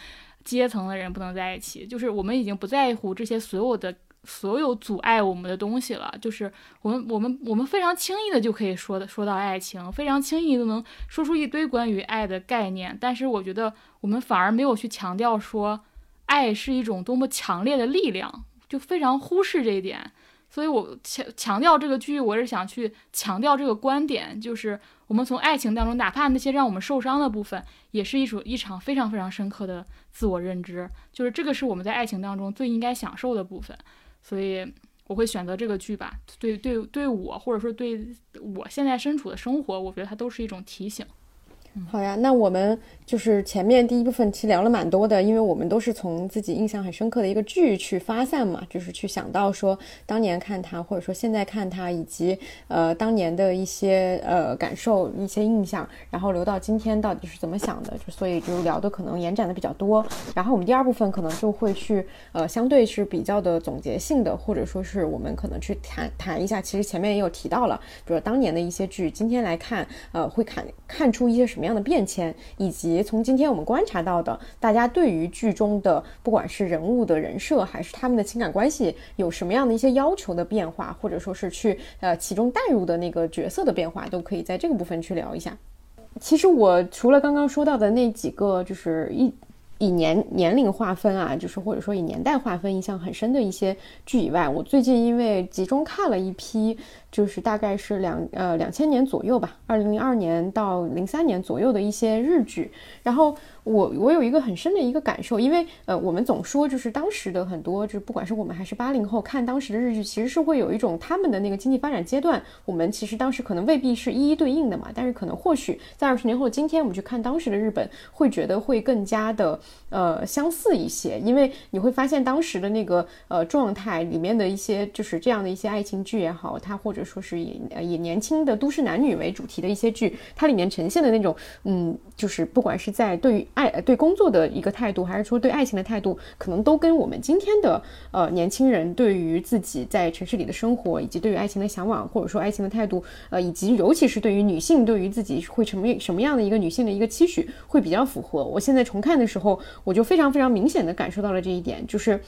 阶层的人不能在一起，就是我们已经不在乎这些所有的。所有阻碍我们的东西了，就是我们我们我们非常轻易的就可以说的说到爱情，非常轻易都能说出一堆关于爱的概念。但是我觉得我们反而没有去强调说爱是一种多么强烈的力量，就非常忽视这一点。所以我强强调这个剧，我是想去强调这个观点，就是我们从爱情当中，哪怕那些让我们受伤的部分，也是一种一场非常非常深刻的自我认知。就是这个是我们在爱情当中最应该享受的部分。所以我会选择这个剧吧，对对对我或者说对我现在身处的生活，我觉得它都是一种提醒。好呀，那我们就是前面第一部分其实聊了蛮多的，因为我们都是从自己印象很深刻的一个剧去发散嘛，就是去想到说当年看它，或者说现在看它，以及呃当年的一些呃感受、一些印象，然后留到今天到底是怎么想的，就所以就聊的可能延展的比较多。然后我们第二部分可能就会去呃相对是比较的总结性的，或者说是我们可能去谈谈一下，其实前面也有提到了，比如当年的一些剧，今天来看呃会看看出一些什么。什么样的变迁，以及从今天我们观察到的，大家对于剧中的不管是人物的人设，还是他们的情感关系，有什么样的一些要求的变化，或者说是去呃其中带入的那个角色的变化，都可以在这个部分去聊一下。其实我除了刚刚说到的那几个，就是一。以年年龄划分啊，就是或者说以年代划分印象很深的一些剧以外，我最近因为集中看了一批，就是大概是两呃两千年左右吧，二零零二年到零三年左右的一些日剧，然后我我有一个很深的一个感受，因为呃，我们总说就是当时的很多，就是不管是我们还是八零后看当时的日剧，其实是会有一种他们的那个经济发展阶段，我们其实当时可能未必是一一对应的嘛，但是可能或许在二十年后今天我们去看当时的日本，会觉得会更加的呃相似一些，因为你会发现当时的那个呃状态里面的一些就是这样的一些爱情剧也好，它或者说是以呃以年轻的都市男女为主题的一些剧，它里面呈现的那种嗯，就是不管是在对于爱对工作的一个态度，还是说对爱情的态度，可能都跟我们今天的呃年轻人对于自己在城市里的生活，以及对于爱情的向往，或者说爱情的态度，呃，以及尤其是对于女性对于自己会成为什么样的一个女性的一个期许，会比较符合。我现在重看的时候，我就非常非常明显的感受到了这一点，就是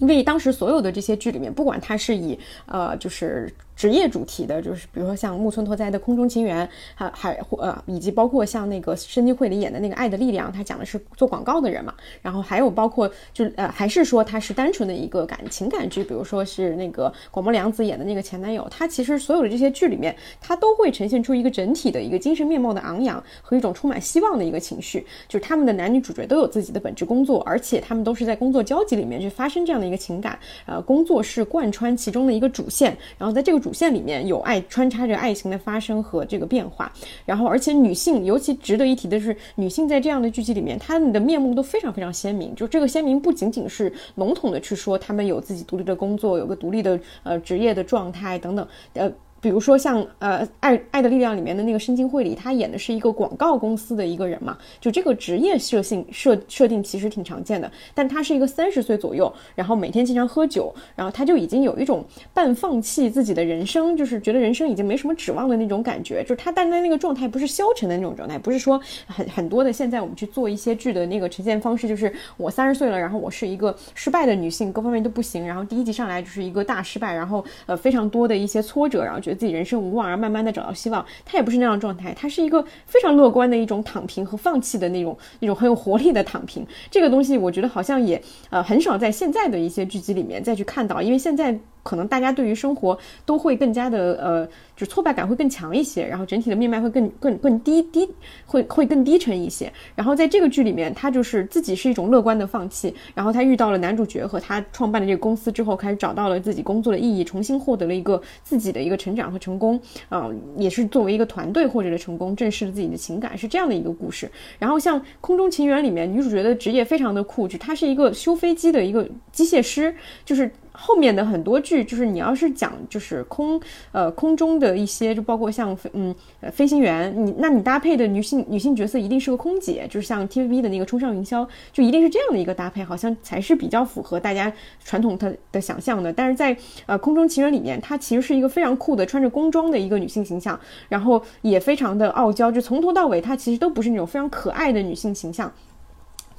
因为当时所有的这些剧里面，不管它是以呃就是。职业主题的，就是比如说像木村拓哉的《空中情缘》，还还呃，以及包括像那个申京惠里演的那个《爱的力量》，他讲的是做广告的人嘛。然后还有包括就呃，还是说他是单纯的一个感情感剧，比如说是那个广末凉子演的那个前男友，他其实所有的这些剧里面，他都会呈现出一个整体的一个精神面貌的昂扬和一种充满希望的一个情绪。就是他们的男女主角都有自己的本职工作，而且他们都是在工作交集里面去发生这样的一个情感。呃，工作是贯穿其中的一个主线，然后在这个主。主线里面有爱穿插着爱情的发生和这个变化，然后而且女性尤其值得一提的是，女性在这样的剧集里面，她们的面目都非常非常鲜明。就这个鲜明不仅仅是笼统的去说她们有自己独立的工作，有个独立的呃职业的状态等等，呃。比如说像呃《爱爱的力量》里面的那个申京惠里，他演的是一个广告公司的一个人嘛，就这个职业设性设设定其实挺常见的，但他是一个三十岁左右，然后每天经常喝酒，然后他就已经有一种半放弃自己的人生，就是觉得人生已经没什么指望的那种感觉，就是他但在那个状态不是消沉的那种状态，不是说很很多的现在我们去做一些剧的那个呈现方式，就是我三十岁了，然后我是一个失败的女性，各方面都不行，然后第一集上来就是一个大失败，然后呃非常多的一些挫折，然后就。觉得自己人生无望，而慢慢的找到希望，他也不是那样状态，他是一个非常乐观的一种躺平和放弃的那种那种很有活力的躺平。这个东西，我觉得好像也呃很少在现在的一些剧集里面再去看到，因为现在。可能大家对于生活都会更加的呃，就挫败感会更强一些，然后整体的面脉会更更更低低，会会更低沉一些。然后在这个剧里面，他就是自己是一种乐观的放弃，然后他遇到了男主角和他创办的这个公司之后，开始找到了自己工作的意义，重新获得了一个自己的一个成长和成功，啊，也是作为一个团队获得了成功，正视了自己的情感，是这样的一个故事。然后像《空中情缘》里面，女主角的职业非常的酷，就她是一个修飞机的一个机械师，就是。后面的很多剧，就是你要是讲就是空呃空中的一些，就包括像嗯呃飞行员，你那你搭配的女性女性角色一定是个空姐，就是像 TVB 的那个冲上云霄，就一定是这样的一个搭配，好像才是比较符合大家传统的的想象的。但是在呃空中情人里面，她其实是一个非常酷的穿着工装的一个女性形象，然后也非常的傲娇，就从头到尾她其实都不是那种非常可爱的女性形象。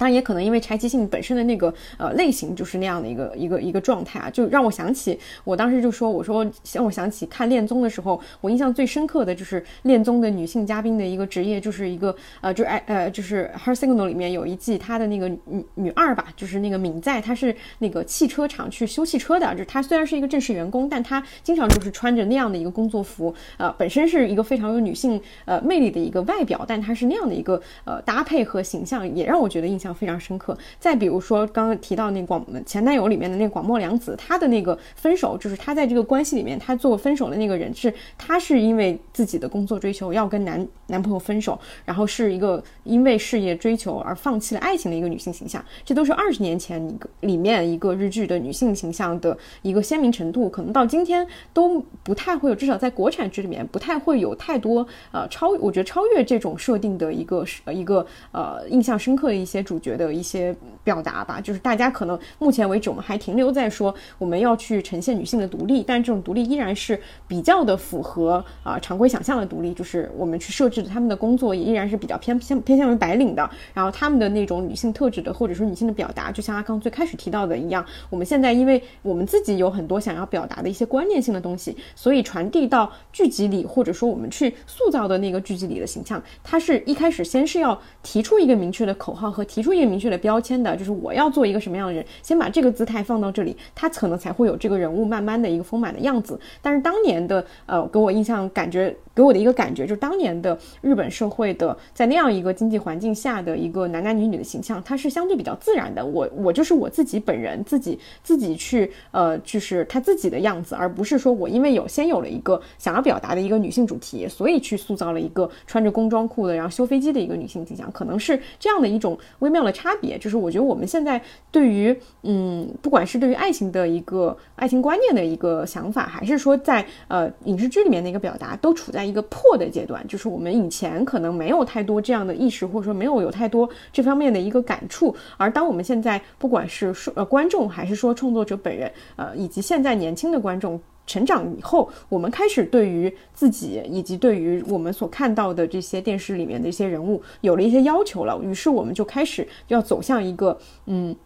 当然也可能因为柴崎幸本身的那个呃类型就是那样的一个一个一个状态啊，就让我想起我当时就说我说让我想起看恋综的时候，我印象最深刻的就是恋综的女性嘉宾的一个职业，就是一个呃就哎呃就是《Her Signal》里面有一季她的那个女女二吧，就是那个敏在，她是那个汽车厂去修汽车的，就是她虽然是一个正式员工，但她经常就是穿着那样的一个工作服，呃本身是一个非常有女性呃魅力的一个外表，但她是那样的一个呃搭配和形象，也让我觉得印象。非常深刻。再比如说，刚刚提到那广前男友里面的那广末凉子，她的那个分手，就是她在这个关系里面，她做分手的那个人是她是因为自己的工作追求要跟男男朋友分手，然后是一个因为事业追求而放弃了爱情的一个女性形象。这都是二十年前一个里面一个日剧的女性形象的一个鲜明程度，可能到今天都不太会有，至少在国产剧里面不太会有太多呃超，我觉得超越这种设定的一个一个呃印象深刻的一些主。觉得一些表达吧，就是大家可能目前为止我们还停留在说我们要去呈现女性的独立，但这种独立依然是比较的符合啊常规想象的独立，就是我们去设置的他们的工作也依然是比较偏偏偏向于白领的，然后他们的那种女性特质的或者说女性的表达，就像阿康最开始提到的一样，我们现在因为我们自己有很多想要表达的一些观念性的东西，所以传递到剧集里或者说我们去塑造的那个剧集里的形象，它是一开始先是要提出一个明确的口号和提。提出一个明确的标签的，就是我要做一个什么样的人，先把这个姿态放到这里，他可能才会有这个人物慢慢的一个丰满的样子。但是当年的呃，给我印象感觉给我的一个感觉，就是当年的日本社会的在那样一个经济环境下的一个男男女女的形象，它是相对比较自然的。我我就是我自己本人，自己自己去呃，就是他自己的样子，而不是说我因为有先有了一个想要表达的一个女性主题，所以去塑造了一个穿着工装裤的然后修飞机的一个女性形象，可能是这样的一种微妙的差别。就是我觉得我们现在对于嗯，不管是对于爱情的一个爱情观念的一个想法，还是说在呃影视剧里面的一个表达，都处在一个破的阶段。就是我们以前可能没有太多这样的意识，或者说没有有太多这方面的一个感触。而当我们现在不管是说呃观众，还是说创作者本人，呃以及现在年轻的观众。成长以后，我们开始对于自己以及对于我们所看到的这些电视里面的一些人物有了一些要求了，于是我们就开始要走向一个嗯。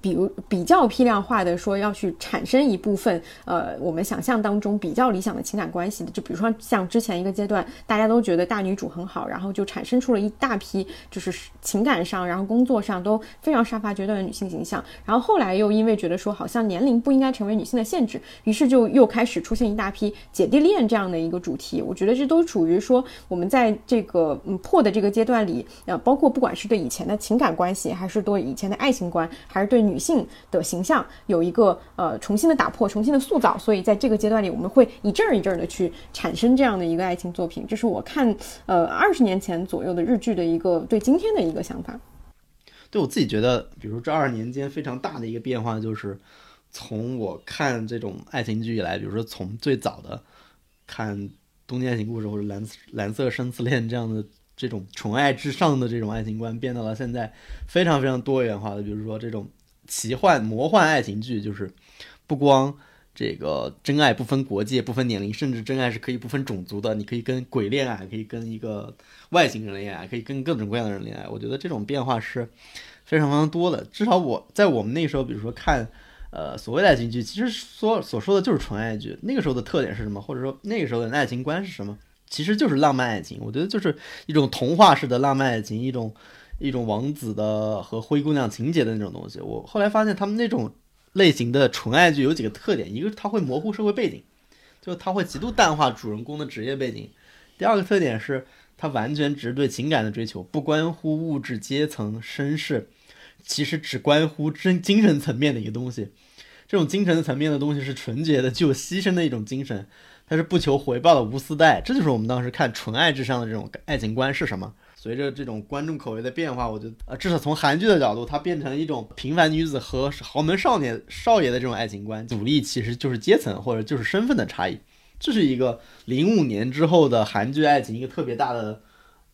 比如比较批量化的说，要去产生一部分呃，我们想象当中比较理想的情感关系的，就比如说像之前一个阶段，大家都觉得大女主很好，然后就产生出了一大批就是情感上，然后工作上都非常杀伐决断的女性形象。然后后来又因为觉得说好像年龄不应该成为女性的限制，于是就又开始出现一大批姐弟恋这样的一个主题。我觉得这都属于说我们在这个嗯破的这个阶段里，呃，包括不管是对以前的情感关系，还是对以前的爱情观，还是对女。性的形象有一个呃重新的打破，重新的塑造，所以在这个阶段里，我们会一阵儿一阵儿的去产生这样的一个爱情作品。这是我看呃二十年前左右的日剧的一个对今天的一个想法。对我自己觉得，比如这二十年间非常大的一个变化，就是从我看这种爱情剧以来，比如说从最早的看《东京爱情故事》或者《蓝蓝色生死恋》这样的。这种纯爱至上的这种爱情观，变到了现在非常非常多元化的，比如说这种。奇幻魔幻爱情剧就是不光这个真爱不分国界不分年龄，甚至真爱是可以不分种族的。你可以跟鬼恋爱，可以跟一个外星人恋爱，可以跟各种各样的人恋爱。我觉得这种变化是非常非常多的。至少我在我们那时候，比如说看呃所谓的爱情剧，其实说所说的就是纯爱剧。那个时候的特点是什么？或者说那个时候的爱情观是什么？其实就是浪漫爱情。我觉得就是一种童话式的浪漫爱情，一种。一种王子的和灰姑娘情节的那种东西，我后来发现他们那种类型的纯爱剧有几个特点，一个是它会模糊社会背景，就它会极度淡化主人公的职业背景；第二个特点是它完全只是对情感的追求，不关乎物质阶层身世，其实只关乎真精神层面的一个东西。这种精神层面的东西是纯洁的、具有牺牲的一种精神，它是不求回报的无私带。这就是我们当时看纯爱至上的这种爱情观是什么？随着这种观众口味的变化，我觉得呃，至少从韩剧的角度，它变成一种平凡女子和豪门少年少爷的这种爱情观，阻力其实就是阶层或者就是身份的差异。这是一个零五年之后的韩剧爱情一个特别大的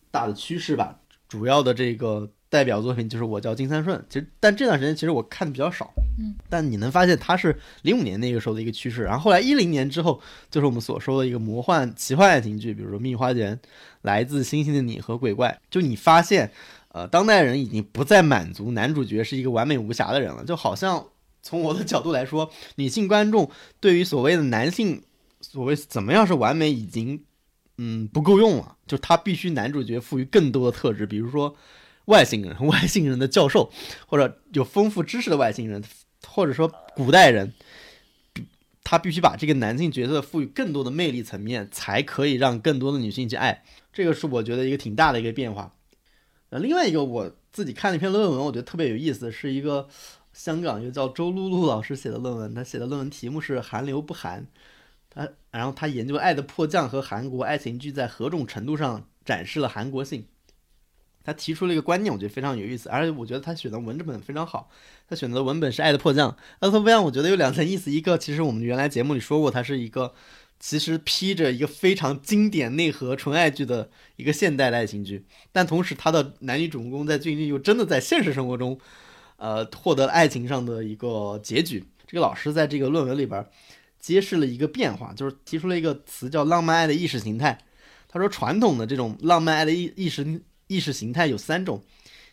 大的趋势吧。主要的这个。代表作品就是我叫金三顺，其实但这段时间其实我看的比较少，嗯，但你能发现它是零五年那个时候的一个趋势，然后后来一零年之后就是我们所说的一个魔幻奇幻爱情剧，比如说《蜜花田》、《来自星星的你》和《鬼怪》，就你发现，呃，当代人已经不再满足男主角是一个完美无瑕的人了，就好像从我的角度来说，女性观众对于所谓的男性所谓怎么样是完美已经嗯不够用了，就他必须男主角赋予更多的特质，比如说。外星人，外星人的教授，或者有丰富知识的外星人，或者说古代人，他必须把这个男性角色赋予更多的魅力层面，才可以让更多的女性去爱。这个是我觉得一个挺大的一个变化。呃，另外一个我自己看了一篇论文，我觉得特别有意思，是一个香港一个叫周露露老师写的论文，他写的论文题目是“韩流不韩”，他然后他研究《爱的迫降》和韩国爱情剧在何种程度上展示了韩国性。他提出了一个观念，我觉得非常有意思，而且我觉得他选的文本非常好。他选择的文本是《爱的迫降》，《爱的迫降》我觉得有两层意思：一个其实我们原来节目里说过，它是一个其实披着一个非常经典内核纯爱剧的一个现代的爱情剧，但同时他的男女主人公在剧里又真的在现实生活中，呃，获得了爱情上的一个结局。这个老师在这个论文里边揭示了一个变化，就是提出了一个词叫“浪漫爱的意识形态”。他说，传统的这种浪漫爱的意意识。意识形态有三种，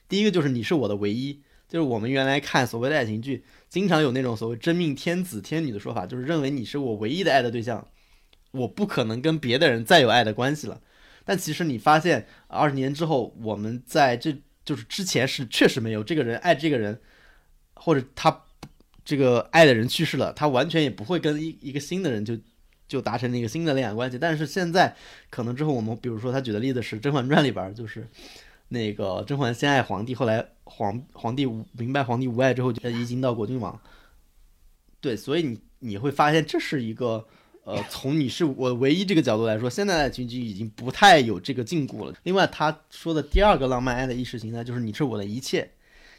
第一个就是你是我的唯一，就是我们原来看所谓的爱情剧，经常有那种所谓真命天子天女的说法，就是认为你是我唯一的爱的对象，我不可能跟别的人再有爱的关系了。但其实你发现，二十年之后，我们在这就是之前是确实没有这个人爱这个人，或者他这个爱的人去世了，他完全也不会跟一一个新的人就就达成了一个新的恋爱关系。但是现在可能之后我们比如说他举的例子是《甄嬛传》里边，就是那个甄嬛先爱皇帝，后来皇皇帝无明白皇帝无爱之后就移京到国君王。对，所以你你会发现这是一个。呃，从你是我唯一这个角度来说，现在的爱情剧已经不太有这个禁锢了。另外，他说的第二个浪漫爱的意识形态就是你是我的一切，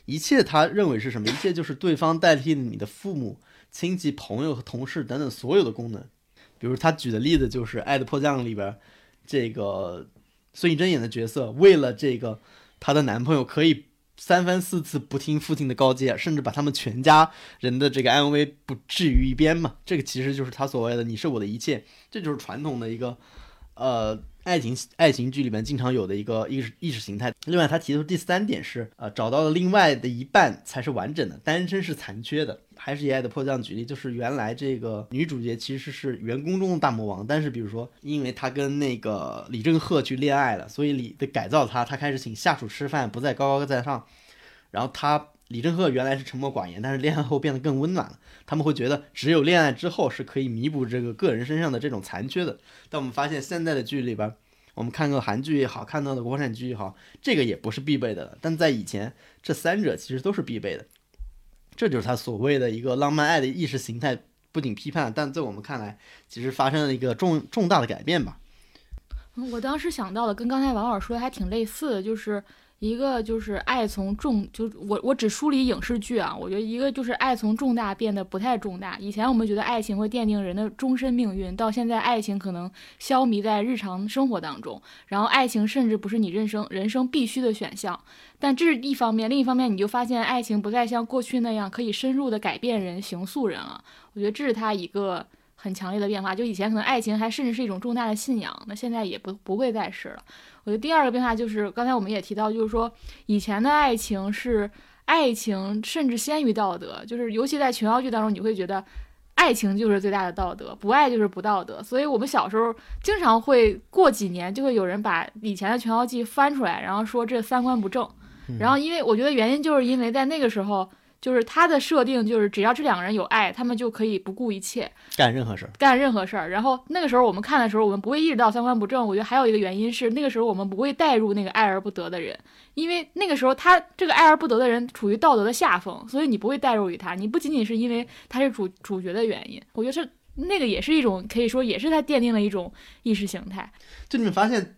一切他认为是什么？一切就是对方代替你的父母、亲戚、朋友和同事等等所有的功能。比如他举的例子就是《爱的迫降》里边，这个孙艺珍演的角色，为了这个她的男朋友可以。三番四次不听父亲的告诫，甚至把他们全家人的这个安危不置于一边嘛？这个其实就是他所谓的“你是我的一切”，这就是传统的一个，呃。爱情爱情剧里面经常有的一个意识意识形态。另外，他提出第三点是，呃，找到了另外的一半才是完整的，单身是残缺的。还是以爱的迫降举例，就是原来这个女主角其实是员工中的大魔王，但是比如说，因为她跟那个李正赫去恋爱了，所以李的改造她，她开始请下属吃饭，不再高高在上。然后她李正赫原来是沉默寡言，但是恋爱后变得更温暖了。他们会觉得只有恋爱之后是可以弥补这个个人身上的这种残缺的。但我们发现现在的剧里边，我们看个韩剧也好，看到的国产剧也好，这个也不是必备的。但在以前，这三者其实都是必备的。这就是他所谓的一个浪漫爱的意识形态，不仅批判，但在我们看来，其实发生了一个重重大的改变吧。我当时想到的跟刚才王老师说的还挺类似的，就是。一个就是爱从重，就我我只梳理影视剧啊，我觉得一个就是爱从重大变得不太重大。以前我们觉得爱情会奠定人的终身命运，到现在爱情可能消弭在日常生活当中，然后爱情甚至不是你人生人生必须的选项。但这是一方面，另一方面你就发现爱情不再像过去那样可以深入的改变人、形塑人了。我觉得这是他一个。很强烈的变化，就以前可能爱情还甚至是一种重大的信仰，那现在也不不会再是了。我觉得第二个变化就是刚才我们也提到，就是说以前的爱情是爱情甚至先于道德，就是尤其在琼瑶剧当中，你会觉得爱情就是最大的道德，不爱就是不道德。所以我们小时候经常会过几年就会有人把以前的琼瑶剧翻出来，然后说这三观不正。然后因为我觉得原因就是因为在那个时候。就是他的设定，就是只要这两个人有爱，他们就可以不顾一切干任何事儿，干任何事儿。然后那个时候我们看的时候，我们不会意识到三观不正。我觉得还有一个原因是，那个时候我们不会带入那个爱而不得的人，因为那个时候他这个爱而不得的人处于道德的下风，所以你不会带入于他。你不仅仅是因为他是主主角的原因，我觉得是那个也是一种可以说也是他奠定了一种意识形态。就你们发现，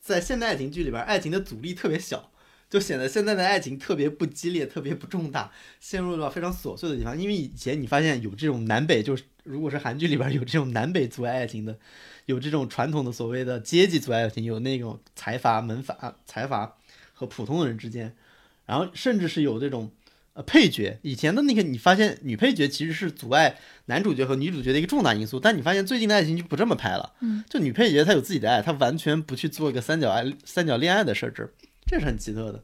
在现代爱情剧里边，爱情的阻力特别小。就显得现在的爱情特别不激烈，特别不重大，陷入了非常琐碎的地方。因为以前你发现有这种南北，就是如果是韩剧里边有这种南北阻碍爱情的，有这种传统的所谓的阶级阻碍爱情，有那种财阀门阀、财阀和普通人之间，然后甚至是有这种呃配角。以前的那个你发现女配角其实是阻碍男主角和女主角的一个重大因素，但你发现最近的爱情就不这么拍了。嗯，就女配角她有自己的爱，她完全不去做一个三角爱、三角恋爱的设置。这是很奇特的，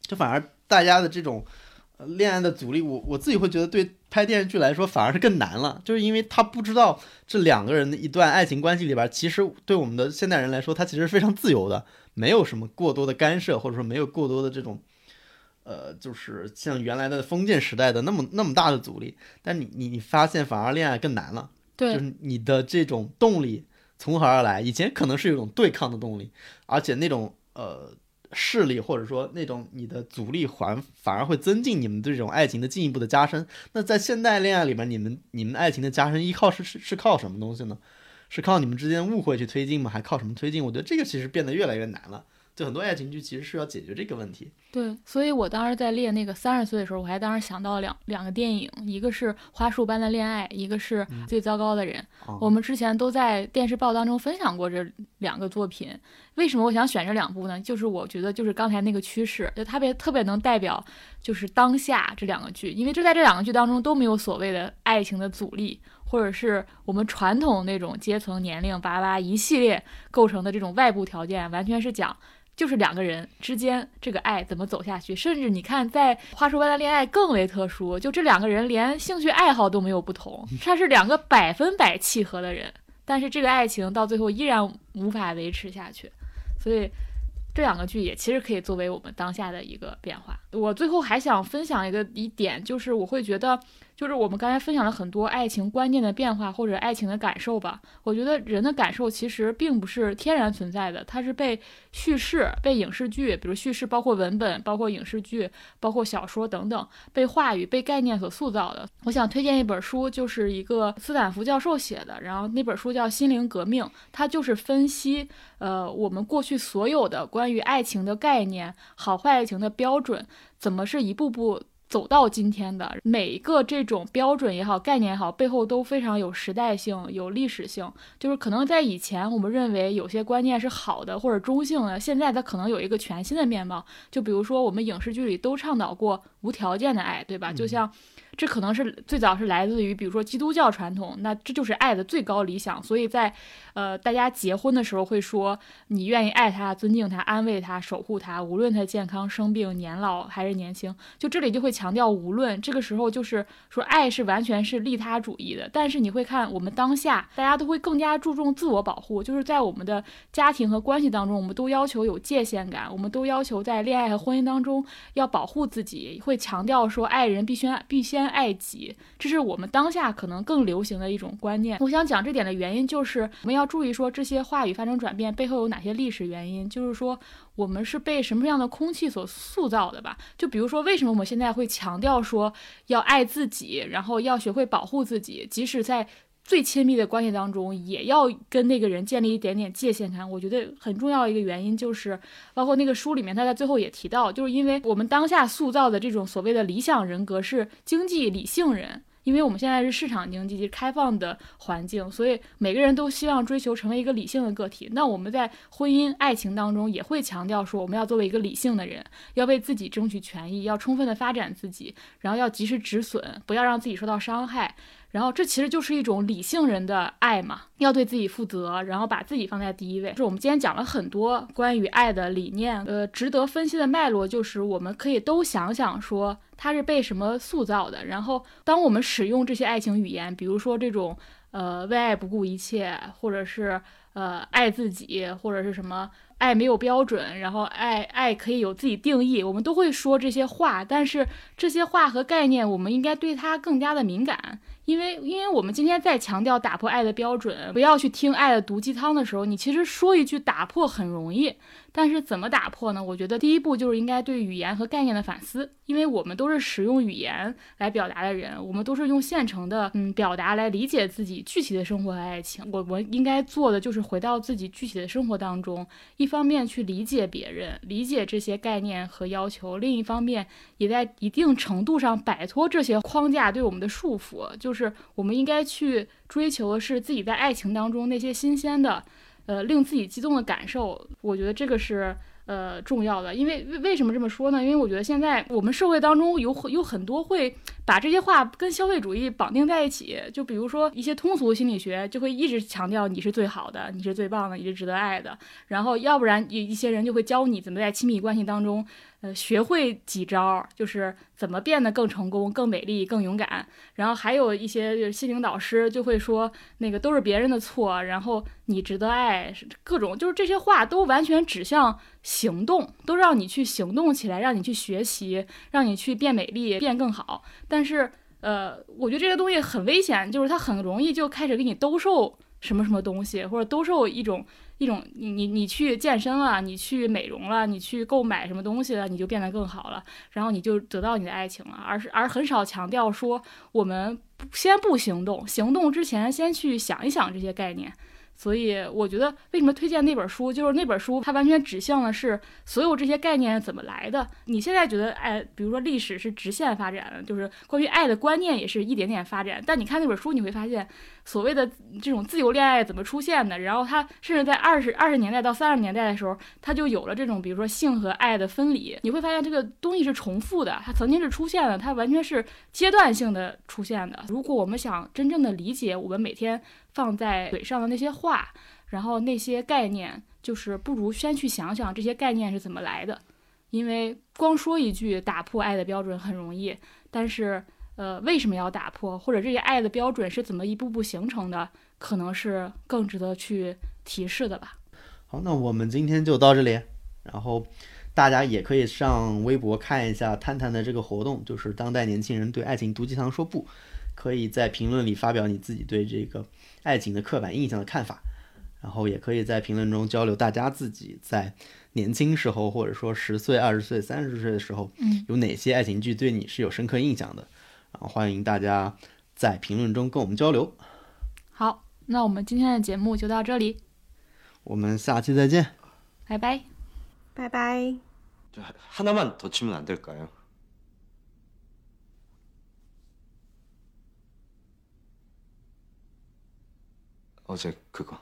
就反而大家的这种呃恋爱的阻力，我我自己会觉得对拍电视剧来说反而是更难了，就是因为他不知道这两个人的一段爱情关系里边，其实对我们的现代人来说，他其实非常自由的，没有什么过多的干涉，或者说没有过多的这种呃，就是像原来的封建时代的那么那么大的阻力。但你你你发现反而恋爱更难了，对，就是你的这种动力从何而来？以前可能是有一种对抗的动力，而且那种呃。势力或者说那种你的阻力环反而会增进你们这种爱情的进一步的加深。那在现代恋爱里面，你们你们爱情的加深依靠是是是靠什么东西呢？是靠你们之间误会去推进吗？还靠什么推进？我觉得这个其实变得越来越难了。就很多爱情剧其实是要解决这个问题。对，所以我当时在列那个三十岁的时候，我还当时想到了两两个电影，一个是《花束般的恋爱》，一个是《最糟糕的人》。我们之前都在电视报当中分享过这两个作品。为什么我想选这两部呢？就是我觉得就是刚才那个趋势，就特别特别能代表就是当下这两个剧，因为就在这两个剧当中都没有所谓的爱情的阻力，或者是我们传统那种阶层、年龄、巴拉一系列构成的这种外部条件，完全是讲。就是两个人之间这个爱怎么走下去，甚至你看在《话说般的恋爱》更为特殊，就这两个人连兴趣爱好都没有不同，他是两个百分百契合的人，但是这个爱情到最后依然无法维持下去，所以这两个剧也其实可以作为我们当下的一个变化。我最后还想分享一个一点，就是我会觉得。就是我们刚才分享了很多爱情观念的变化或者爱情的感受吧。我觉得人的感受其实并不是天然存在的，它是被叙事、被影视剧，比如叙事包括文本、包括影视剧、包括小说等等，被话语、被概念所塑造的。我想推荐一本书，就是一个斯坦福教授写的，然后那本书叫《心灵革命》，它就是分析呃我们过去所有的关于爱情的概念、好坏爱情的标准，怎么是一步步。走到今天的每一个这种标准也好，概念也好，背后都非常有时代性、有历史性。就是可能在以前，我们认为有些观念是好的或者中性的，现在它可能有一个全新的面貌。就比如说，我们影视剧里都倡导过无条件的爱，对吧？就像。这可能是最早是来自于，比如说基督教传统，那这就是爱的最高理想。所以在，呃，大家结婚的时候会说，你愿意爱他、尊敬他、安慰他、守护他，无论他健康、生病、年老还是年轻。就这里就会强调无论，这个时候就是说爱是完全是利他主义的。但是你会看我们当下，大家都会更加注重自我保护，就是在我们的家庭和关系当中，我们都要求有界限感，我们都要求在恋爱和婚姻当中要保护自己，会强调说爱人必须必先。爱己，这是我们当下可能更流行的一种观念。我想讲这点的原因，就是我们要注意说这些话语发生转变背后有哪些历史原因。就是说，我们是被什么样的空气所塑造的吧？就比如说，为什么我们现在会强调说要爱自己，然后要学会保护自己，即使在。最亲密的关系当中，也要跟那个人建立一点点界限感。我觉得很重要一个原因就是，包括那个书里面，他在最后也提到，就是因为我们当下塑造的这种所谓的理想人格是经济理性人，因为我们现在是市场经济及开放的环境，所以每个人都希望追求成为一个理性的个体。那我们在婚姻爱情当中也会强调说，我们要作为一个理性的人，要为自己争取权益，要充分的发展自己，然后要及时止损，不要让自己受到伤害。然后这其实就是一种理性人的爱嘛，要对自己负责，然后把自己放在第一位。就是我们今天讲了很多关于爱的理念，呃，值得分析的脉络就是我们可以都想想说它是被什么塑造的。然后当我们使用这些爱情语言，比如说这种呃为爱不顾一切，或者是呃爱自己，或者是什么爱没有标准，然后爱爱可以有自己定义，我们都会说这些话。但是这些话和概念，我们应该对它更加的敏感。因为，因为我们今天在强调打破爱的标准，不要去听爱的毒鸡汤的时候，你其实说一句打破很容易。但是怎么打破呢？我觉得第一步就是应该对语言和概念的反思，因为我们都是使用语言来表达的人，我们都是用现成的嗯表达来理解自己具体的生活和爱情。我我应该做的就是回到自己具体的生活当中，一方面去理解别人，理解这些概念和要求，另一方面也在一定程度上摆脱这些框架对我们的束缚。就是我们应该去追求的是自己在爱情当中那些新鲜的。呃，令自己激动的感受，我觉得这个是呃重要的。因为为什么这么说呢？因为我觉得现在我们社会当中有有很多会把这些话跟消费主义绑定在一起。就比如说一些通俗心理学就会一直强调你是最好的，你是最棒的，你是值得爱的。然后要不然一一些人就会教你怎么在亲密关系当中。呃，学会几招，就是怎么变得更成功、更美丽、更勇敢。然后还有一些心灵导师就会说，那个都是别人的错，然后你值得爱，各种就是这些话都完全指向行动，都让你去行动起来，让你去学习，让你去变美丽、变更好。但但是，呃，我觉得这个东西很危险，就是它很容易就开始给你兜售什么什么东西，或者兜售一种。一种你你你去健身了，你去美容了，你去购买什么东西了，你就变得更好了，然后你就得到你的爱情了，而是而很少强调说我们先不行动，行动之前先去想一想这些概念。所以我觉得，为什么推荐那本书？就是那本书，它完全指向的是所有这些概念怎么来的。你现在觉得爱，比如说历史是直线发展的，就是关于爱的观念也是一点点发展。但你看那本书，你会发现，所谓的这种自由恋爱怎么出现的？然后它甚至在二十二十年代到三十年代的时候，它就有了这种，比如说性和爱的分离。你会发现这个东西是重复的，它曾经是出现的，它完全是阶段性的出现的。如果我们想真正的理解我们每天。放在嘴上的那些话，然后那些概念，就是不如先去想想这些概念是怎么来的。因为光说一句打破爱的标准很容易，但是呃，为什么要打破，或者这些爱的标准是怎么一步步形成的，可能是更值得去提示的吧。好，那我们今天就到这里。然后大家也可以上微博看一下探探的这个活动，就是当代年轻人对爱情毒鸡汤说不，可以在评论里发表你自己对这个爱情的刻板印象的看法，然后也可以在评论中交流大家自己在年轻时候或者说十岁、二十岁、三十岁的时候，嗯，有哪些爱情剧对你是有深刻印象的，然后欢迎大家在评论中跟我们交流。好，那我们今天的节目就到这里，我们下期再见。拜拜。拜拜。 저 하나만 더 치면 안 될까요? 어제 그거